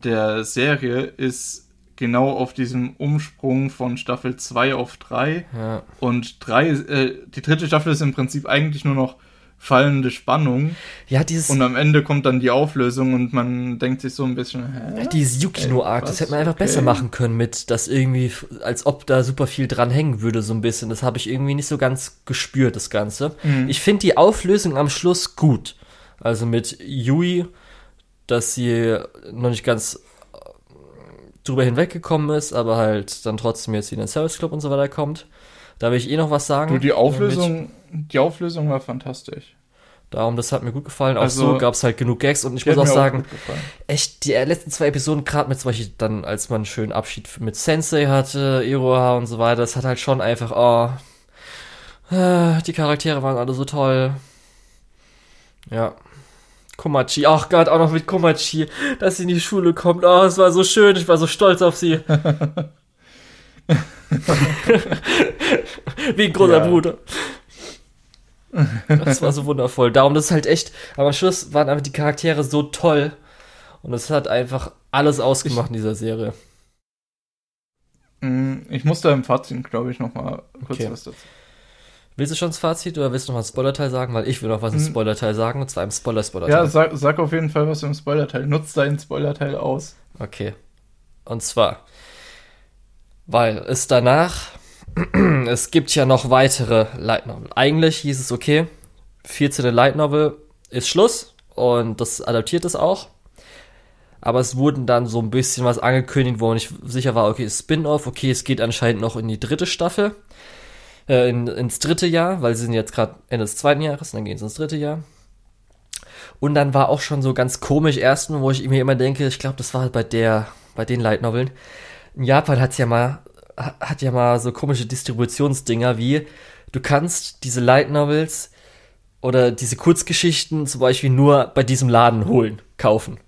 der Serie ist genau auf diesem Umsprung von Staffel 2 auf 3 ja. und 3 äh, die dritte Staffel ist im Prinzip eigentlich nur noch fallende Spannung ja, dieses, und am Ende kommt dann die Auflösung und man denkt sich so ein bisschen, hä? dieses Yukino-Arc, das hätte man einfach Okay. besser machen können mit, das irgendwie, als ob da super viel dran hängen würde, so ein bisschen. Das habe ich irgendwie nicht so ganz gespürt, das Ganze. Mhm. Ich finde die Auflösung am Schluss gut. Also mit Yui, dass sie noch nicht ganz äh, drüber hinweggekommen ist, aber halt dann trotzdem jetzt in den Service Club und so weiter kommt. Da will ich eh noch was sagen. Du, die Auflösung, die Auflösung war fantastisch. Darum, das hat mir gut gefallen. Auch also, so gab es halt genug Gags und ich muss auch sagen, auch echt, die letzten zwei Episoden, gerade mit zum Beispiel dann, als man einen schönen Abschied mit Sensei hatte, Iroha und so weiter, das hat halt schon einfach, oh, äh, die Charaktere waren alle so toll. Ja. Komachi, ach Gott, auch noch mit Komachi, dass sie in die Schule kommt. Oh, es war so schön, ich war so stolz auf sie. Wie ein großer ja. Bruder. Das war so wundervoll. Darum, das ist halt echt, aber am Schluss waren einfach die Charaktere so toll. Und es hat einfach alles ausgemacht in dieser Serie. Mm, ich muss da im Fazit, glaube ich, noch mal kurz okay. was dazu. Willst du schon das Fazit oder willst du noch mal ein Spoilerteil sagen? Weil ich will noch was im mm. Spoilerteil sagen, und zwar im Spoiler-Spoilerteil. Ja, sag, sag auf jeden Fall was im Spoilerteil. Nutz deinen Spoilerteil aus. Okay. Und zwar, weil es danach es gibt ja noch weitere Light Novel. Eigentlich hieß es okay, 14. Light Novel ist Schluss und das adaptiert es auch. Aber es wurden dann so ein bisschen was angekündigt, wo nicht sicher war, okay, Spin-off, okay, es geht anscheinend noch in die dritte Staffel, äh, in, ins dritte Jahr, weil sie sind jetzt gerade Ende des zweiten Jahres, dann gehen sie ins dritte Jahr. Und dann war auch schon so ganz komisch erstmal, wo ich mir immer denke, ich glaube, das war halt bei der, bei den Light Noveln. In Japan hat es ja mal hat ja mal so komische Distributionsdinger wie, du kannst diese Light Novels oder diese Kurzgeschichten zum Beispiel nur bei diesem Laden holen, kaufen.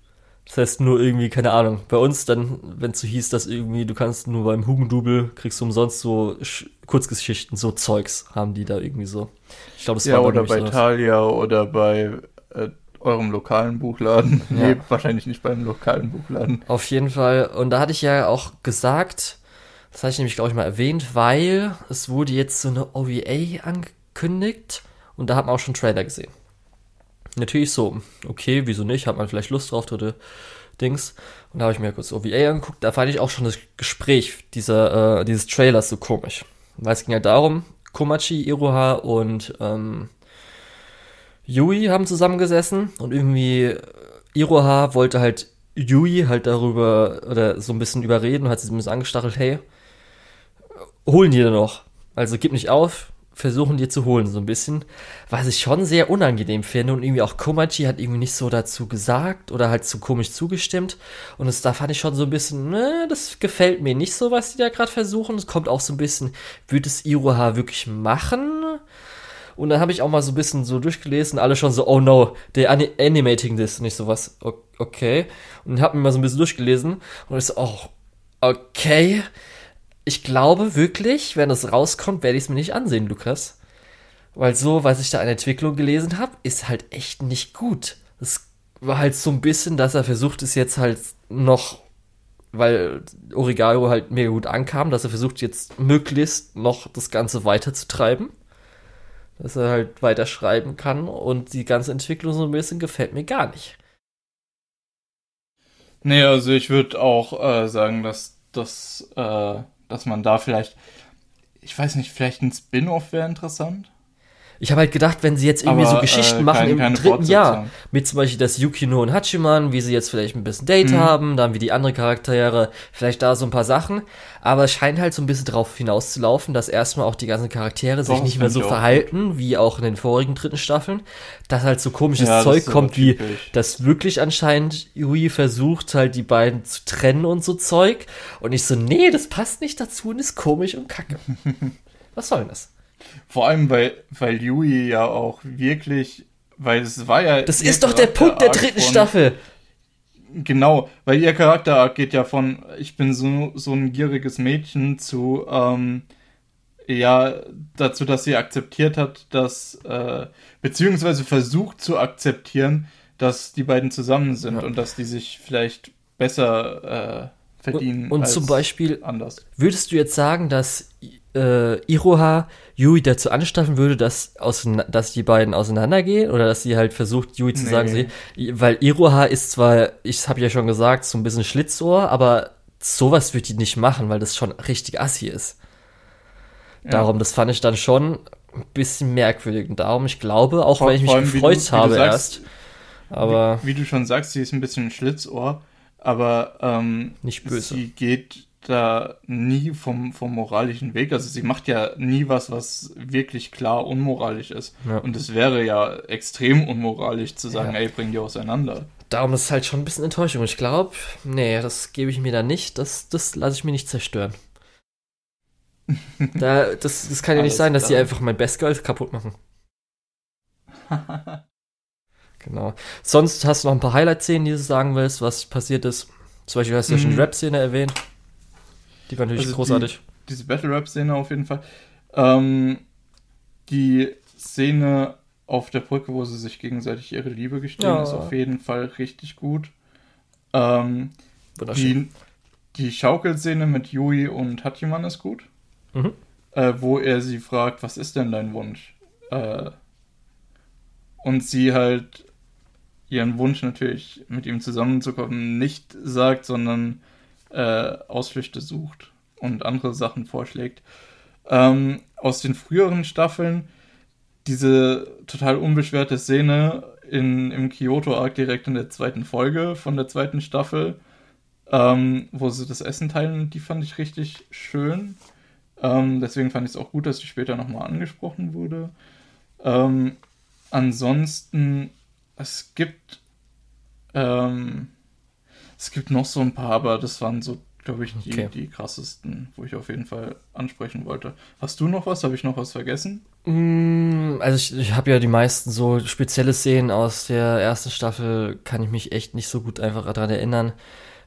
Das heißt nur irgendwie, keine Ahnung, bei uns dann, wenn es so hieß, dass irgendwie, du kannst nur beim Hugendubel, kriegst du umsonst so Sch Kurzgeschichten, so Zeugs haben die da irgendwie so. Ich glaube, das ja, war oder bei Thalia oder bei äh, eurem lokalen Buchladen. Ja. Nee, wahrscheinlich nicht beim lokalen Buchladen. Auf jeden Fall. Und da hatte ich ja auch gesagt, das hatte ich nämlich, glaube ich, mal erwähnt, weil es wurde jetzt so eine OVA angekündigt und da hat man auch schon Trailer gesehen. Natürlich so, okay, wieso nicht? Hat man vielleicht Lust drauf, dritte Dings. Und da habe ich mir kurz OVA angeguckt. Da fand ich auch schon das Gespräch dieser, äh, dieses Trailers so komisch. Weil es ging ja darum, Komachi, Iroha und ähm, Yui haben zusammengesessen und irgendwie Iroha wollte halt Yui halt darüber oder so ein bisschen überreden und hat sie ein bisschen angestachelt, hey, holen die dann noch. Also gib nicht auf, versuchen die zu holen, so ein bisschen. Was ich schon sehr unangenehm finde und irgendwie auch Komachi hat irgendwie nicht so dazu gesagt oder halt zu komisch zugestimmt. Und das, da fand ich schon so ein bisschen, ne, das gefällt mir nicht so, was die da gerade versuchen. Es kommt auch so ein bisschen, wird es Iroha wirklich machen? Und dann habe ich auch mal so ein bisschen so durchgelesen, alle schon so, oh no, they're animating this. Und ich so, was, okay. Und habe mir mal so ein bisschen durchgelesen und ich so, oh, okay ich glaube wirklich, wenn es rauskommt, werde ich es mir nicht ansehen, Lukas. Weil so, was ich da an Entwicklung gelesen habe, ist halt echt nicht gut. Es war halt so ein bisschen, dass er versucht es jetzt halt noch, weil Origaro halt mega gut ankam, dass er versucht jetzt möglichst noch das Ganze weiterzutreiben. Dass er halt weiter schreiben kann und die ganze Entwicklung so ein bisschen gefällt mir gar nicht. Nee, also ich würde auch äh, sagen, dass das äh, dass man da vielleicht, ich weiß nicht, vielleicht ein Spin-off wäre interessant. Ich habe halt gedacht, wenn sie jetzt irgendwie Aber, so Geschichten äh, machen kein, im dritten Jahr, mit zum Beispiel das Yukino und Hachiman, wie sie jetzt vielleicht ein bisschen Date mhm. haben, dann wie die anderen Charaktere, vielleicht da so ein paar Sachen. Aber es scheint halt so ein bisschen darauf hinauszulaufen, dass erstmal auch die ganzen Charaktere sich nicht mehr so verhalten, wie auch in den vorigen dritten Staffeln. Dass halt so komisches ja, Zeug kommt, wie das wirklich anscheinend Yui versucht, halt die beiden zu trennen und so Zeug. Und ich so, nee, das passt nicht dazu und ist komisch und kacke. Was soll denn das? Vor allem, weil, weil Yui ja auch wirklich, weil es war ja. Das ist doch der Punkt der dritten von, Staffel. Genau, weil ihr Charakter geht ja von, ich bin so, so ein gieriges Mädchen zu, ähm, ja, dazu, dass sie akzeptiert hat, dass, äh, beziehungsweise versucht zu akzeptieren, dass die beiden zusammen sind ja. und dass die sich vielleicht besser äh, verdienen. Und, und zum Beispiel, anders. würdest du jetzt sagen, dass äh, Iroha Yui dazu anstaffen würde, dass, dass die beiden auseinandergehen oder dass sie halt versucht, Yui zu nee. sagen, sie, weil Iroha ist zwar, ich habe ja schon gesagt, so ein bisschen Schlitzohr, aber sowas wird die nicht machen, weil das schon richtig assi ist. Ja. Darum, das fand ich dann schon ein bisschen merkwürdig. Und darum, ich glaube, auch vor, wenn ich mich gefreut du, habe sagst, erst, Aber wie, wie, du schon sagst, sie ist ein bisschen Schlitzohr, aber ähm, nicht böse. Sie geht da nie vom, vom moralischen Weg. Also sie macht ja nie was, was wirklich klar unmoralisch ist. Ja. Und es wäre ja extrem unmoralisch zu sagen, ja. ey, bring die auseinander. Darum ist es halt schon ein bisschen Enttäuschung. Ich glaube, nee, das gebe ich mir da nicht. Das, das lasse ich mir nicht zerstören. da, das, das kann ja nicht sein, dass die einfach mein Best Girl kaputt machen. genau. Sonst hast du noch ein paar Highlight-Szenen, die du sagen willst, was passiert ist. Zum Beispiel hast du ja schon die mhm. Rap-Szene erwähnt. Die war natürlich also großartig. Die, diese Battle-Rap-Szene auf jeden Fall. Ähm, die Szene auf der Brücke, wo sie sich gegenseitig ihre Liebe gestehen, ja. ist auf jeden Fall richtig gut. Ähm, die, die Schaukelszene mit Yui und Hachiman ist gut. Mhm. Äh, wo er sie fragt, was ist denn dein Wunsch? Äh, und sie halt ihren Wunsch natürlich mit ihm zusammenzukommen nicht sagt, sondern äh, Ausflüchte sucht und andere Sachen vorschlägt. Ähm, aus den früheren Staffeln diese total unbeschwerte Szene in, im Kyoto-Arc direkt in der zweiten Folge von der zweiten Staffel, ähm, wo sie das Essen teilen, die fand ich richtig schön. Ähm, deswegen fand ich es auch gut, dass die später nochmal angesprochen wurde. Ähm, ansonsten, es gibt ähm, es gibt noch so ein paar, aber das waren so, glaube ich, die, okay. die krassesten, wo ich auf jeden Fall ansprechen wollte. Hast du noch was? Habe ich noch was vergessen? Mm, also ich, ich habe ja die meisten so spezielle Szenen aus der ersten Staffel, kann ich mich echt nicht so gut einfach daran erinnern.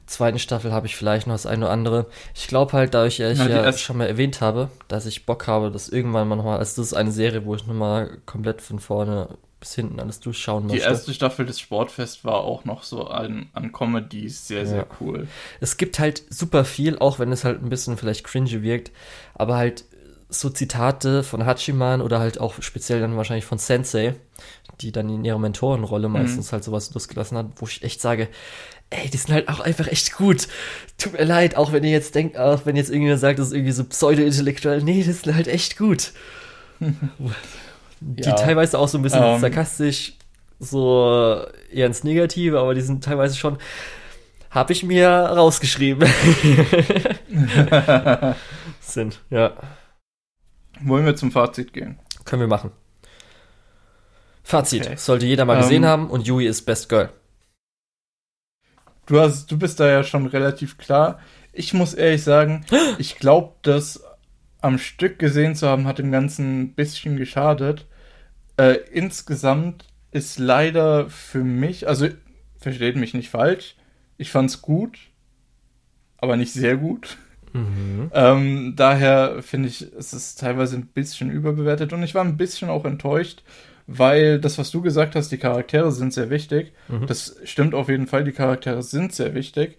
Zweiten Staffel habe ich vielleicht noch das eine oder andere. Ich glaube halt, da ich ja, ich ja schon mal erwähnt habe, dass ich Bock habe, dass irgendwann mal nochmal, also das ist eine Serie, wo ich nochmal komplett von vorne bis hinten alles durchschauen möchte. Die erste Staffel des Sportfest war auch noch so an, an Comedies sehr, sehr ja. cool. Es gibt halt super viel, auch wenn es halt ein bisschen vielleicht cringy wirkt, aber halt so Zitate von Hachiman oder halt auch speziell dann wahrscheinlich von Sensei, die dann in ihrer Mentorenrolle meistens mhm. halt sowas losgelassen hat, wo ich echt sage, ey, die sind halt auch einfach echt gut. Tut mir leid, auch wenn ihr jetzt denkt, auch wenn jetzt irgendjemand sagt, das ist irgendwie so pseudo-intellektuell, nee, das sind halt echt gut. die ja. teilweise auch so ein bisschen ähm, sarkastisch, so eher ins Negative, aber die sind teilweise schon, habe ich mir rausgeschrieben. sind, ja. Wollen wir zum Fazit gehen? Können wir machen. Fazit, okay. sollte jeder mal gesehen ähm, haben und Yui ist Best Girl. Du, hast, du bist da ja schon relativ klar. Ich muss ehrlich sagen, ich glaube, dass am Stück gesehen zu haben, hat dem Ganzen ein bisschen geschadet. Äh, insgesamt ist leider für mich, also versteht mich nicht falsch, ich fand's gut, aber nicht sehr gut. Mhm. Ähm, daher finde ich, es ist teilweise ein bisschen überbewertet und ich war ein bisschen auch enttäuscht, weil das, was du gesagt hast, die Charaktere sind sehr wichtig. Mhm. Das stimmt auf jeden Fall, die Charaktere sind sehr wichtig.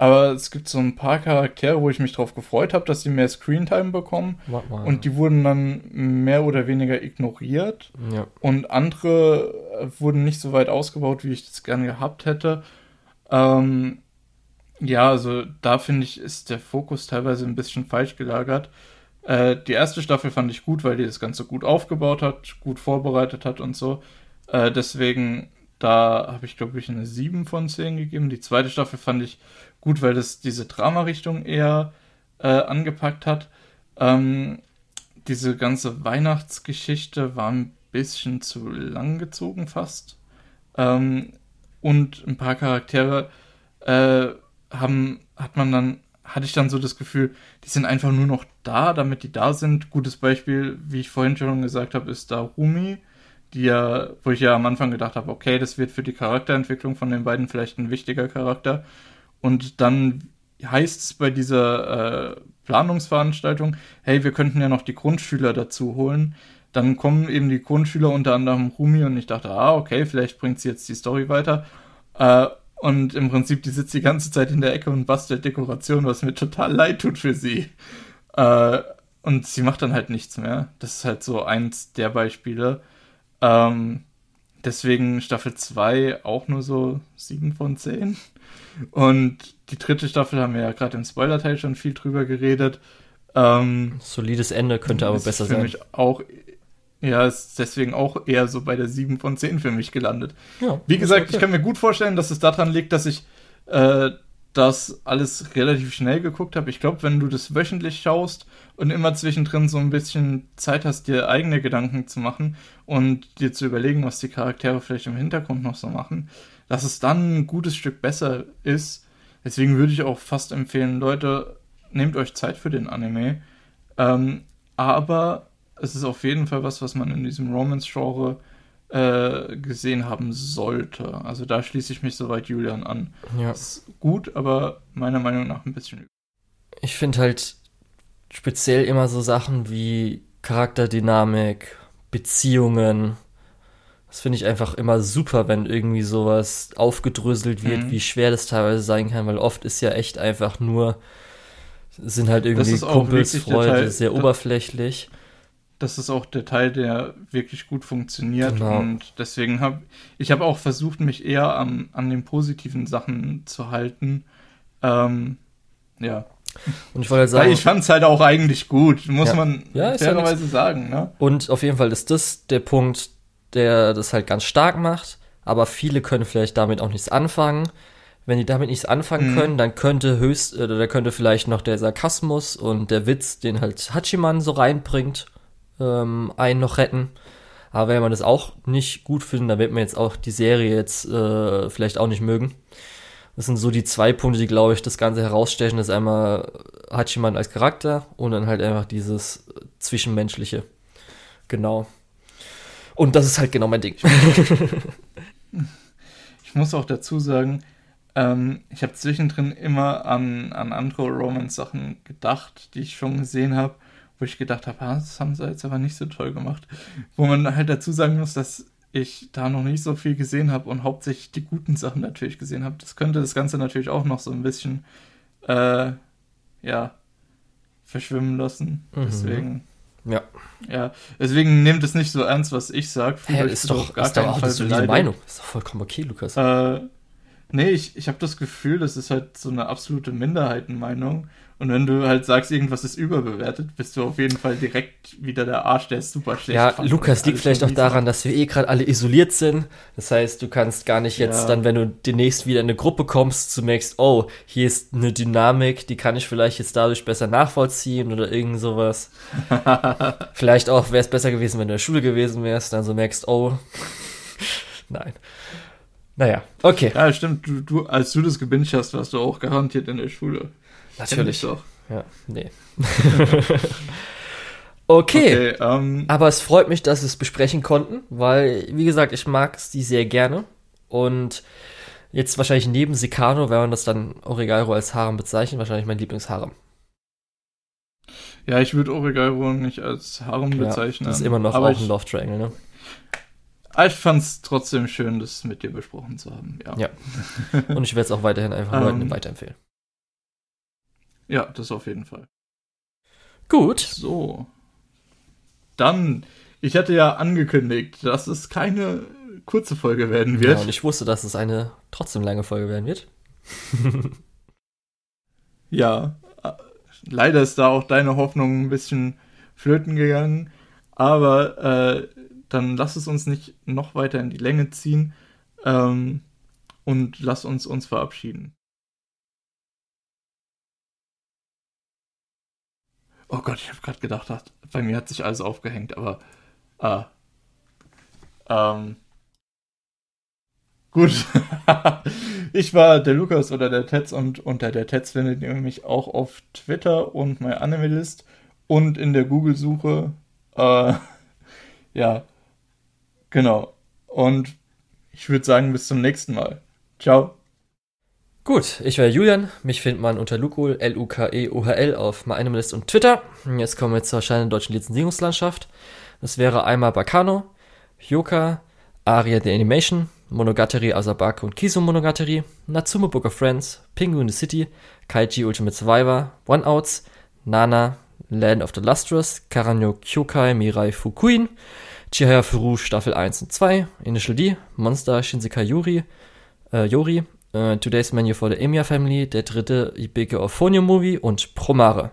Aber es gibt so ein paar Charaktere, wo ich mich darauf gefreut habe, dass sie mehr Screentime bekommen. Und die wurden dann mehr oder weniger ignoriert. Ja. Und andere äh, wurden nicht so weit ausgebaut, wie ich das gerne gehabt hätte. Ähm, ja, also da finde ich, ist der Fokus teilweise ein bisschen falsch gelagert. Äh, die erste Staffel fand ich gut, weil die das Ganze gut aufgebaut hat, gut vorbereitet hat und so. Äh, deswegen, da habe ich, glaube ich, eine 7 von 10 gegeben. Die zweite Staffel fand ich gut, weil das diese Drama-Richtung eher äh, angepackt hat. Ähm, diese ganze Weihnachtsgeschichte war ein bisschen zu lang gezogen fast. Ähm, und ein paar Charaktere äh, haben, hat man dann, hatte ich dann so das Gefühl, die sind einfach nur noch da, damit die da sind. Gutes Beispiel, wie ich vorhin schon gesagt habe, ist da Rumi, die ja, wo ich ja am Anfang gedacht habe, okay, das wird für die Charakterentwicklung von den beiden vielleicht ein wichtiger Charakter. Und dann heißt es bei dieser äh, Planungsveranstaltung, hey, wir könnten ja noch die Grundschüler dazu holen. Dann kommen eben die Grundschüler unter anderem Rumi und ich dachte, ah, okay, vielleicht bringt sie jetzt die Story weiter. Äh, und im Prinzip, die sitzt die ganze Zeit in der Ecke und bastelt Dekoration, was mir total leid tut für sie. Äh, und sie macht dann halt nichts mehr. Das ist halt so eins der Beispiele. Ähm, deswegen Staffel 2 auch nur so 7 von 10. Und die dritte Staffel haben wir ja gerade im Spoiler-Teil schon viel drüber geredet. Ähm, Solides Ende könnte aber besser für sein. Mich auch, ja, ist deswegen auch eher so bei der 7 von 10 für mich gelandet. Ja, Wie gesagt, okay. ich kann mir gut vorstellen, dass es daran liegt, dass ich äh, das alles relativ schnell geguckt habe. Ich glaube, wenn du das wöchentlich schaust und immer zwischendrin so ein bisschen Zeit hast, dir eigene Gedanken zu machen und dir zu überlegen, was die Charaktere vielleicht im Hintergrund noch so machen, dass es dann ein gutes Stück besser ist. Deswegen würde ich auch fast empfehlen, Leute, nehmt euch Zeit für den Anime. Ähm, aber es ist auf jeden Fall was, was man in diesem Romance-Genre äh, gesehen haben sollte. Also da schließe ich mich soweit Julian an. Ja. Ist gut, aber meiner Meinung nach ein bisschen. Ich finde halt speziell immer so Sachen wie Charakterdynamik, Beziehungen. Das finde ich einfach immer super, wenn irgendwie sowas aufgedröselt wird, Mhm. wie schwer das teilweise sein kann, weil oft ist ja echt einfach nur, sind halt irgendwie Kumpels, Freunde, Teil- sehr da- oberflächlich. Das ist auch der Teil, der wirklich gut funktioniert. Genau. Und deswegen habe ich habe auch versucht, mich eher an, an den positiven Sachen zu halten. Ähm, ja. Und ich wollte halt Weil sagen, ich fand es halt auch eigentlich gut, muss Ja. man Ja, ist ja fairerweise sagen. Ne? Und auf jeden Fall ist das der Punkt, der das halt ganz stark macht. Aber viele können vielleicht damit auch nichts anfangen. Wenn die damit nichts anfangen Mhm. können, dann könnte höchst, oder da könnte vielleicht noch der Sarkasmus und der Witz, den halt Hachiman so reinbringt, ähm, einen noch retten. Aber wenn man das auch nicht gut findet, dann wird man jetzt auch die Serie jetzt äh, vielleicht auch nicht mögen. Das sind so die zwei Punkte, die, glaube ich, das Ganze herausstechen. Das ist einmal Hachiman als Charakter und dann halt einfach dieses Zwischenmenschliche. Genau. Und das ist halt genau mein Ding. Ich muss auch dazu sagen, ähm, ich habe zwischendrin immer an, an andere Romance-Sachen gedacht, die ich schon gesehen habe, wo ich gedacht habe, ah, das haben sie jetzt aber nicht so toll gemacht. Wo man halt dazu sagen muss, dass ich da noch nicht so viel gesehen habe und hauptsächlich die guten Sachen natürlich gesehen habe. Das könnte das Ganze natürlich auch noch so ein bisschen, äh, ja, verschwimmen lassen. Mhm. Deswegen, Ja. ja, deswegen nehmt es nicht so ernst, was ich sage. Hä, ist doch, ist doch auch eine solide Meinung. Ist doch vollkommen okay, Lukas. Äh, nee, ich, ich habe das Gefühl, das ist halt so eine absolute Minderheitenmeinung. Und wenn du halt sagst, irgendwas ist überbewertet, bist du auf jeden Fall direkt wieder der Arsch, der es super schlecht Ja, Lukas, liegt vielleicht auch daran, dass wir eh gerade alle isoliert sind. Das heißt, du kannst gar nicht jetzt Ja. dann, wenn du demnächst wieder in eine Gruppe kommst, zu merkst, oh, hier ist eine Dynamik, die kann ich vielleicht jetzt dadurch besser nachvollziehen oder irgend sowas. vielleicht auch wäre es besser gewesen, wenn du in der Schule gewesen wärst, dann so merkst, oh, nein. Naja, okay, Ja, stimmt. Du, du, als du das gebinged hast, warst du auch garantiert in der Schule. Natürlich. Doch. Ja, nee. okay. Okay, ähm, Aber es freut mich, dass wir es besprechen konnten, weil, wie gesagt, ich mag die sehr gerne. Und jetzt wahrscheinlich neben Sicano, wenn man das dann Oregairu als Harem bezeichnet, wahrscheinlich mein Lieblingsharem. ja, ich würde Oregairo nicht als Harem Ja, bezeichnen. das ist immer noch auch ich, ein Love Triangle, ne? aber ich fand es trotzdem schön, das mit dir besprochen zu haben. Ja, Ja. Und ich werde es auch weiterhin einfach Ähm. Leuten weiterempfehlen. Ja das auf jeden Fall. Gut. So. Dann, ich hatte ja angekündigt, dass es keine kurze Folge werden Ja, wird. und ich wusste, dass es eine trotzdem lange Folge werden wird. Ja, äh, leider ist da auch deine Hoffnung ein bisschen flöten gegangen. Aber äh, dann lass es uns nicht noch weiter in die Länge ziehen ähm, und lass uns uns verabschieden. Oh Gott, ich habe gerade gedacht, ach, bei mir hat sich alles aufgehängt, aber ah. Ähm, gut. ich war der Lukas oder der Tetz und unter der Tetz findet ihr mich auch auf Twitter und My Animalist und in der Google-Suche. Äh, ja, genau. Und ich würde sagen, bis zum nächsten Mal. Ciao. Gut, ich war Julian. Mich findet man unter Lukol, L-U-K-E-O-H-L auf MyAnimalist und Twitter. Jetzt kommen wir zur erscheinenden deutschen Lizenzierungslandschaft. Das wäre einmal Bakano, Hyoka, Aria the Animation, Monogatari Asabake und Kiso Monogatari, Natsume Book of Friends, Penguin the City, Kaiji Ultimate Survivor, One Outs, Nana, Land of the Lustrous, Karanyo Kyokai Mirai Fukuin, Chihaya Furu Staffel 1 und 2, Initial D, Monster Shinsekai Yuri, äh, Yori, äh, Today's Menu for the Emiya Family, der dritte Ibeke of Phonium Movie und Promare.